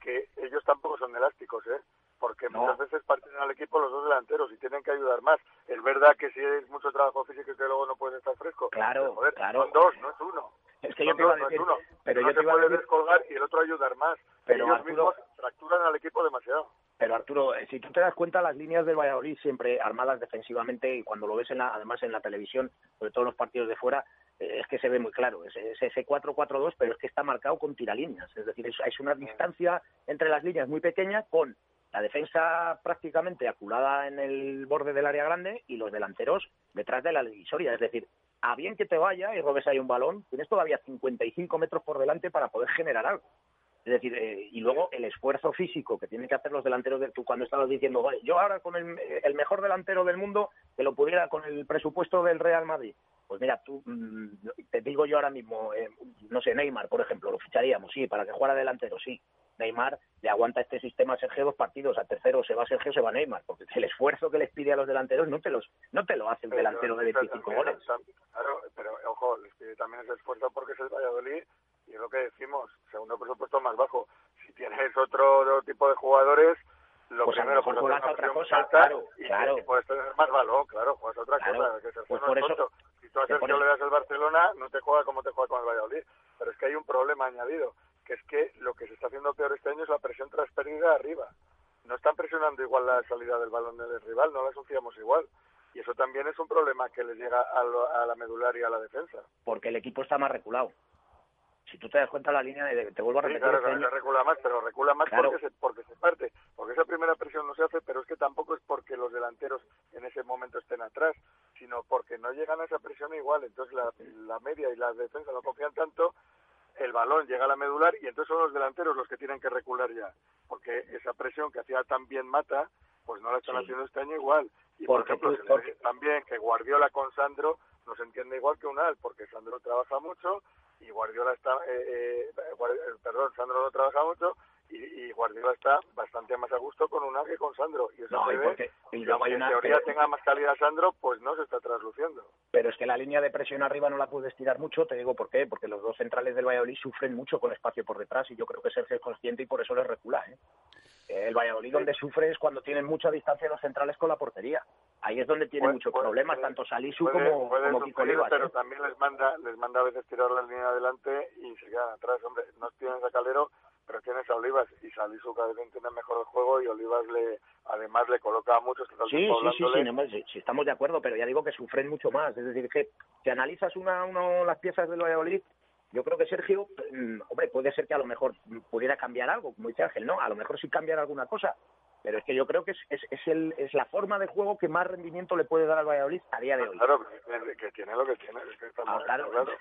Que ellos tampoco son elásticos, ¿eh? Porque No. muchas veces parten al equipo los dos delanteros y tienen que ayudar más. Es verdad que si es mucho trabajo físico y que luego no puedes estar fresco. Claro, pero, joder, claro. Son dos, no es uno. es que Son yo te iba a dos, no es decir uno. pero uno yo te iba a decir descolgar y el otro ayudar más. Pero, ellos Arturo- mismos fracturan al equipo demasiado. Pero Arturo, eh, si tú te das cuenta, las líneas del Valladolid siempre armadas defensivamente y cuando lo ves en la, además en la televisión, sobre todo en los partidos de fuera, eh, es que se ve muy claro. Es, es ese 4-4-2, pero es que está marcado con tiralíneas. Es decir, es, es una distancia entre las líneas muy pequeña con la defensa prácticamente aculada en el borde del área grande y los delanteros detrás de la divisoria. Es decir, a bien que te vaya y robes ahí un balón, tienes todavía 55 metros por delante para poder generar algo. Es decir, eh, y luego el esfuerzo físico que tienen que hacer los delanteros de tú cuando estabas diciendo, "Vale, yo ahora con el, el mejor delantero del mundo que lo pudiera con el presupuesto del Real Madrid. Pues mira, tú mm, te digo yo ahora mismo, eh, no sé, Neymar, por ejemplo, lo ficharíamos, sí, para que jugara delantero, sí. Neymar le aguanta este sistema a Sergio dos partidos, a tercero se va Sergio, se va Neymar, porque el esfuerzo que les pide a los delanteros no te los no te lo hace un delantero de 25 goles. Claro, pero ojo, les pide también ese esfuerzo porque es el Valladolid y es lo que decimos, segundo presupuesto más bajo. Si tienes otro, otro tipo de jugadores, lo Pues a primero pues, juegas a otra cosa, alta claro, y, claro. puedes tener más balón, claro, juegas a otra Claro, cosa, que pues por es eso-. Si tú a que por Sergio le das el Barcelona, no te juega como te juega con el Valladolid, pero es que hay un problema añadido, que es que lo que se está haciendo peor este año es la presión transferida arriba. No están presionando igual la salida del balón del rival, no la asociamos igual. Y eso también es un problema que les llega a, lo- a la medular y a la defensa. porque el equipo está más reculado. Si tú te das cuenta la línea, de, te vuelvo a Sí, repetir, claro, este claro, que recula más, pero recula más Claro. porque, se, porque se parte. Porque esa primera presión no se hace, pero es que tampoco es porque los delanteros en ese momento estén atrás, sino porque no llegan a esa presión igual. Entonces la, la media y la defensa no confían tanto, el balón llega a la medular y entonces son los delanteros los que tienen que recular ya. Porque esa presión que hacía tan bien Mata, pues no la están Sí. haciendo este año igual. Y por ejemplo, tú- porque- también que Guardiola con Sandro no se entiende igual que Unal, porque Sandro trabaja mucho y Guardiola está, eh, eh, eh, perdón, Sandro no trabaja mucho y, y Guardiola está bastante más a gusto con Unal que con Sandro. Y eso No, se y porque- y luego hay en una- teoría pero- tenga más calidad Sandro, pues no se está trasluciendo. pero es que la línea de presión arriba no la puedes tirar mucho, te digo por qué, porque los dos centrales del Valladolid sufren mucho con espacio por detrás y yo creo que Sergio es consciente y por eso les recula. ¿eh? El Valladolid donde sufre es cuando tienen mucha distancia los centrales con la portería. Ahí es donde tiene muchos problemas, puede- tanto Salisu puede- como, puede como Kiko Olivas. pero ¿eh? también les manda les manda a veces tirar la línea adelante y se quedan atrás hombre no tienes a Calero pero tienes a Olivas y Salisu cada vez entiende mejor el juego y Olivas le además le coloca a muchos el Sí, sí, sí, sí, no, sí, sí, estamos de acuerdo, pero ya digo que sufren mucho más. Es decir, que si analizas una, uno, las piezas del Valladolid, yo creo que Sergio, mm, hombre, puede ser que a lo mejor pudiera cambiar algo, como dice Ángel, ¿no? A lo mejor sí cambiar alguna cosa, pero es que yo creo que es, es, es, el, es la forma de juego que más rendimiento le puede dar al Valladolid a día de hoy. claro que tiene, lo que tiene que está Ah, claro. claro.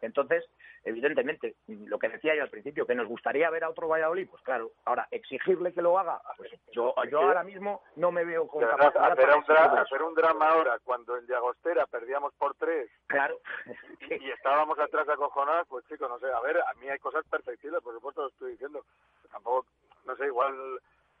Entonces, evidentemente, lo que decía yo al principio, que nos gustaría ver a otro Valladolid, pues claro, ahora exigirle que lo haga, pues yo, yo ahora mismo no me veo con capacidad hacer, para un dra- exigirle eso. hacer un drama ahora cuando en Llagostera perdíamos por tres Claro. (laughs) y estábamos atrás acojonados, pues chicos, no sé, a ver, a mí hay cosas perfectibles, por supuesto lo estoy diciendo, tampoco, no sé, igual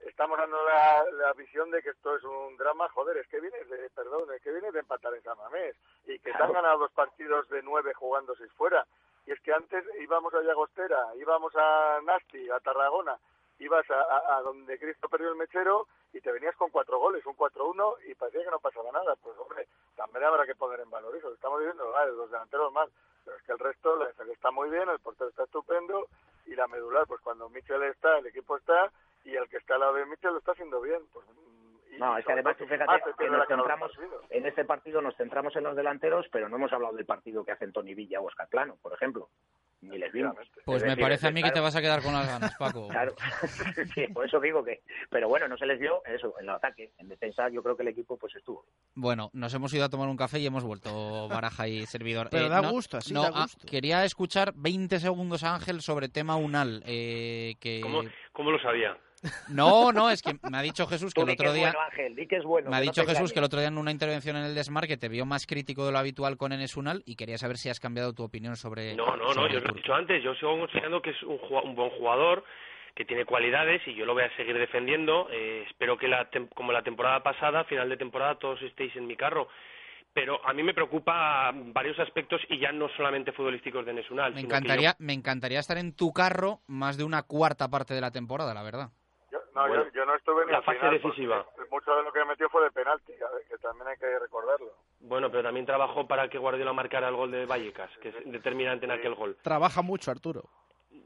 estamos dando la, la visión de que esto es un drama, joder, es que vienes de, perdón, es que vienes de empatar en San Mamés y que te han ganado dos partidos de nueve jugando seis fuera. Y es que antes íbamos a Llagostera, íbamos a Nasti, a Tarragona, ibas a, a- a donde Cristo perdió el mechero y te venías con cuatro goles, un 4-1 y parecía que no pasaba nada. Pues hombre, también habrá que poner en valor eso. Estamos diciendo, vale, los delanteros más, pero es que el resto, la defensa está muy bien, el portero está estupendo y la medular, pues cuando Michel está, el equipo está y el que está al lado de Michel lo está haciendo bien. Pues, No, es que además, tú fíjate, que nos centramos, en este partido nos centramos en los delanteros, pero no hemos hablado del partido que hacen Tony Villa o Oscar Plano, por ejemplo. Ni les vimos. Pues Es me decir, parece a mí que te vas a quedar con las ganas, Paco. (laughs) Claro, (laughs) sí, por eso digo que... Pero bueno, no se les dio eso, en el ataque. En defensa yo creo que el equipo pues estuvo. Bueno, nos hemos ido a tomar un café y hemos vuelto Baraja y servidor. Pero Eh, da no- gusto, así no, da ah, gusto. quería escuchar 20 segundos a Ángel sobre tema Unal. eh, que... ¿Cómo, cómo lo sabía? No, no, es que me ha dicho Jesús que el otro día... bueno, Ángel, di que es bueno. Me ha que no dicho Jesús que el otro día en una intervención en el Desmar que te vio más crítico de lo habitual con Enes Unal y quería saber si has cambiado tu opinión sobre. No, no, no, yo os lo he dicho antes, yo sigo considerando que es un, un buen jugador, que tiene cualidades y yo lo voy a seguir defendiendo. Eh, espero que la tem- como la temporada pasada, final de temporada, todos estéis en mi carro. Pero a mí me preocupa varios aspectos y ya no solamente futbolísticos de Nesunal. Me encantaría, me encantaría estar en tu carro más de una cuarta parte de la temporada, la verdad. No, Bueno, yo, yo no estuve ni la al fase final, decisiva. Mucho de lo que metió fue de penalti, que también hay que recordarlo. Bueno, pero también trabajó para que Guardiola marcara el gol de Vallecas, que es determinante en aquel gol. Trabaja mucho, Arturo.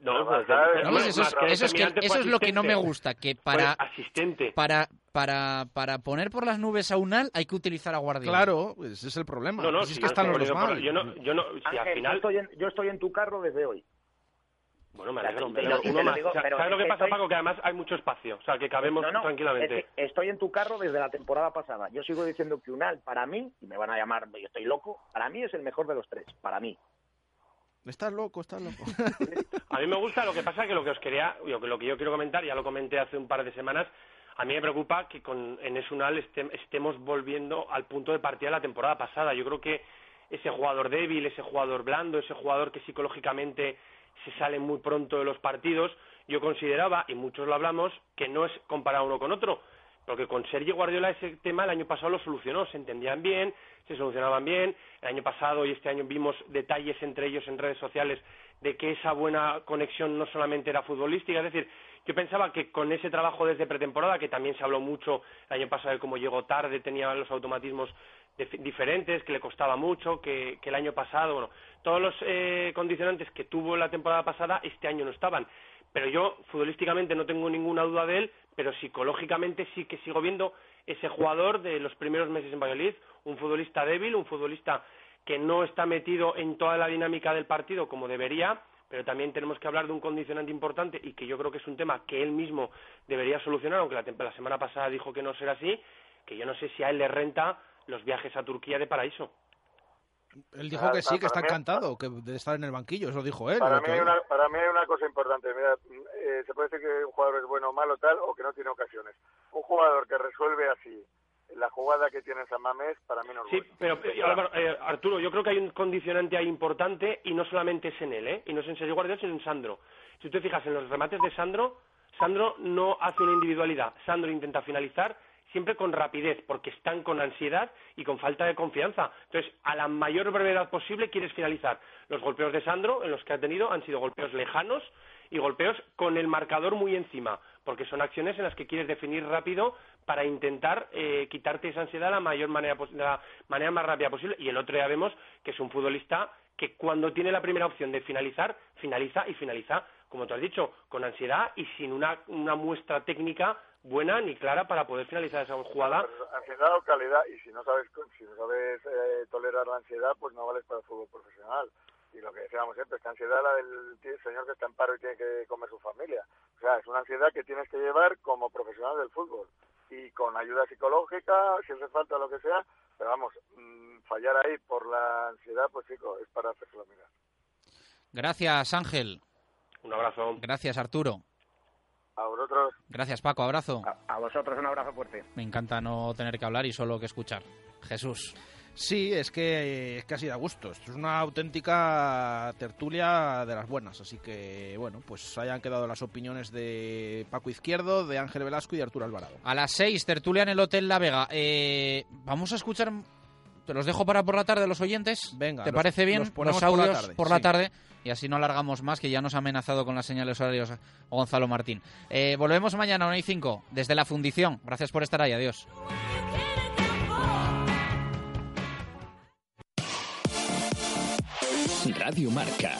No, pues, No, más- pues eso es, que eso es que- eso es lo que no me gusta, que para, asistente. para, para, para poner por las nubes a Unal hay que utilizar a Guardiola. Claro, pues ese es el problema. No, no, Pues es si que yo están no los mal. Yo no, yo no, si Ángel, al yo, final... estoy en, yo estoy en tu carro desde hoy. Bueno, me alegro. ¿Sabes lo que pasa, estoy- Paco? Que además hay mucho espacio. O sea, que cabemos No, no, tranquilamente. es que estoy en tu carro desde la temporada pasada. Yo sigo diciendo que Unal, para mí, y me van a llamar, yo estoy loco, para mí es el mejor de los tres, para mí. Estás loco, estás loco. (laughs) A mí me gusta, lo que pasa que lo que os quería, lo que, lo que yo quiero comentar, ya lo comenté hace un par de semanas, a mí me preocupa que con Enes Unal estem- estemos volviendo al punto de partida de la temporada pasada. Yo creo que ese jugador débil, ese jugador blando, ese jugador que psicológicamente se sale muy pronto de los partidos, yo consideraba, y muchos lo hablamos, que no es comparar uno con otro, porque con Sergio Guardiola ese tema el año pasado lo solucionó, se entendían bien, se solucionaban bien, el año pasado y este año vimos detalles entre ellos en redes sociales de que esa buena conexión no solamente era futbolística, es decir, yo pensaba que con ese trabajo desde pretemporada, que también se habló mucho el año pasado de cómo llegó tarde, tenía los automatismos diferentes, que le costaba mucho, que, que el año pasado, bueno, todos los eh, condicionantes que tuvo la temporada pasada este año no estaban. Pero yo futbolísticamente no tengo ninguna duda de él, pero psicológicamente sí que sigo viendo ese jugador de los primeros meses en Valladolid, un futbolista débil, un futbolista que no está metido en toda la dinámica del partido como debería, pero también tenemos que hablar de un condicionante importante y que yo creo que es un tema que él mismo debería solucionar, aunque la, la semana pasada dijo que no será así, que yo no sé si a él le renta los viajes a Turquía de paraíso. Él dijo Para- que sí, que está mí- encantado que de estar en el banquillo, eso dijo él. Para mí, hay una, para mí hay una cosa importante. Mira, eh, se puede decir que un jugador es bueno o malo tal o que no tiene ocasiones. Un jugador que resuelve así la jugada que tiene San Mamés, para mí no es Sí, bueno. pero eh, Álvaro, eh, Arturo, yo creo que hay un condicionante ahí importante y no solamente es en él, ¿eh? y no es en Sergio Guardiola, sino en Sandro. Si tú te fijas en los remates de Sandro, Sandro no hace una individualidad. Sandro intenta finalizar siempre con rapidez, porque están con ansiedad y con falta de confianza. Entonces, a la mayor brevedad posible quieres finalizar. Los golpeos de Sandro, en los que ha tenido, han sido golpeos lejanos y golpeos con el marcador muy encima, porque son acciones en las que quieres definir rápido para intentar eh, quitarte esa ansiedad la mayor manera, de la manera más rápida posible. Y el otro ya vemos que es un futbolista que cuando tiene la primera opción de finalizar, finaliza y finaliza, como tú has dicho, con ansiedad y sin una, una muestra técnica buena ni clara para poder finalizar esa jugada. Pero ansiedad o calidad, y si no sabes si no sabes eh, tolerar la ansiedad, pues no vales para el fútbol profesional. Y lo que decíamos siempre, esta ansiedad la del señor que está en paro y tiene que comer su familia. O sea, es una ansiedad que tienes que llevar como profesional del fútbol. Y con ayuda psicológica, si hace falta lo que sea, pero vamos, mm, fallar ahí por la ansiedad, pues chico, es para hacérselo mirar. Gracias, Ángel. Un abrazo. Gracias, Arturo. A vosotros. Gracias, Paco. Abrazo. A vosotros un abrazo fuerte. Me encanta no tener que hablar y solo que escuchar. Jesús. Sí, es que, es que así da gusto. Esto es una auténtica tertulia de las buenas. Así que, bueno, pues hayan quedado las opiniones de Paco Izquierdo, de Ángel Velasco y de Arturo Alvarado. A las 6, tertulia en el Hotel La Vega. Eh, vamos a escuchar. Te los dejo para por la tarde los oyentes. Venga, ¿Te los- parece bien? los ponemos los por la audios tarde, por la sí. tarde. Y así no alargamos más, que ya nos ha amenazado con las señales horarios Gonzalo Martín. Eh, volvemos mañana a 1 y 5 desde la fundición. Gracias por estar ahí. Adiós. Radio Marca.